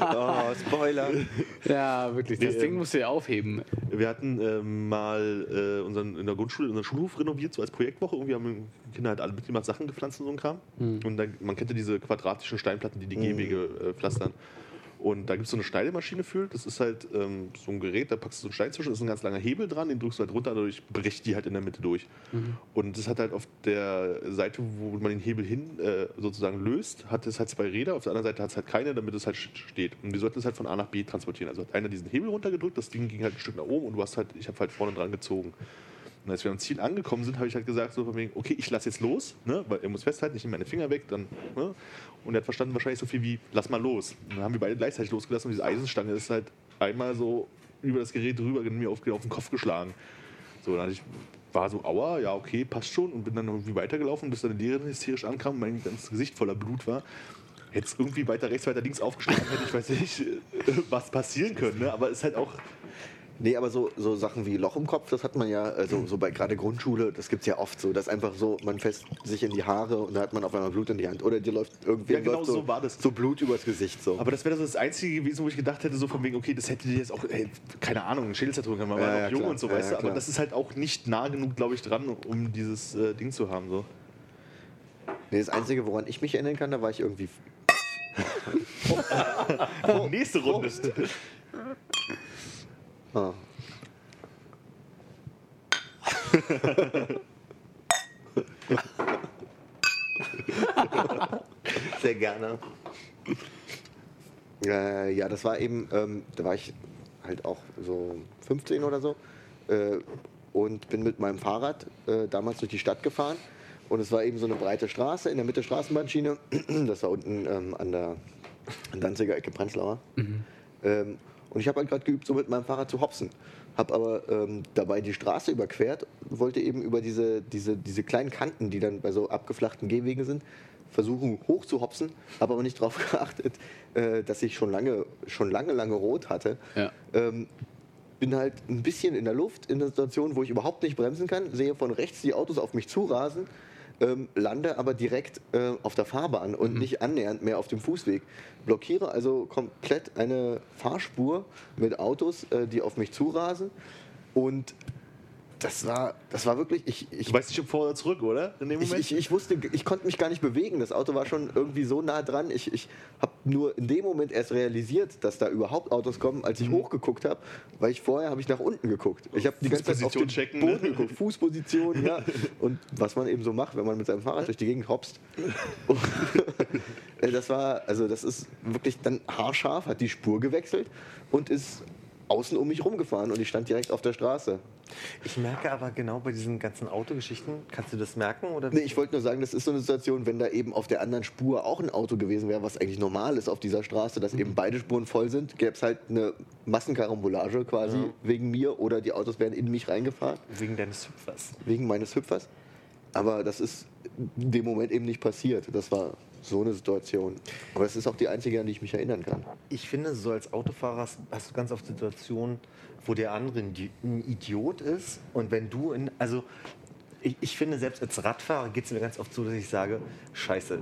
Oh, Spoiler. Ja, wirklich. Das Nee, Ding ähm, musst du ja aufheben. Wir hatten ähm, mal äh, unseren, in der Grundschule unseren Schulhof renoviert, so als Projektwoche. Irgendwie haben die Kinder halt alle mitgemacht, Sachen gepflanzt und so ein Kram. Und dann, man kennt ja diese quadratischen Steinplatten, die die Gehwege äh, pflastern. Und da gibt es so eine Schneidemaschine für. Das ist halt ähm, so ein Gerät, da packst du so einen Stein zwischen, ist ein ganz langer Hebel dran, den drückst du halt runter, dadurch bricht die halt in der Mitte durch. Und das hat halt auf der Seite, wo man den Hebel hin äh, sozusagen löst, hat es halt zwei Räder, auf der anderen Seite hat es halt keine, damit es halt steht. Und die sollten es halt von A nach B transportieren. Also hat einer diesen Hebel runtergedrückt, das Ding ging halt ein Stück nach oben und du hast halt, ich habe halt vorne dran gezogen. Und als wir am Ziel angekommen sind, habe ich halt gesagt, so von wegen, okay, ich lasse jetzt los, ne, weil er muss festhalten, ich nehme meine Finger weg, dann, ne, und er hat verstanden wahrscheinlich so viel wie, lass mal los. Und dann haben wir beide gleichzeitig losgelassen und diese Eisenstange ist halt einmal so über das Gerät drüber mir auf, auf den Kopf geschlagen. So, dann ich, war so, aua, ja, okay, passt schon und bin dann irgendwie weitergelaufen, bis dann eine Lehrerin hysterisch ankam und mein ganzes Gesicht voller Blut war. Hätte es irgendwie weiter rechts, weiter links aufgeschlagen, hätte ich weiß nicht, was passieren können, ne? aber es ist halt auch, Nee, aber so, so Sachen wie Loch im Kopf, das hat man ja, also so bei gerade Grundschule, das gibt es ja oft so, dass einfach so, man fässt sich in die Haare und da hat man auf einmal Blut in die Hand. Oder dir läuft irgendwie Ja, genau läuft so, so war das. so Blut übers Gesicht. So. Aber das wäre so das Einzige gewesen, wo ich gedacht hätte, so von wegen, okay, das hätte dir jetzt auch, ey, keine Ahnung, eine Schädelzertrümmung kann man Ja, war ja, noch jung klar. und so, Ja, weißt du, aber das ist halt auch nicht nah genug, glaube ich, dran, um dieses äh, Ding zu haben. So. nee, das Einzige, woran ich mich erinnern kann, da war ich irgendwie. Nächste Runde. Ah. Sehr gerne. Äh, ja, das war eben, ähm, da war ich halt auch so 15 oder so äh, und bin mit meinem Fahrrad äh, damals durch die Stadt gefahren und es war eben so eine breite Straße, in der Mitte Straßenbahnschiene, das war unten ähm, an der an Danziger Ecke Prenzlauer. Ähm, und ich habe halt gerade geübt, so mit meinem Fahrrad zu hopsen. Habe aber ähm, dabei die Straße überquert, wollte eben über diese, diese, diese kleinen Kanten, die dann bei so abgeflachten Gehwegen sind, versuchen hoch zu hopsen, habe aber nicht darauf geachtet, äh, dass ich schon lange, schon lange, lange rot hatte. Ja. Ähm, bin halt ein bisschen in der Luft, in einer Situation, wo ich überhaupt nicht bremsen kann, sehe von rechts die Autos auf mich zurasen, ähm, lande aber direkt äh, auf der Fahrbahn und nicht annähernd mehr auf dem Fußweg. Blockiere also komplett eine Fahrspur mit Autos, äh, die auf mich zurasen. Und das war, das war wirklich, ich, ich Du weißt nicht, ob vor oder zurück, oder? In dem ich, Moment? ich, ich wusste, ich konnte mich gar nicht bewegen. Das Auto war schon irgendwie so nah dran. Ich, ich habe nur in dem Moment erst realisiert, dass da überhaupt Autos kommen, als ich Mhm. hochgeguckt habe, weil ich vorher habe ich nach unten geguckt. Ich habe die ganze Zeit auf den Fußposition checken, Boden ne? geguckt, Fußposition, ja. Und was man eben so macht, wenn man mit seinem Fahrrad durch die Gegend hopst. Äh, das war, also das ist wirklich dann haarscharf, hat die Spur gewechselt und ist außen um mich rumgefahren und ich stand direkt auf der Straße. Ich merke aber genau bei diesen ganzen Autogeschichten, kannst du das merken? Oder? Nee, ich wollte nur sagen, das ist so eine Situation, wenn da eben auf der anderen Spur auch ein Auto gewesen wäre, was eigentlich normal ist auf dieser Straße, dass eben beide Spuren voll sind, gäbe es halt eine Massenkarambolage quasi wegen mir oder die Autos wären in mich reingefahren, Wegen deines Hüpfers. wegen meines Hüpfers. Aber das ist in dem Moment eben nicht passiert. Das war so eine Situation. Aber es ist auch die einzige, an die ich mich erinnern kann. Ich finde, so als Autofahrer hast, du ganz oft Situationen, wo der andere ein Di- ein Idiot ist und wenn du in, also ich, ich finde, selbst als Radfahrer geht es mir ganz oft so, dass ich sage, scheiße,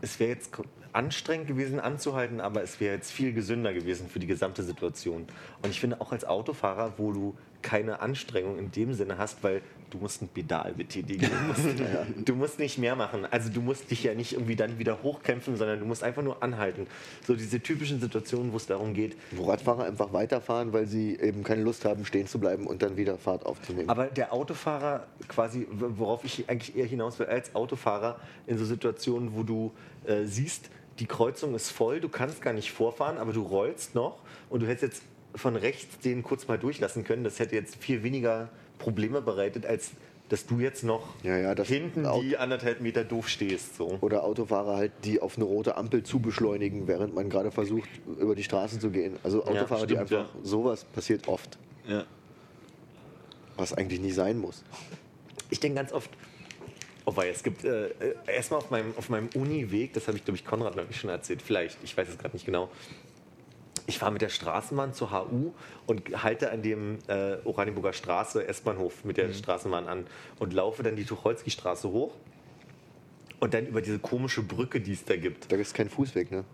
es wäre jetzt anstrengend gewesen anzuhalten, aber es wäre jetzt viel gesünder gewesen für die gesamte Situation. Und ich finde auch als Autofahrer, wo du keine Anstrengung in dem Sinne hast, weil du musst ein Pedal betätigen. Du musst, du musst nicht mehr machen. Also du musst dich ja nicht irgendwie dann wieder hochkämpfen, sondern du musst einfach nur anhalten. So diese typischen Situationen, wo es darum geht. Wo Radfahrer einfach weiterfahren, weil sie eben keine Lust haben, stehen zu bleiben und dann wieder Fahrt aufzunehmen. Aber der Autofahrer quasi, worauf ich eigentlich eher hinaus will, als Autofahrer in so Situationen, wo du äh, siehst, die Kreuzung ist voll, du kannst gar nicht vorfahren, aber du rollst noch und du hättest jetzt von rechts den kurz mal durchlassen können. Das hätte jetzt viel weniger Probleme bereitet, als dass du jetzt noch Ja, ja, hinten die anderthalb Meter doof stehst. So. Oder Autofahrer halt, die auf eine rote Ampel zu beschleunigen, während man gerade versucht, über die Straße zu gehen. Also Autofahrer, die stimmt, einfach, sowas passiert oft, Ja. was eigentlich nie sein muss. Ich denke ganz oft, oh weil es gibt äh, äh, erstmal auf meinem, auf meinem Uni-Weg, das habe ich glaube ich Konrad neulich schon erzählt, vielleicht, ich weiß es gerade nicht genau. Ich fahre mit der Straßenbahn zur HU und halte an dem äh, Oranienburger Straße S-Bahnhof mit der Straßenbahn an und laufe dann die Tucholsky-Straße hoch und dann über diese komische Brücke, die es da gibt. Da ist kein Fußweg, ne?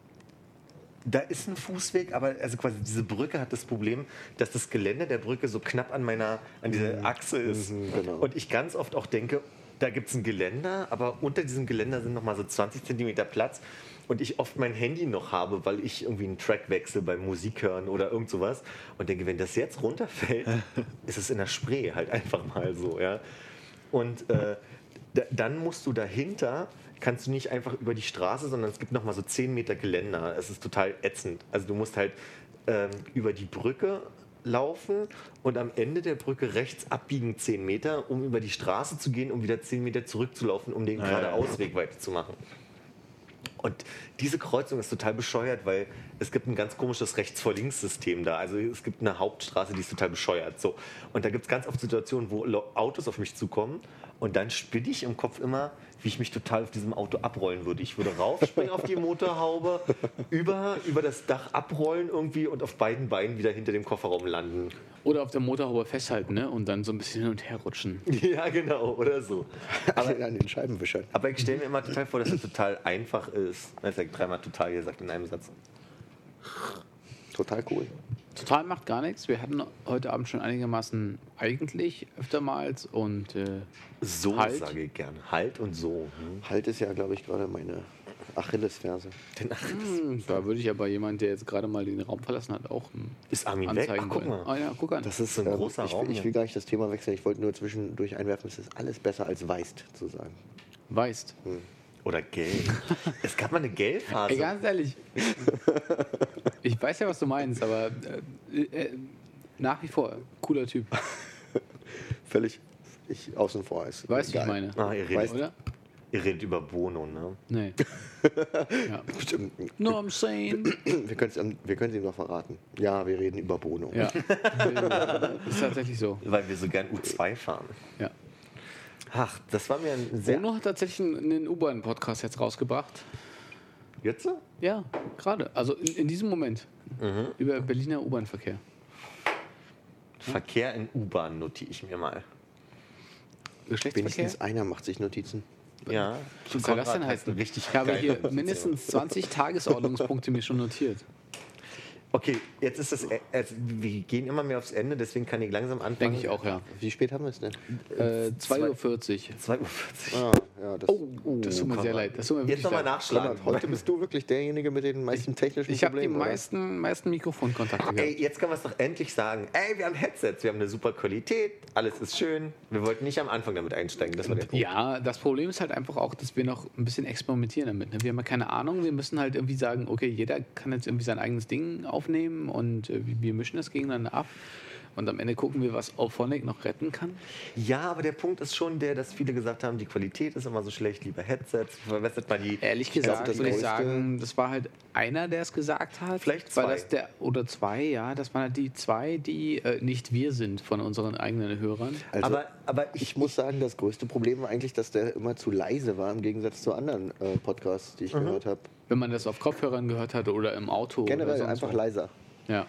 Da ist ein Fußweg, aber also quasi diese Brücke hat das Problem, dass das Geländer der Brücke so knapp an meiner, an dieser Achse ist. Mhm, genau. Und ich ganz oft auch denke, da gibt es ein Geländer, aber unter diesem Geländer sind nochmal so 20 Zentimeter Platz. Und ich oft mein Handy noch habe, weil ich irgendwie einen Track wechsle beim Musik hören oder irgend sowas. Und denke, wenn das jetzt runterfällt, ist es in der Spree halt einfach mal so, ja. Und äh, da, dann musst du dahinter, kannst du nicht einfach über die Straße, sondern es gibt nochmal so 10 Meter Geländer. Es ist total ätzend. Also du musst halt ähm, über die Brücke laufen und am Ende der Brücke rechts abbiegen 10 Meter, um über die Straße zu gehen, um wieder 10 Meter zurückzulaufen, um den ja, geradeausweg weiterzumachen. Und diese Kreuzung ist total bescheuert, weil es gibt ein ganz komisches Rechts-vor-Links-System da. Also es gibt eine Hauptstraße, die ist total bescheuert. So. Und da gibt es ganz oft Situationen, wo Autos auf mich zukommen und dann spinne ich im Kopf immer, wie ich mich total auf diesem Auto abrollen würde. Ich würde raufspringen auf die Motorhaube, über, über das Dach abrollen irgendwie und auf beiden Beinen wieder hinter dem Kofferraum landen. Oder auf der Motorhaube festhalten ne? und dann so ein bisschen hin und her rutschen. Ja, genau, oder so. Aber an den Scheibenwischern. Aber ich stelle mir immer total vor, dass es total einfach ist. Das ist ja dreimal total gesagt in einem Satz. Total cool. Total macht gar nichts. Wir hatten heute Abend schon einigermaßen eigentlich öftermals und äh, So Halt. sage ich gern. Halt und so. Hm. Halt ist ja, glaube ich, gerade meine Achillesferse. Denn, ach, hm, da würde ich aber jemand, der jetzt gerade mal den Raum verlassen hat, auch hm, ist Armin weg? anzeigen Ach, guck mal. Ah ja, guck an. Das ist so ein Ähm, großer ich, Raum. will- ich will gar nicht das Thema wechseln. Ich wollte nur zwischendurch einwerfen, es ist alles besser als Weist zu sagen. Weißt. Oder gelb. es gab mal eine Gelbphase. Ey, ganz ehrlich. ich weiß ja, was du meinst, aber äh, äh, nach wie vor, cooler Typ. Völlig ich, außen vor ist. Weißt du, wie ich meine? Ah, ihr, redet, Oder? ihr redet über Bono, ne? Nee. ja. No, I'm saying. Wir können es ihm noch verraten. Ja, wir reden über Bono. Ja. ist tatsächlich so. Weil wir so gern U2 fahren. Ja. Ach, das war mir ein sehr... Bono hat tatsächlich einen, einen U-Bahn-Podcast jetzt rausgebracht. Jetzt? Ja, gerade. Also in, in diesem Moment. Mhm. Über Berliner U-Bahn-Verkehr. Verkehr in U-Bahn notiere ich mir mal. Geschlechtsverkehr? Wenigstens einer macht sich Notizen. Ja. Das denn heißen? Richtig ich habe hier mindestens 20 Tagesordnungspunkte mir schon notiert. Okay, jetzt ist es... Also, wir gehen immer mehr aufs Ende, deswegen kann ich langsam anfangen. Denke ich auch, ja. Wie spät haben wir es denn? Äh, 2.40 Uhr. 2.40 Uhr. Ah, ja, das, Oh, das tut mir sehr leid. Das tut mir Jetzt nochmal nachschlagen. Heute bist du wirklich derjenige mit den meisten technischen Ich habe die Problemen. oder? meisten, meisten Mikrofonkontakte Ey, jetzt können wir es doch endlich sagen. Ey, wir haben Headsets, wir haben eine super Qualität, alles ist schön. Wir wollten nicht am Anfang damit einsteigen, das war der Punkt. Ja, das Problem ist halt einfach auch, dass wir noch ein bisschen experimentieren damit. Ne? Wir haben ja keine Ahnung. Wir müssen halt irgendwie sagen, okay, jeder kann jetzt irgendwie sein eigenes Ding aufnehmen und äh, wir mischen das gegeneinander ab. Und am Ende gucken wir, was Auphonic noch retten kann. Ja, aber der Punkt ist schon der, dass viele gesagt haben, die Qualität ist immer so schlecht, lieber Headsets, verbessert mal die. Ehrlich gesagt das würde ich sagen, das war halt einer, der es gesagt hat. Vielleicht War zwei. das der, oder zwei, ja. Das waren halt die zwei, die äh, nicht wir sind von unseren eigenen Hörern. Also, aber, aber ich, ich muss sagen, das größte Problem war eigentlich, dass der immer zu leise war im Gegensatz zu anderen äh, Podcasts, die ich gehört habe. Wenn man das auf Kopfhörern gehört hat oder im Auto. Generell einfach wo. leiser. Ja.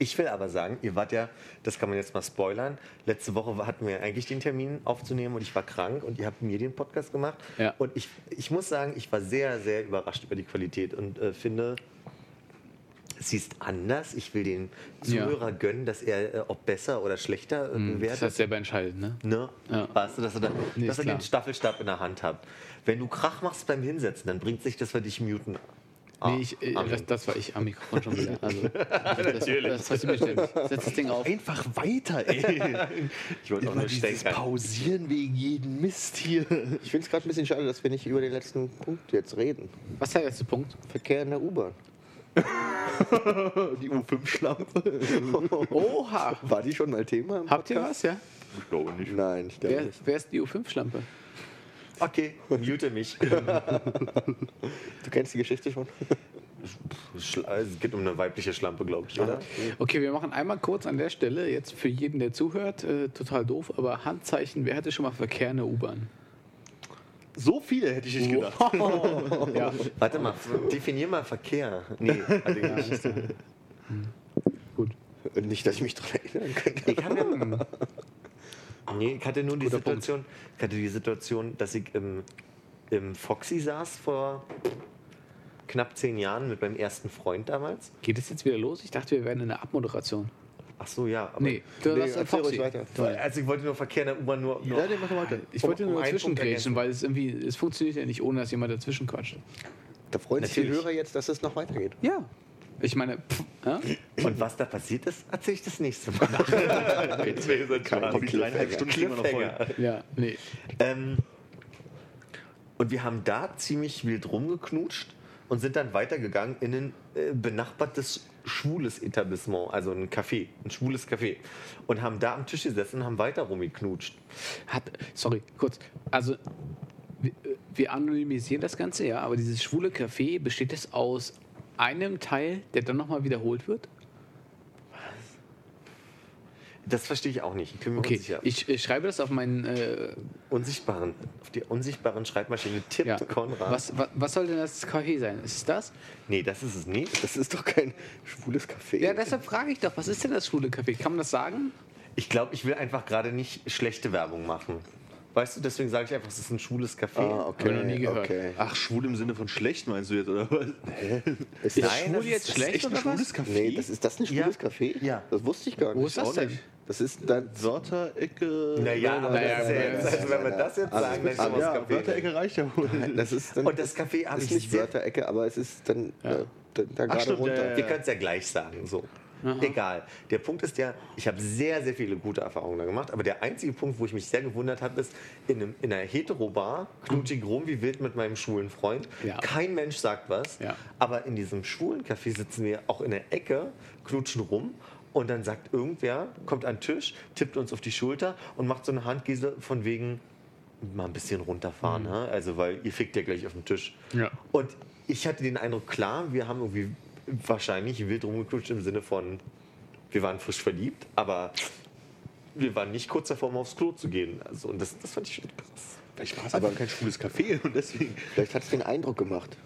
Ich will aber sagen, ihr wart ja, das kann man jetzt mal spoilern, letzte Woche hatten wir eigentlich den Termin aufzunehmen und ich war krank und ihr habt mir den Podcast gemacht. Ja. Und ich, ich muss sagen, ich war sehr, sehr überrascht über die Qualität und äh, finde, sie ist anders. Ich will den Ja. Zuhörer gönnen, dass er äh, ob besser oder schlechter äh, Das bewertet. hat selber entscheidet, ne? Ne? Ja. Weißt du, dass, er, da, Nee, dass er den. Staffelstab in der Hand hat. Wenn du Krach machst beim Hinsetzen, dann bringt sich das für dich muten. Ah, Nee, ich, äh, das, das war ich am Mikrofon schon wieder. Also, das, das passiert mir ständig. Setz das Ding auf. Einfach weiter, ey. ich wollte auch Immer nur dieses. Pausieren wegen jedem Mist hier. Ich finde es gerade ein bisschen schade, dass wir nicht über den letzten Punkt jetzt reden. Was ist der letzte Punkt? Verkehr in der U-Bahn. Die U5-Schlampe. Oha! War die schon mal Thema? Im Habt ihr was, ja? Ich glaube nicht. Nein, ich glaube Wer, nicht. wer ist die U5-Schlampe? Okay, mute mich. Du kennst die Geschichte schon? Es geht um eine weibliche Schlampe, glaube ich, oder? Okay, wir machen einmal kurz an der Stelle, jetzt für jeden, der zuhört, äh, total doof, aber Handzeichen, wer hatte schon mal Verkehr in der U-Bahn? So viele hätte ich nicht gedacht. Ja, Warte mal, definier mal Verkehr. Nee, hatte ich nicht. gut. Nicht, dass ich mich daran erinnern könnte. Ich hatte, nee, ich hatte nur die Guter Situation, ich hatte die Situation, dass ich im, im Foxy saß vor knapp zehn Jahren mit meinem ersten Freund damals. Geht es jetzt wieder los? Ich dachte, wir wären in der Abmoderation. Ach so, ja. Aber Nee, du Nee, hast ruhig weiter. Also ich wollte nur Verkehr in der U-Bahn nur, Ja, nee, mach weiter. Ich Um- wollte um nur einen dazwischen Punkt ergänzen. grätschen, weil es irgendwie, es funktioniert ja nicht, ohne dass jemand dazwischen quatscht. Da freuen sich die. Hörer jetzt, dass es noch weitergeht. Ja. Ich meine, pff, ja? Und was da passiert ist, erzähle ich das nächste Mal. Die dreieinhalb Stunden stehen wir noch voll. Ja, nee. Ähm, und wir haben da ziemlich wild rumgeknutscht und sind dann weitergegangen in ein äh, benachbartes schwules Etablissement, also ein Café, ein schwules Café. Und haben da am Tisch gesessen und haben weiter rumgeknutscht. Hat, sorry, kurz. Also, wir, wir anonymisieren das Ganze, ja, aber dieses schwule Café besteht es aus einem Teil, der dann nochmal wiederholt wird? Das verstehe ich auch nicht. Ich bin mir Okay, ich, ich schreibe das auf meinen. Äh, Unsichtbaren, auf die unsichtbaren Schreibmaschine tippt ja. Konrad. was, was, was soll denn das Café sein? Ist es das? Nee, das ist es nicht. Das ist doch kein schwules Café. Ja, deshalb frage ich doch, was ist denn das schwule Café? Kann man das sagen? Ich glaube, ich will einfach gerade nicht schlechte Werbung machen. Weißt du, deswegen sage ich einfach, es ist ein schwules Café. Ah, ich noch nie okay, gehört. okay. Ach, schwul im Sinne von schlecht meinst du jetzt, oder was? Ist Ist das, Nein, schwul das jetzt ist schlecht Echt ein oder was? schwules Café? nee, das ist das ein schwules Ja. Café? Ja. Das wusste ich gar nicht. Wo ist das denn? Das ist dann. Wörterecke. Naja, aber Naja, ja jetzt, also wenn wir das jetzt Also, sagen, dann ist ah, das Ja, Café. Wörterecke reicht ja wohl. Das ist dann. Und das Café habe ist ich nicht Wörterecke, aber es ist dann äh, da, da gerade stimmt, runter. ja, ja, Wir können es ja gleich sagen. So. Egal. Der Punkt ist ja, ich habe sehr, sehr viele gute Erfahrungen da gemacht, aber der einzige Punkt, wo ich mich sehr gewundert habe, ist, in, einem, in einer Hetero-Bar knutsche ich rum wie wild mit meinem schwulen Freund. Ja. Kein Mensch sagt was, Ja. aber in diesem schwulen Café sitzen wir auch in der Ecke, knutschen rum und dann sagt irgendwer, kommt an den Tisch, tippt uns auf die Schulter und macht so eine Handgese von wegen, mal ein bisschen runterfahren, ne? also weil ihr fickt ja gleich auf den Tisch. Ja. Und ich hatte den Eindruck, klar, wir haben irgendwie wahrscheinlich wild rumgeknutscht im Sinne von, wir waren frisch verliebt, aber wir waren nicht kurz davor, mal aufs Klo zu gehen. Also, und das, das fand ich schon krass. Vielleicht war es aber kein schwules Café und deswegen. Vielleicht hat es den Eindruck gemacht.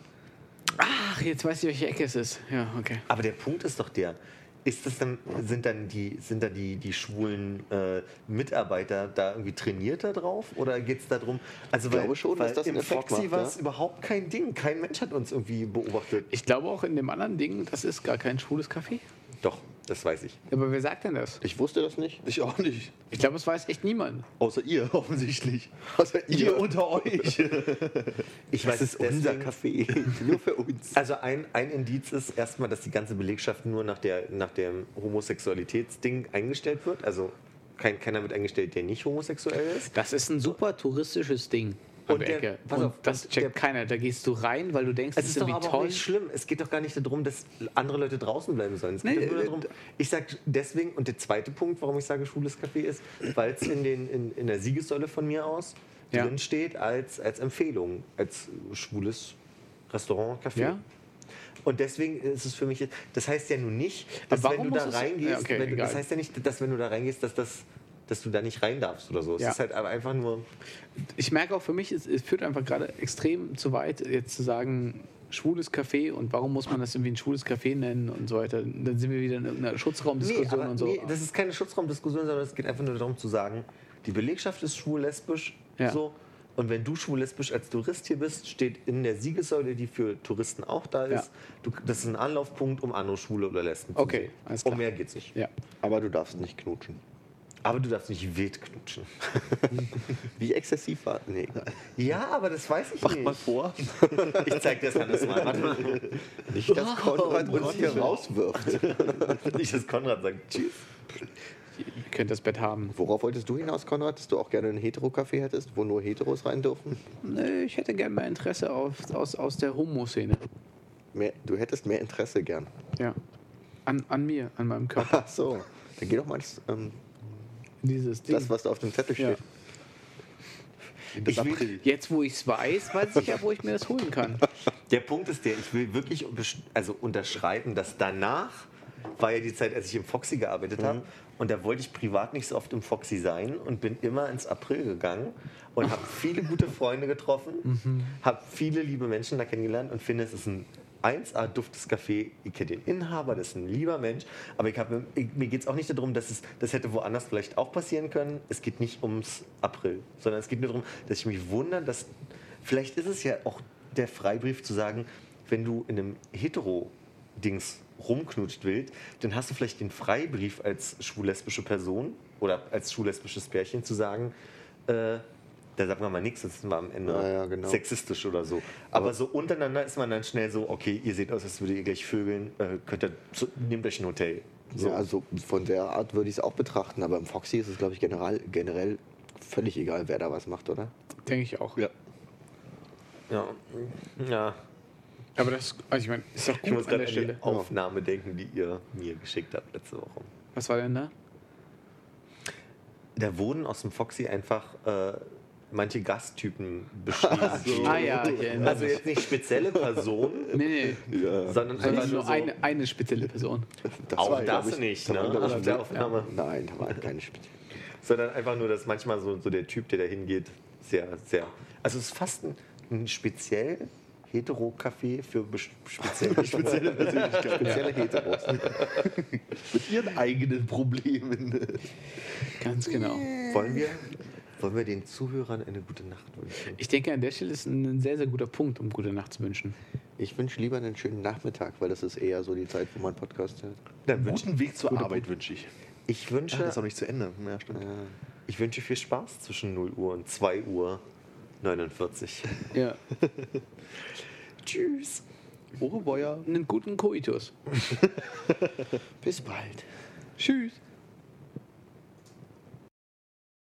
Ach, jetzt weiß ich, welche Ecke es ist. Ja, okay. Aber der Punkt ist doch der, ist das dann, sind dann die, sind da die, die schwulen äh, Mitarbeiter da irgendwie trainierter drauf? Oder geht es darum, also Ich glaube schon, weil dass das im Foxy war ja. es überhaupt kein Ding. Kein Mensch hat uns irgendwie beobachtet. Ich glaube auch in dem anderen Ding, das ist gar kein schwules Café. Doch, das weiß ich. Aber wer sagt denn das? Ich wusste das nicht. Ich auch nicht. Ich glaube, es weiß echt niemand. Außer ihr offensichtlich. Außer Ihr unter euch. Ich Das ist unser deswegen- Café. Nur für uns. Also ein, ein Indiz ist erstmal, dass die ganze Belegschaft nur nach, der, nach dem Homosexualitätsding eingestellt wird. Also kein, keiner wird eingestellt, der nicht homosexuell ist. Das ist ein super touristisches Ding. An Und der Ecke. pass auf, das checkt der- keiner. Da gehst du rein, weil du denkst, Es das ist ist doch irgendwie aber toll. nicht schlimm. Es geht doch gar nicht darum, dass andere Leute draußen bleiben sollen. Es geht Nee, nur äh, darum, ich sage deswegen, und der zweite Punkt, warum ich sage schwules Café ist, weil es in, den- in, in der Siegessäule von mir aus Ja. drin steht als, als Empfehlung, als schwules Restaurant, Café. Ja? Und deswegen ist es für mich, das heißt ja nun nicht, dass wenn du da reingehst, Ja, okay, wenn du, das heißt ja nicht, dass wenn du da reingehst, dass, das, dass du da nicht rein darfst oder so. Es Ja. ist halt einfach nur, Ich merke auch für mich, es, es führt einfach gerade extrem zu weit, jetzt zu sagen, schwules Café und warum muss man das irgendwie ein schwules Café nennen und so weiter. Dann sind wir wieder in irgendeiner Schutzraumdiskussion aber und so. nee, das ist keine Schutzraumdiskussion, sondern es geht einfach nur darum zu sagen, die Belegschaft ist schwul-lesbisch. Ja. So, und wenn du schwul-lesbisch als Tourist hier bist, steht in der Siegessäule, die für Touristen auch da ist, Ja. du, das ist ein Anlaufpunkt, um andere Schwule oder Lesben Okay, zu sehen. alles klar. Um mehr geht's nicht. ja. Aber du darfst nicht knutschen. Aber du darfst nicht wild knutschen. Wie exzessiv war. Nee. Ja, aber das weiß ich Mach nicht. mal vor. Ich zeig dir das Hannes mal. Warte mal. Nicht, dass Konrad uns hier rauswirft. Nicht, dass Konrad sagt Tschüss. Ihr könnt das Bett haben. Worauf wolltest du hinaus, Konrad? Dass du auch gerne ein Hetero-Café hättest, wo nur Heteros rein dürfen? Nö, ich hätte gerne mehr Interesse auf, aus, aus der Homo-Szene. Mehr, du hättest mehr Interesse gern. Ja. An, an mir, an meinem Körper. Ach so. Dann geh doch mal ins, ähm, Dieses Ding. das, was da auf dem Zettel Ja. steht. Ich will Jetzt, wo ich es weiß, weiß ich ja, wo ich mir das holen kann. Der Punkt ist der, ich will wirklich also unterschreiben, dass danach war ja die Zeit, als ich im Foxy gearbeitet habe. Und da wollte ich privat nicht so oft im Foxy sein und bin immer ins April gegangen und habe viele gute Freunde getroffen, habe viele liebe Menschen da kennengelernt und finde, es ist ein 1A duftes Café. Ich kenne den Inhaber, das ist ein lieber Mensch. Aber ich hab, ich, mir geht es auch nicht darum, dass es, das hätte woanders vielleicht auch passieren können. Es geht nicht ums April, sondern es geht nur darum, dass ich mich wundere, dass vielleicht ist es ja auch der Freibrief zu sagen, wenn du in einem Hetero-Dings rumknutscht willst, dann hast du vielleicht den Freibrief als schwul-lesbische Person oder als schwul-lesbisches Pärchen zu sagen, äh, da sagt man mal nichts, das ist mal am Ende Ja, ja, genau. sexistisch oder so. Aber, so untereinander ist man dann schnell so, okay, ihr seht aus, als würdet ihr gleich vögeln, äh, könnt ihr, zu, nehmt euch ein Hotel. So. Ja, also von der Art würde ich es auch betrachten, aber im Foxy ist es, glaube ich, generell, generell völlig egal, wer da was macht, oder? Denke ich auch. Ja. ja. ja. Aber das, also ich meine, ist doch Ich muss gut an gerade der an Stelle. die Aufnahme denken, die ihr mir geschickt habt letzte Woche. Was war denn da? Da wurden aus dem Foxy einfach äh, manche Gasttypen beschrieben. Ah ja, Also mich. jetzt nicht spezielle Personen, Nee, nee. sondern Also einfach nur so, eine, eine spezielle Person. Das auch war, das ich, nicht, ne? waren, Auf der Aufnahme. Nein, da war keine Spezielle. Sondern einfach nur, dass manchmal so, so der Typ, der da hingeht, sehr, sehr. Also es ist fast ein, ein speziell hetero-Café für spezielle Spezielle Persönlichkeit. Spezielle Heteros. Mit ihren eigenen Problemen. Ganz genau. Wollen wir, wollen wir den Zuhörern eine gute Nacht wünschen? Ich denke, an der Stelle ist ein sehr, sehr guter Punkt, um gute Nacht zu wünschen. Ich wünsche lieber einen schönen Nachmittag, weil das ist eher so die Zeit, wo man Podcast hört. Dann wünsche Guten Weg zur Arbeit wünsche ich. ich Ach, wünsche, das ist auch nicht zu Ende. Ja, stimmt. ich wünsche viel Spaß zwischen 0 Uhr und 2 Uhr 49. Ja. Tschüss. Orebeuer. Einen guten Koitus. Bis bald. Tschüss.